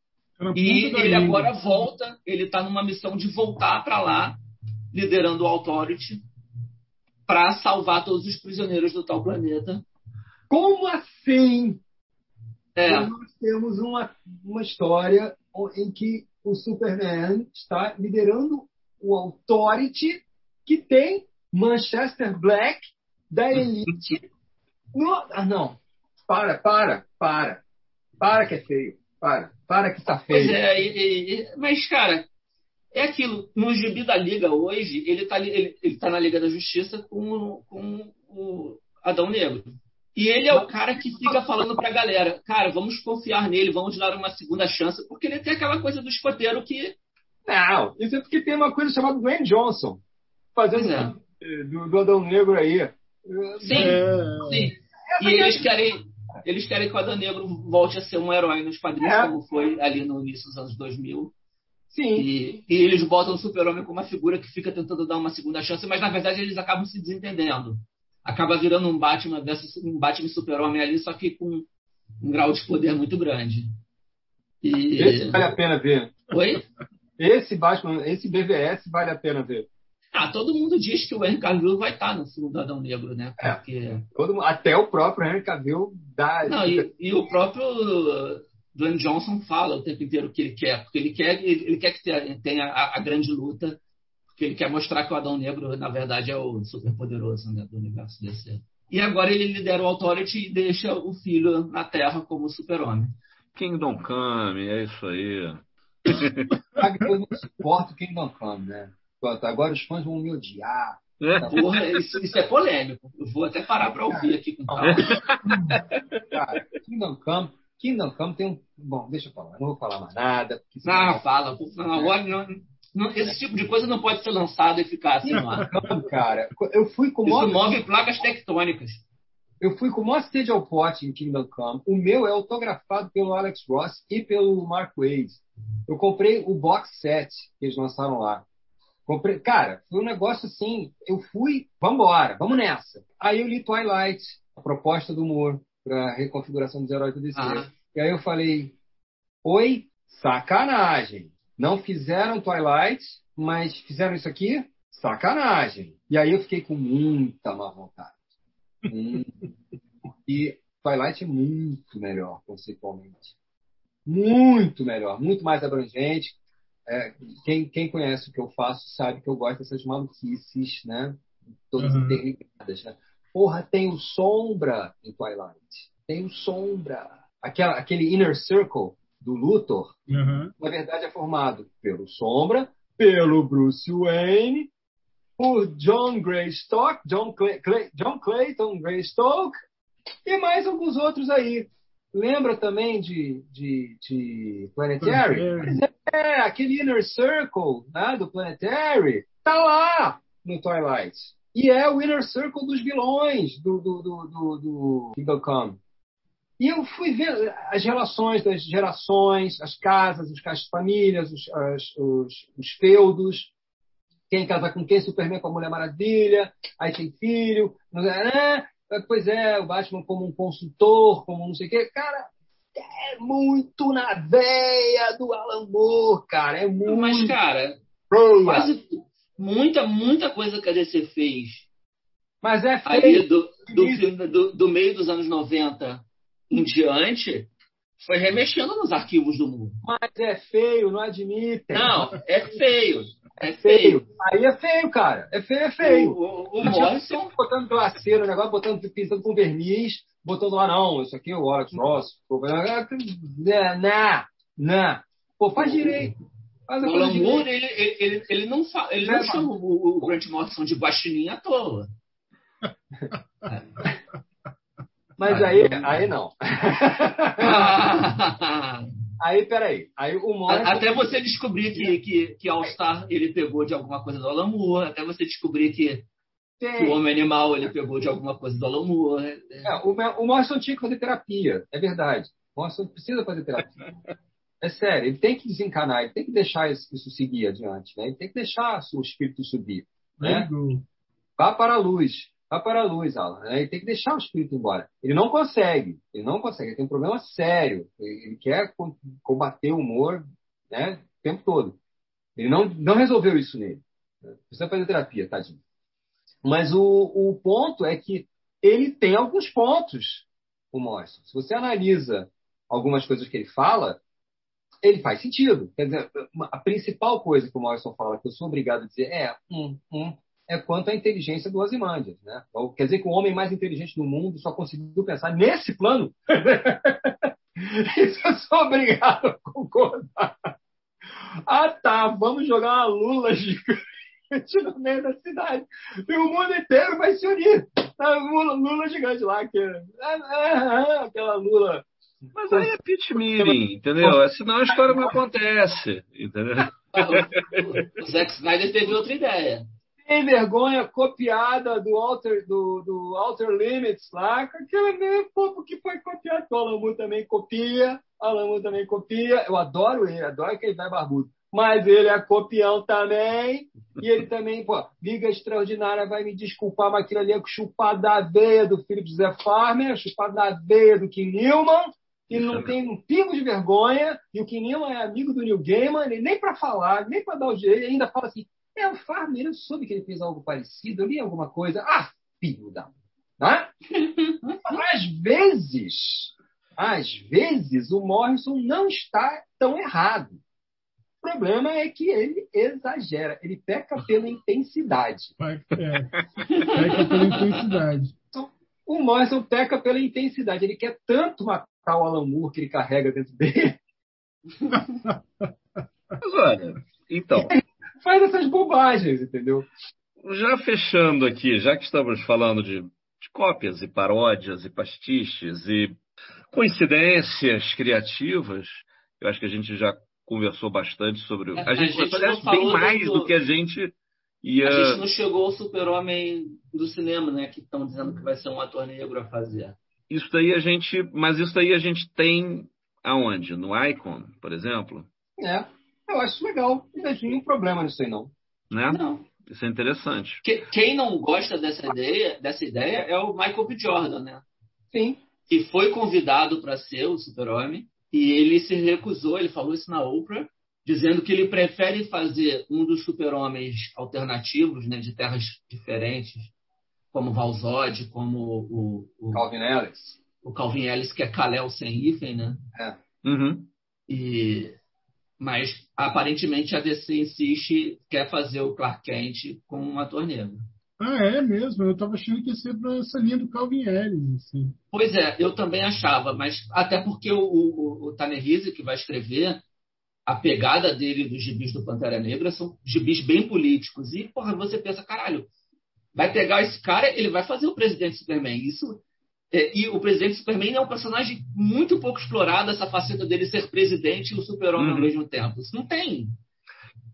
E ele agora volta, ele está numa missão de voltar para lá, liderando o Authority, para salvar todos os prisioneiros do tal planeta. Como assim? É. Então, nós temos uma, uma história em que o Superman está liderando o Authority, que tem Manchester Black da Elite. no, ah, não. Para, para, para. Para que é feio. Para. Para que está feio. Pois é, e, e, mas, cara, é aquilo. No gibi da Liga hoje, ele está ele, ele tá na Liga da Justiça com, com o Adão Negro. E ele é o cara que fica falando pra galera, cara, vamos confiar nele, vamos dar uma segunda chance, porque ele tem aquela coisa do escoteiro que. Não, isso é porque tem uma coisa chamada Dwayne Johnson, fazendo é. Do, do Adão Negro aí. Sim, é... sim. E eles querem, eles querem que o Adão Negro volte a ser um herói nos quadrinhos, é. como foi ali no início dos anos 2000. Sim. E, e eles botam o Super-Homem como uma figura que fica tentando dar uma segunda chance, mas na verdade eles acabam se desentendendo acaba virando um Batman versus um Batman Super-Homem ali, só que com um grau de poder muito grande. E... Esse vale a pena ver. Oi? Esse Batman, esse BVS vale a pena ver. Ah, todo mundo diz que o Henry Cavill vai estar no filme do Adão Negro, né? É. Porque... É, todo, até o próprio Henry Cavill dá. Não, e, e, o próprio Dwayne Johnson fala o tempo inteiro o que ele quer, porque ele quer, ele, ele quer que tenha, tenha a, a, grande luta que ele quer mostrar que o Adão Negro, na verdade, é o superpoderoso né, do universo DC. E agora ele lidera o Authority e deixa o filho na Terra como super-homem. Kingdom Come, é isso aí. *laughs* Eu não suporto Kingdom Come, né? Agora os fãs vão me odiar. É. Porra, isso, isso, é polêmico. Eu vou até parar para ouvir aqui com calma. *laughs* Cara, Kingdom Come, Kingdom Come tem um. Bom, deixa eu falar, não vou falar mais nada. Não, fala, por favor. Agora não, esse tipo de coisa não pode ser lançado e ficar assim no ar. Não, cara. Eu fui com Isso move placas tectônicas. Eu fui com o maior stage ao pote em Kingdom Come. O meu é autografado pelo Alex Ross e pelo Mark Wade. Eu comprei o box set que eles lançaram lá. Cara, foi um negócio assim. Eu fui, vambora, vamos nessa. Aí eu li Twilight, a proposta do Moore para reconfiguração dos heróis do DC. Ah. E aí eu falei, oi, sacanagem. Não fizeram Twilight, mas fizeram isso aqui? Sacanagem. E aí eu fiquei com muita má vontade. Hum. *laughs* e Twilight é muito melhor, conceitualmente. Muito melhor, muito mais abrangente. É, quem, quem, conhece o que eu faço sabe que eu gosto dessas maluquices, né? Todas uhum. interligadas, né? Porra, tem o Sombra em Twilight. Tem o Sombra. Aquela, aquele Inner Circle do Luthor, uhum. na verdade é formado pelo Sombra, pelo Bruce Wayne, por John Greystock, John, Clay, Clay, John Clayton Greystock e mais alguns outros aí. Lembra também de, de, de Planetary? É, aquele Inner Circle né, do Planetary tá lá no Twilight. E é o Inner Circle dos vilões do, do, do, do, do Kingdom Come. E eu fui ver as relações das gerações, as casas, as famílias, os, as, os, os feudos, quem casa com quem, Superman com a Mulher Maravilha, aí tem filho, né? pois é, o Batman como um consultor, como não sei o quê. Cara, é muito na veia do Alan Moore, cara. É muito. Mas, cara, veia. quase muita, muita coisa que a DC fez. Mas é Aí, feio. do, do, filme- do- do meio dos anos 90 em diante, foi remexendo nos arquivos do mundo. Mas é feio, não admitem. Não, é feio. É É feio. Aí é feio, cara. É feio, é feio. O, o, o Morrison botando glaceiro, o negócio, botando, pintando com verniz, botando lá, não, isso aqui é o Alex Ross. Pô, Não, não, não. Pô, faz direito. Faz O. Moore, ele, ele, ele, não, fa, ele não É, chama o, o Grant Morrison de guaxinim à toa. *laughs* Mas aí, aí não. *laughs* aí, peraí. Aí o Morrison... Até você descobrir que, que, que All Star ele pegou de alguma coisa do Alan Moore, até você descobrir que, que Tem. o Homem Animal ele pegou de alguma coisa do Alan Moore. É, o, o Morrison tinha que fazer terapia, é verdade. O Morrison precisa fazer terapia. *laughs* É sério, ele tem que desencanar, ele tem que deixar isso, isso seguir adiante, né? Ele tem que deixar o espírito subir, né? Vá para a luz, vá para a luz, Alan. né? Ele tem que deixar o espírito embora. Ele não consegue, ele não consegue, ele tem um problema sério. Ele ele quer com- combater o humor, né? O tempo todo. Ele não, não resolveu isso nele. né? Precisa fazer terapia, tadinho. Mas o, o ponto é que ele tem alguns pontos, o Morrison. Se você analisa algumas coisas que ele fala, ele faz sentido. Quer dizer, a principal coisa que o Morrison fala, que eu sou obrigado a dizer, é, hum, hum, é quanto à inteligência do Ozymandias. Né? Então, Quer dizer que o homem mais inteligente do mundo só conseguiu pensar nesse plano? *laughs* Isso eu sou obrigado a concordar. Ah, tá, vamos jogar uma lula gigante *laughs* no meio da cidade. E o mundo inteiro vai se unir. A lula, lula gigante lá, que, ah, ah, ah, aquela lula. Mas aí é pit meeting, entendeu? Senão a história não acontece, entendeu? O, Zack Snyder teve outra ideia. Sem vergonha copiada do Alter, do, do Alter Limits lá, com aquele mesmo povo que foi copiado. O Alamu também copia, o Alamu também copia. Eu adoro ele, adoro aquele vai barbudo. Mas ele é copião também. E ele também, pô, Liga Extraordinária vai me desculpar, mas aquilo ali é chupado da veia do Philip Zé Farmer, chupado da veia do Kim Newman. que não tem um pingo de vergonha, e o Kim Newman é amigo do Neil Gaiman, ele nem para falar, nem para dar o jeito, ele ainda fala assim, é o Farmer, eu soube que ele fez algo parecido, eu li alguma coisa. Ah, filho da... Né? *laughs* Às vezes, às vezes, o Morrison não está tão errado. O problema é que ele exagera, ele peca pela intensidade. É, peca pela intensidade. O Morrison peca pela intensidade. Ele quer tanto matar o Alan Moore que ele carrega dentro dele. *laughs* Mas olha, então. Faz essas bobagens, entendeu? Já fechando aqui, já que estamos falando de, de cópias e paródias e pastiches e coincidências criativas, eu acho que a gente já conversou bastante sobre. A- A, a gente, gente aliás, bem mais do- do que a gente ia. A gente não chegou ao super-homem do cinema, né? Que estão dizendo que vai ser um ator negro a fazer. Isso daí a gente. Mas isso daí a gente tem aonde? No Icon, por exemplo? É, eu acho legal. Não vejo nenhum problema nisso aí, não. Né? Não. Isso é interessante. Que- Quem não gosta dessa ideia, dessa ideia é o Michael B. Jordan, né? Sim. Que foi convidado para ser o super-homem e ele se recusou, ele falou isso na Oprah, dizendo que ele prefere fazer um dos super-homens alternativos, né, de terras diferentes, como Valzod, como o, o, Calvin Ellis. o Calvin Ellis, que é Kal-El sem hífen, né? É. Uhum. E, mas aparentemente a DC insiste, quer fazer o Clark Kent com um ator negro. Ah, é mesmo? Eu tava achando que ia ser pra essa linha do Calvin Ellis, assim. Pois é, eu também achava, mas até porque o, o, o que vai escrever, a pegada dele dos gibis do Pantera Negra são gibis bem políticos. E, porra, você pensa, caralho, vai pegar esse cara, ele vai fazer o Presidente Superman. Isso, é, e o Presidente Superman é um personagem muito pouco explorado, essa faceta dele ser presidente e o super-homem ao Uhum. mesmo tempo. Isso não tem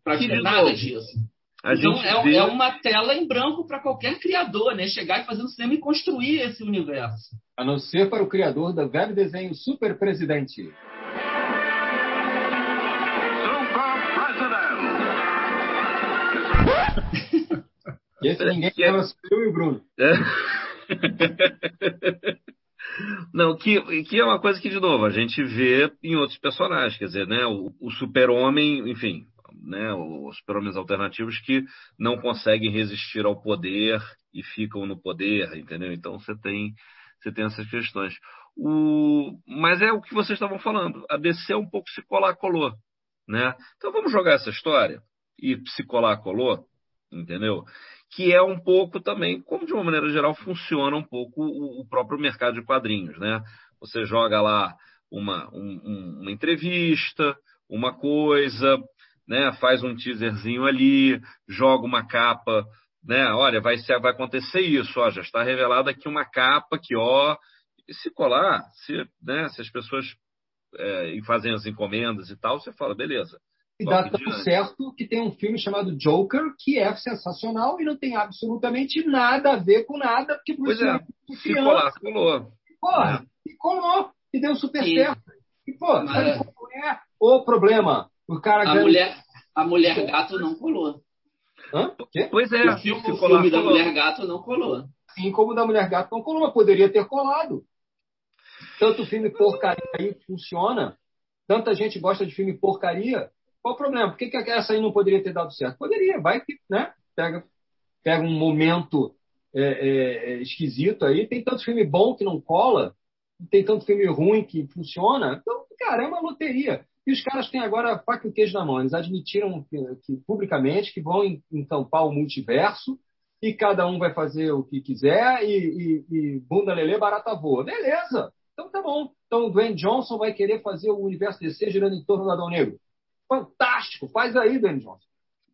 praticamente nada disso. A então gente é, vê- é uma tela em branco para qualquer criador, né? Chegar e fazer um cinema e construir esse universo. A não ser para o criador do velho desenho Super Presidente. *laughs* Esse ninguém Que é- chama eu e o Bruno. É. *laughs* Não, que, que é uma coisa que, de novo, a gente vê em outros personagens. Quer dizer, né? O, o super-homem, enfim, né? Os super-homens alternativos que não conseguem resistir ao poder e ficam no poder, entendeu? Então você tem, você tem essas questões. O, mas é o que vocês estavam falando. A DC é um pouco se colar colou, né? Então vamos jogar essa história e se colar colou, entendeu? que é um pouco também, como de uma maneira geral funciona um pouco o, o próprio mercado de quadrinhos, né? Você joga lá uma, um, uma entrevista, uma coisa, né? Faz um teaserzinho ali, joga uma capa, né? Olha, vai, ser, vai acontecer isso, ó, já está revelada aqui uma capa que, ó, e se colar, se, né, se as pessoas é, fazem as encomendas e tal, você fala, beleza. E dá tão certo que tem um filme chamado Joker, que é sensacional e não tem absolutamente nada a ver com nada, porque pois é, se colar, colou. Porra, é. e colou, e deu super e... certo. E, pô, sabe qual é o problema? O cara a, ganha... mulher, a mulher gato não colou. Hã? Pois é. O filme, o filme da mulher gato não colou. Assim como o da mulher gato não colou, mas poderia ter colado. Tanto filme porcaria aí funciona, tanta gente gosta de filme porcaria, qual o problema? Por que, que essa aí não poderia ter dado certo? Poderia, vai que né? pega, pega um momento é, é, é, esquisito aí. Tem tanto filme bom que não cola, tem tanto filme ruim que funciona. Então, cara, é uma loteria. E os caras têm agora faca e queijo na mão. Eles admitiram que, que, publicamente que vão encampar o multiverso e cada um vai fazer o que quiser e, e, e bunda lelê barata voa. Beleza! Então tá bom. Então o Dwayne Johnson vai querer fazer o universo DC girando em torno do Adão Negro. Fantástico! Faz aí, Dwayne Johnson.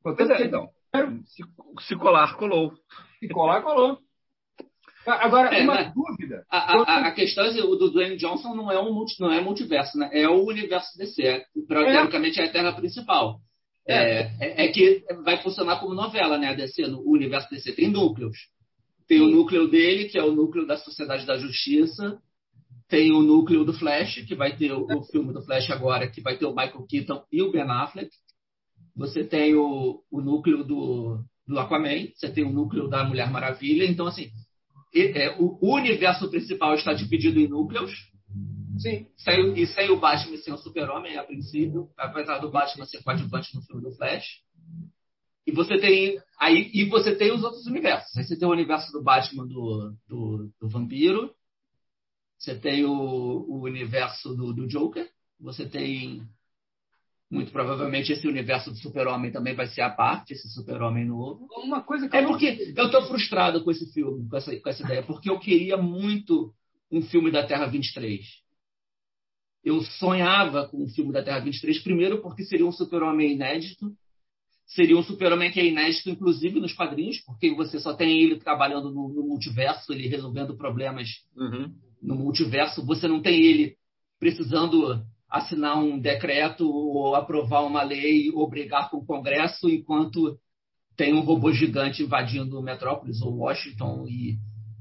Pois é, então. Se, se, colar, colou. Se colar, colou. Agora, é, uma né? dúvida. A, a, a, questão é o do Dwayne Johnson não é um multi, não é multiverso, né? É o universo DC. É, teoricamente é a Terra principal. É. é. É, que vai funcionar como novela, né? A DC, no, o universo DC tem núcleos. Tem o núcleo dele, que é o núcleo da Sociedade da Justiça, tem o núcleo do Flash, que vai ter o, o, filme do Flash agora, que vai ter o Michael Keaton e o Ben Affleck. Você tem o, o núcleo do, do Aquaman, você tem o núcleo da Mulher Maravilha. Então, assim, é, o, o, universo principal está dividido em núcleos. Sim. Sem, e sem o Batman sem o Super-Homem, a princípio, apesar do Batman ser coadjuvante no filme do Flash. E você tem aí e você tem os outros universos. Aí você tem o universo do Batman do, do, do vampiro, você tem o, o universo do, do, Joker, você tem muito provavelmente esse universo do Super-Homem também vai ser a parte, esse Super-Homem novo. Uma coisa que é porque eu estou frustrado com esse filme, com essa, com essa ideia, porque eu queria muito um filme da Terra 23. Eu sonhava com um filme da Terra 23, primeiro porque seria um super-homem inédito, seria um super-homem que é inédito, inclusive nos quadrinhos, porque você só tem ele trabalhando no, no multiverso, ele resolvendo problemas uhum no multiverso, você não tem ele precisando assinar um decreto ou aprovar uma lei ou brigar com o Congresso enquanto tem um robô gigante invadindo Metrópolis ou Washington e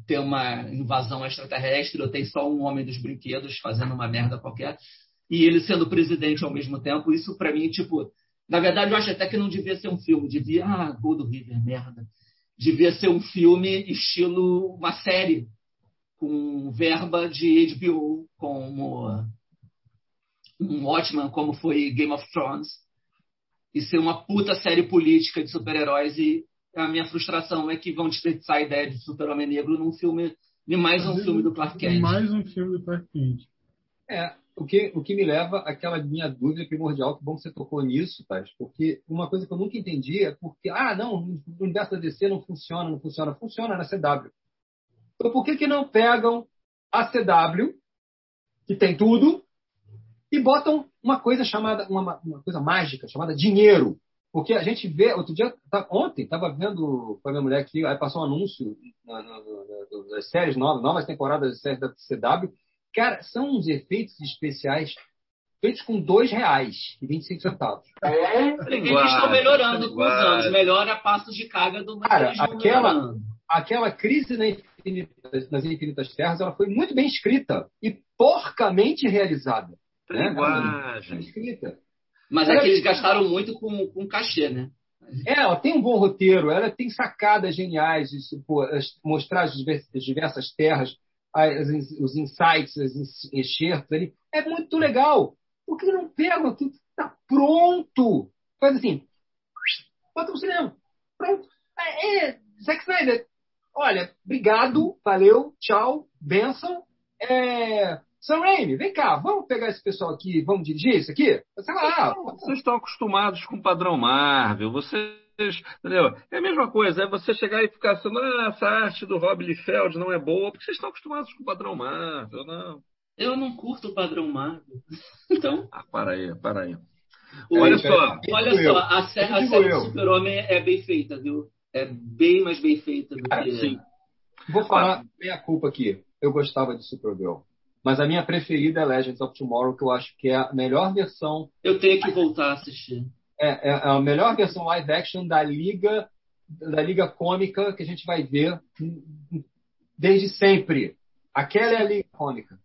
tem uma invasão extraterrestre ou tem só um homem dos brinquedos fazendo uma merda qualquer e ele sendo presidente ao mesmo tempo. Isso para mim, tipo, na verdade eu acho até que não devia ser um filme, devia, ah, Gold River, merda. Devia ser um filme estilo uma série com verba de HBO, como um Watchman, como foi Game of Thrones, e ser uma puta série política de super-heróis. E a minha frustração é que vão desperdiçar a ideia de Super-Homem Negro num filme, de mais um filme do Clark Kent. Mais um filme do Clark Kent. É, o que, o que me leva àquela minha dúvida primordial, que bom que você tocou nisso, Taz, porque uma coisa que eu nunca entendi é porque, ah, não, o universo da DC não funciona, não funciona. Funciona na CW. Então, por que, que não pegam a CW, que tem tudo, e botam uma coisa chamada, uma, uma coisa mágica, chamada dinheiro? Porque a gente vê, outro dia, tá, ontem, estava vendo com a minha mulher aqui, aí passou um anúncio na, na, na, das séries novas, novas temporadas das séries da CW. Cara, são uns efeitos especiais feitos com dois reais e 25 centavos. É, eles estão melhorando com os anos. Melhora a passos de carga do Cara, aquela, aquela crise nas infinitas terras ela foi muito bem escrita e porcamente realizada. Né? Linguagem. Escrita. Mas é que eles gastaram muito com, com cachê, né? É, ela tem um bom roteiro, ela tem sacadas geniais de pô, mostrar as diversas terras, as, os insights, os enxertos ali. É muito legal. Por que não pega tudo? Está pronto. Faz assim, bota no cinema. Pronto. É, é, Zack Snyder, olha, obrigado, valeu, tchau, benção. É, Sam Raimi, vem cá, vamos pegar esse pessoal aqui, vamos dirigir isso aqui? Sei lá. Vocês estão acostumados com o padrão Marvel, vocês. Entendeu? É a mesma coisa, é você chegar e ficar assim, ah, essa arte do Rob Liefeld não é boa, porque vocês estão acostumados com o padrão Marvel, não. Eu não curto o padrão Marvel. *laughs* Então. Ah, para aí, para aí. Olha só. Olha só, a, sé a série do Super-Homem é bem feita, viu? É bem mais bem feita do que. Sim. Vou falar meia culpa aqui. Eu gostava de Supergirl. Mas a minha preferida é Legends of Tomorrow, que eu acho que é a melhor versão. Eu tenho que voltar a assistir. É, é a melhor versão live action da liga da liga cômica que a gente vai ver desde sempre. Aquela é a liga cômica.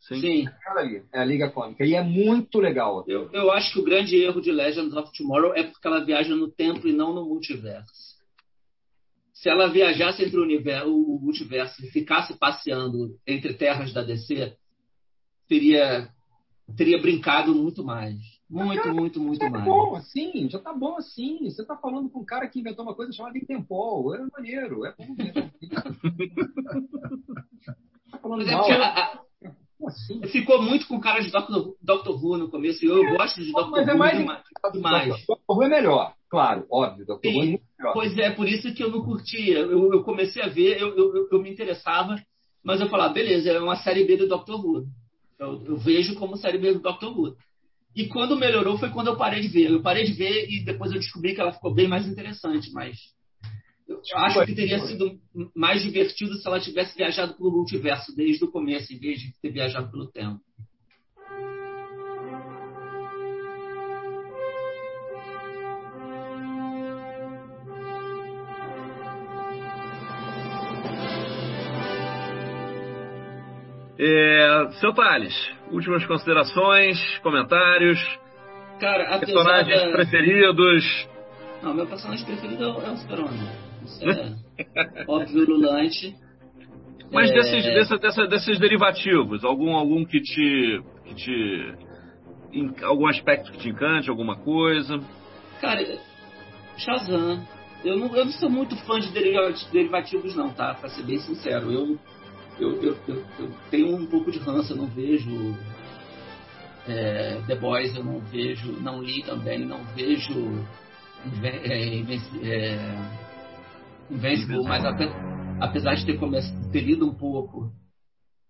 Sim. Sim. Aquela ali é a liga cômica e é muito legal. Eu, eu acho que o grande erro de Legends of Tomorrow é porque ela viaja no tempo e não no multiverso se ela viajasse entre o, universo, o multiverso e ficasse passeando entre terras da DC, teria, teria brincado muito mais. Muito, cara, muito, muito já mais. Tá bom assim, já tá bom assim. Você tá falando com um cara que inventou uma coisa chamada Intempol. É maneiro, é bom mesmo. *laughs* tá falando é mal. É a, assim? Ficou muito com cara de Doctor, Doctor Who no começo, e eu é, gosto de Doctor mas Who é mais demais. Doctor Who é melhor, claro, óbvio. É melhor. Pois é, por isso que eu não curtia. Eu, eu comecei a ver, eu, eu, eu, me interessava, mas eu falava, beleza, é uma série B do Doctor Who. Eu, vejo como série B do Doctor Who. E quando melhorou foi quando eu parei de ver. Eu parei de ver e depois eu descobri que ela ficou bem mais interessante, mas eu acho que teria sido mais divertido se ela tivesse viajado pelo multiverso desde o começo, em vez de ter viajado pelo tempo. É, seu Thales, últimas considerações, comentários, Cara, personagens da... preferidos. Não, meu personagem preferido é o, é Super-Homem. Isso é *laughs* óbvio virulante. Mas é... desses, dessa, dessa, desses derivativos, algum, algum que te. Que te em, algum aspecto que te encante, alguma coisa? Cara, Shazam. Eu não, eu não sou muito fã de derivativos, não, tá? Pra ser bem sincero. Eu, eu, eu, eu, eu tenho um pouco de ranço, eu não vejo é, The Boys, eu não vejo, não li também, não vejo é, é, Invincible, mas apesar de ter, ter lido um pouco,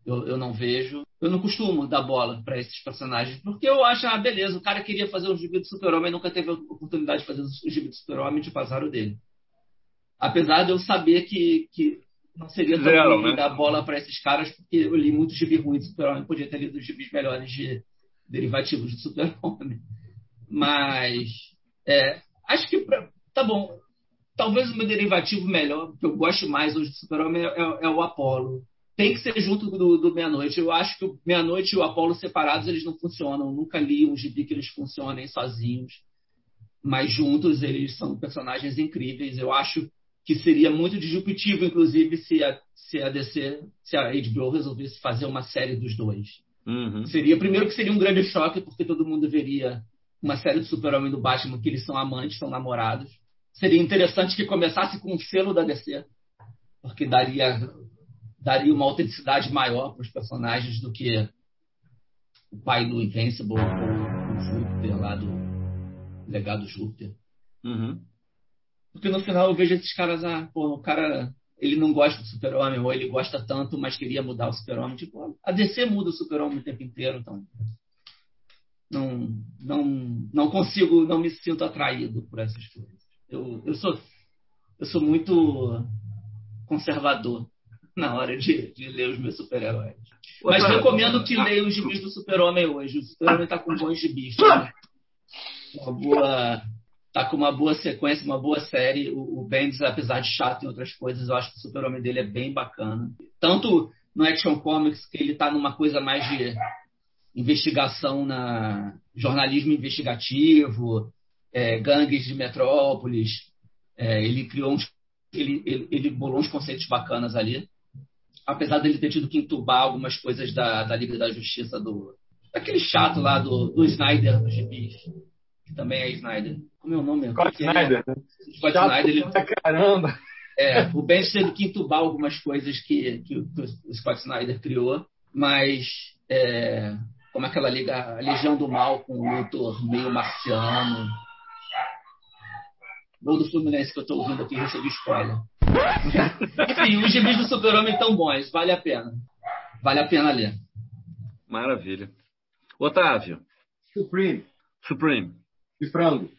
eu, eu não vejo. Eu não costumo dar bola para esses personagens, porque eu acho, ah, beleza, o cara queria fazer um gibi do Super-Homem nunca teve a oportunidade de fazer o gibi do Super-Homem de passar o dele. Apesar de eu saber que, que não seria tão Zero, né? dar bola para esses caras, porque eu li muitos gibis ruins do Super-Homem, podia ter lido gibis melhores de derivativos do Super-Homem. Mas, é, acho que, pra, tá bom, talvez o meu derivativo melhor, que eu gosto mais hoje do Super-Homem, é, é, é, o Apollo. Tem que ser junto do, do Meia-Noite. Eu acho que o Meia-Noite e o Apollo separados eles não funcionam. Eu nunca li um gibi que eles funcionem sozinhos. Mas juntos eles são personagens incríveis. Eu acho que seria muito disruptivo, inclusive, se a, se a DC, se a HBO resolvesse fazer uma série dos dois. Uhum. Seria, primeiro que seria um grande choque, porque todo mundo veria uma série do Super-Homem do Batman que eles são amantes, são namorados seria interessante que começasse com o selo da DC, porque daria, daria uma autenticidade maior para os personagens do que o pai do Invincible ou o Júpiter lá do legado Júpiter. Uhum. Porque no final eu vejo esses caras, ah, pô, o cara ele não gosta do super-homem, ou ele gosta tanto, mas queria mudar o super-homem. Tipo, a DC muda o super-homem o tempo inteiro, então não, não, não consigo, não me sinto atraído por essas coisas. Eu, eu, sou, eu sou muito conservador *laughs* na hora de, de ler os meus super-heróis. Mas recomendo que leiam os gibis do Super-Homem hoje. O Super-Homem está com bons gibis. Tá? Uma boa, tá com uma boa sequência, uma boa série. O, o Bendis, apesar de chato em outras coisas, eu acho que o Super-Homem dele é bem bacana. Tanto no Action Comics, que ele está numa coisa mais de investigação na jornalismo investigativo, é, gangues de metrópoles. É, ele criou uns, ele, ele, ele bolou uns conceitos bacanas ali. Apesar dele ter tido que entubar algumas coisas da, da Liga da Justiça do daquele chato lá do, do Snyder dos gibis, que também é Snyder. Como é o nome? Scott Snyder. Né? Scott chato Snyder. Ele, caramba. É, o Bendis teve que entubar algumas coisas que, que, o, que o Scott Snyder criou, mas é, como aquela liga, a Legião do Mal com o Luthor meio marciano. Gol do Fluminense que eu estou ouvindo aqui, recebi spoiler. *laughs* Enfim, os gibis do Super-Homem tão bons, vale a pena. Vale a pena ler. Maravilha. Otávio. Supreme. Supreme. De frango.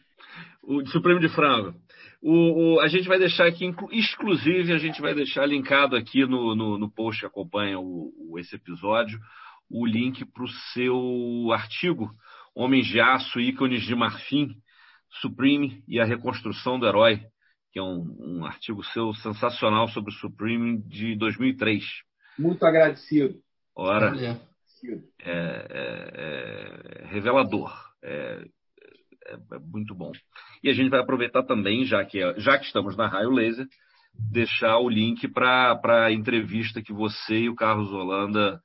O Supreme de frango. O, o, a gente vai deixar aqui, exclusivo, a gente vai deixar linkado aqui no, no, no post que acompanha o, o, esse episódio, o link para o seu artigo Homens de Aço, Ícones de Marfim, Supreme e a Reconstrução do Herói, que é um, um artigo seu sensacional sobre o Supreme de 2003. Muito agradecido. Ora, é, é, é revelador. É, é, é, muito bom. E a gente vai aproveitar também, já que, já que estamos na Raio Laser, deixar o link para a entrevista que você e o Carlos Holanda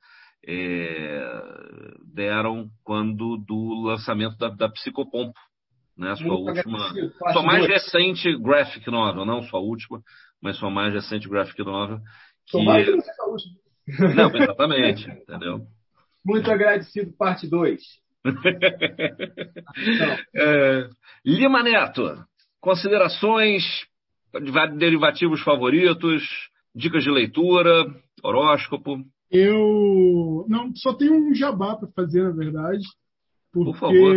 é, deram quando do lançamento da, da Psicopompo, né? Sua Muito última, sua mais recente graphic novel, não sua última, mas sua mais recente graphic novel. Que... mais última. Não, exatamente, entendeu? Muito agradecido, parte 2. *laughs* é, Lima Neto, considerações, derivativos favoritos, dicas de leitura, horóscopo. Eu não só tenho um jabá para fazer, na verdade, porque Por favor.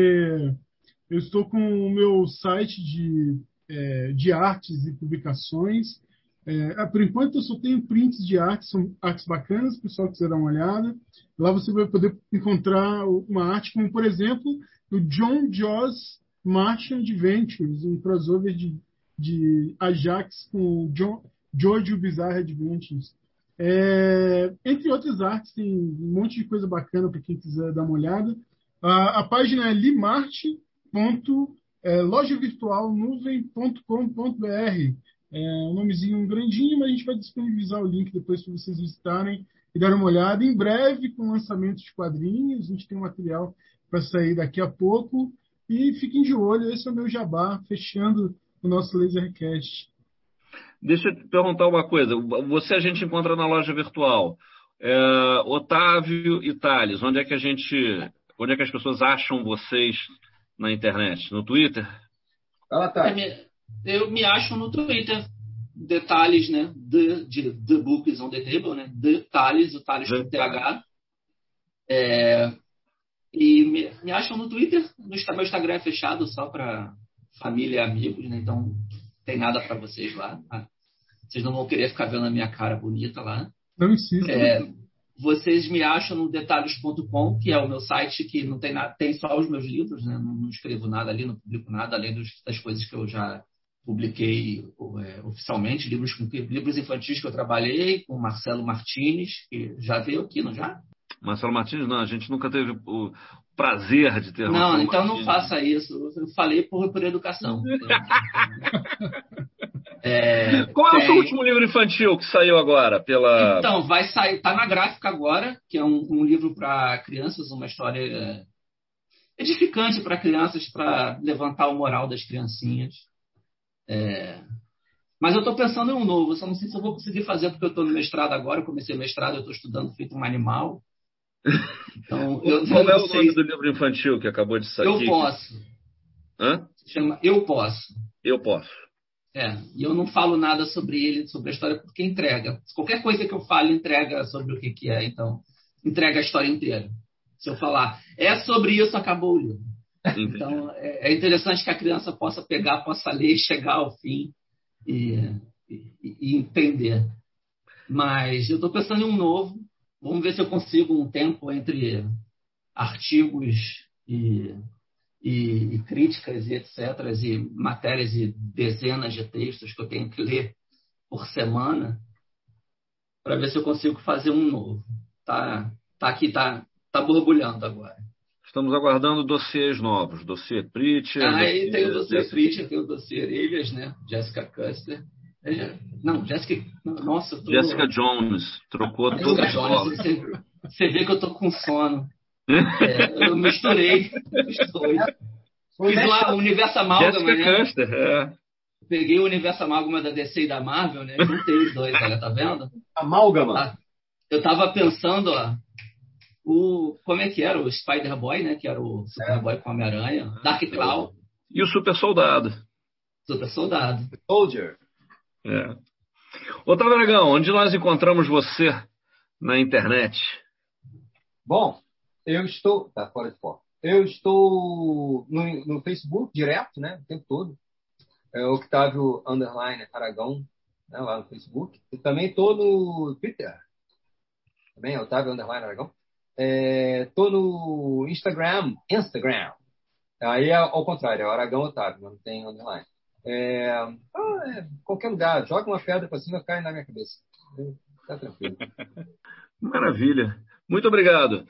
eu estou com o meu site de, é, de artes e publicações. É, por enquanto eu só tenho prints de artes, são artes bacanas, o pessoal quiser dar uma olhada. Lá você vai poder encontrar uma arte como, por exemplo, o John Joss Martian Adventures, um crossover de, de Ajax com John, George Bizarre Adventures. É, entre outras artes, tem um monte de coisa bacana para quem quiser dar uma olhada. A, a página é limarte.lojavirtualnuvem.com.br. um nomezinho grandinho, mas a gente vai disponibilizar o link depois para vocês visitarem e dar uma olhada. Em breve, com o lançamento de quadrinhos, a gente tem um material para sair daqui a pouco. E fiquem de olho, esse é o meu jabá, fechando o nosso Lasercast. Deixa eu te perguntar uma coisa. Você a gente encontra na loja virtual. É, Otávio e Thales, onde é que a gente. Onde é que as pessoas acham vocês na internet? No Twitter? Fala, Thales. Eu me acho no Twitter detalhes, né? De, de The Books on the Table, né? Detalhes, o Thales com TH. É, e me, me, acham no Twitter. No, meu Instagram é fechado só para família e amigos, né? Então tem nada para vocês lá. Tá? Vocês não vão querer ficar vendo a minha cara bonita lá. Não insista. É, vocês me acham no detalhes.com, que é o meu site que não tem nada, tem só os meus livros, né? Não, não escrevo nada ali, não publico nada além dos, das coisas que eu já publiquei é, oficialmente livros com livros infantis que eu trabalhei com Marcelo Martins, que já veio aqui, não já? Marcelo Martins, não, a gente nunca teve o prazer de ter. Não, Marcelo então Martins. não faça isso. Eu falei por, por educação. *laughs* é, Qual é o seu último livro infantil que saiu agora pela? Então vai sair, tá na gráfica agora, que é um, um livro para crianças, uma história é, edificante para crianças, para levantar o moral das criancinhas. É... Mas eu estou pensando em um novo, só não sei se eu vou conseguir fazer, porque eu estou no mestrado agora, eu comecei o mestrado, eu estou estudando feito um animal. Então, *laughs* eu, Qual eu é o sei... nome do livro infantil que acabou de sair? Eu posso. Hã? Se chama Eu Posso. Eu Posso. É, e eu não falo nada sobre ele, sobre a história, porque entrega. Qualquer coisa que eu fale entrega sobre o que, que é, então entrega a história inteira. Se eu falar, é sobre isso, acabou o livro. Então, é, é interessante que a criança possa pegar, possa ler, chegar ao fim e, e, e entender. Mas eu estou pensando em um novo. Vamos ver se eu consigo um tempo entre artigos e, e, e, críticas e etc., e matérias e dezenas de textos que eu tenho que ler por semana, para ver se eu consigo fazer um novo. Tá, tá aqui, tá, tá borbulhando agora. Estamos aguardando dossiês novos, dossiê Pritchard. Ah, aí tem o dossiê Jessica- Pritchard, tem o dossiê Orelhas, né? Jessica Custer. É, Não, Jessica. Nossa, tô... Jessica Jones trocou Jessica todas as Jones, você, você vê que eu tô com sono. *laughs* É, eu misturei os dois. Fiz lá o Universo Amálgama, Jessica né? Custer, é. Peguei o Universo Amálgama da DC e da Marvel, né? Juntei os dois, olha, tá vendo? Amálgama. Ah, eu tava pensando, ó, o, como é que era? O Spider-Boy, né? Que era o Superboy com Homem-Aranha. Dark Cloud, E o Super Soldado. Super Soldado. Soldier. É. Otávio Aragão, onde nós encontramos você na internet? Bom, eu estou. Tá fora de foco. Eu estou no, no Facebook direto, né? O tempo todo. É Octávio Underline Aragão, né, lá no Facebook. E também estou no Twitter. Também é Otávio Underline Aragão. Estou no Instagram. Instagram. Aí é ao contrário, é Aragão Otávio, não tem underline. É, ah, é, qualquer lugar, joga uma pedra para cima cai na minha cabeça. Tá tranquilo. *laughs* Maravilha. Muito obrigado.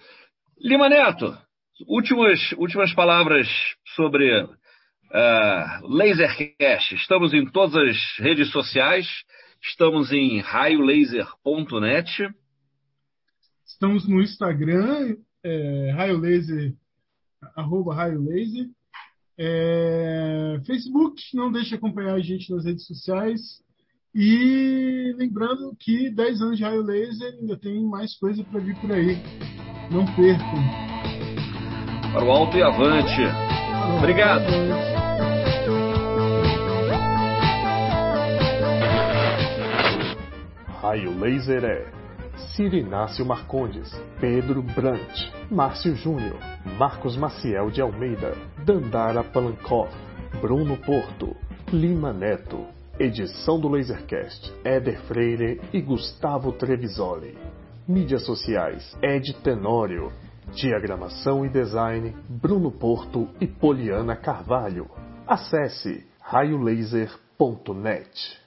Lima Neto, últimas, últimas palavras sobre uh, Lasercast. Estamos em todas as redes sociais. Estamos em raiolaser.net. Estamos no Instagram, é, Raio Laser, arroba Raio Laser. É, Facebook, não deixe de acompanhar a gente nas redes sociais. E lembrando que 10 anos de Raio Laser ainda tem mais coisa para vir por aí. Não percam. Para o alto e avante. Obrigado. Raio Laser é Cirinácio Marcondes, Pedro Brant, Márcio Júnior, Marcos Maciel de Almeida, Dandara Palankoff, Bruno Porto, Lima Neto. Edição do Lasercast, Éder Freire e Gustavo Trevisoli. Mídias sociais, Ed Tenório. Diagramação e design, Bruno Porto e Poliana Carvalho. Acesse raiolaser.net.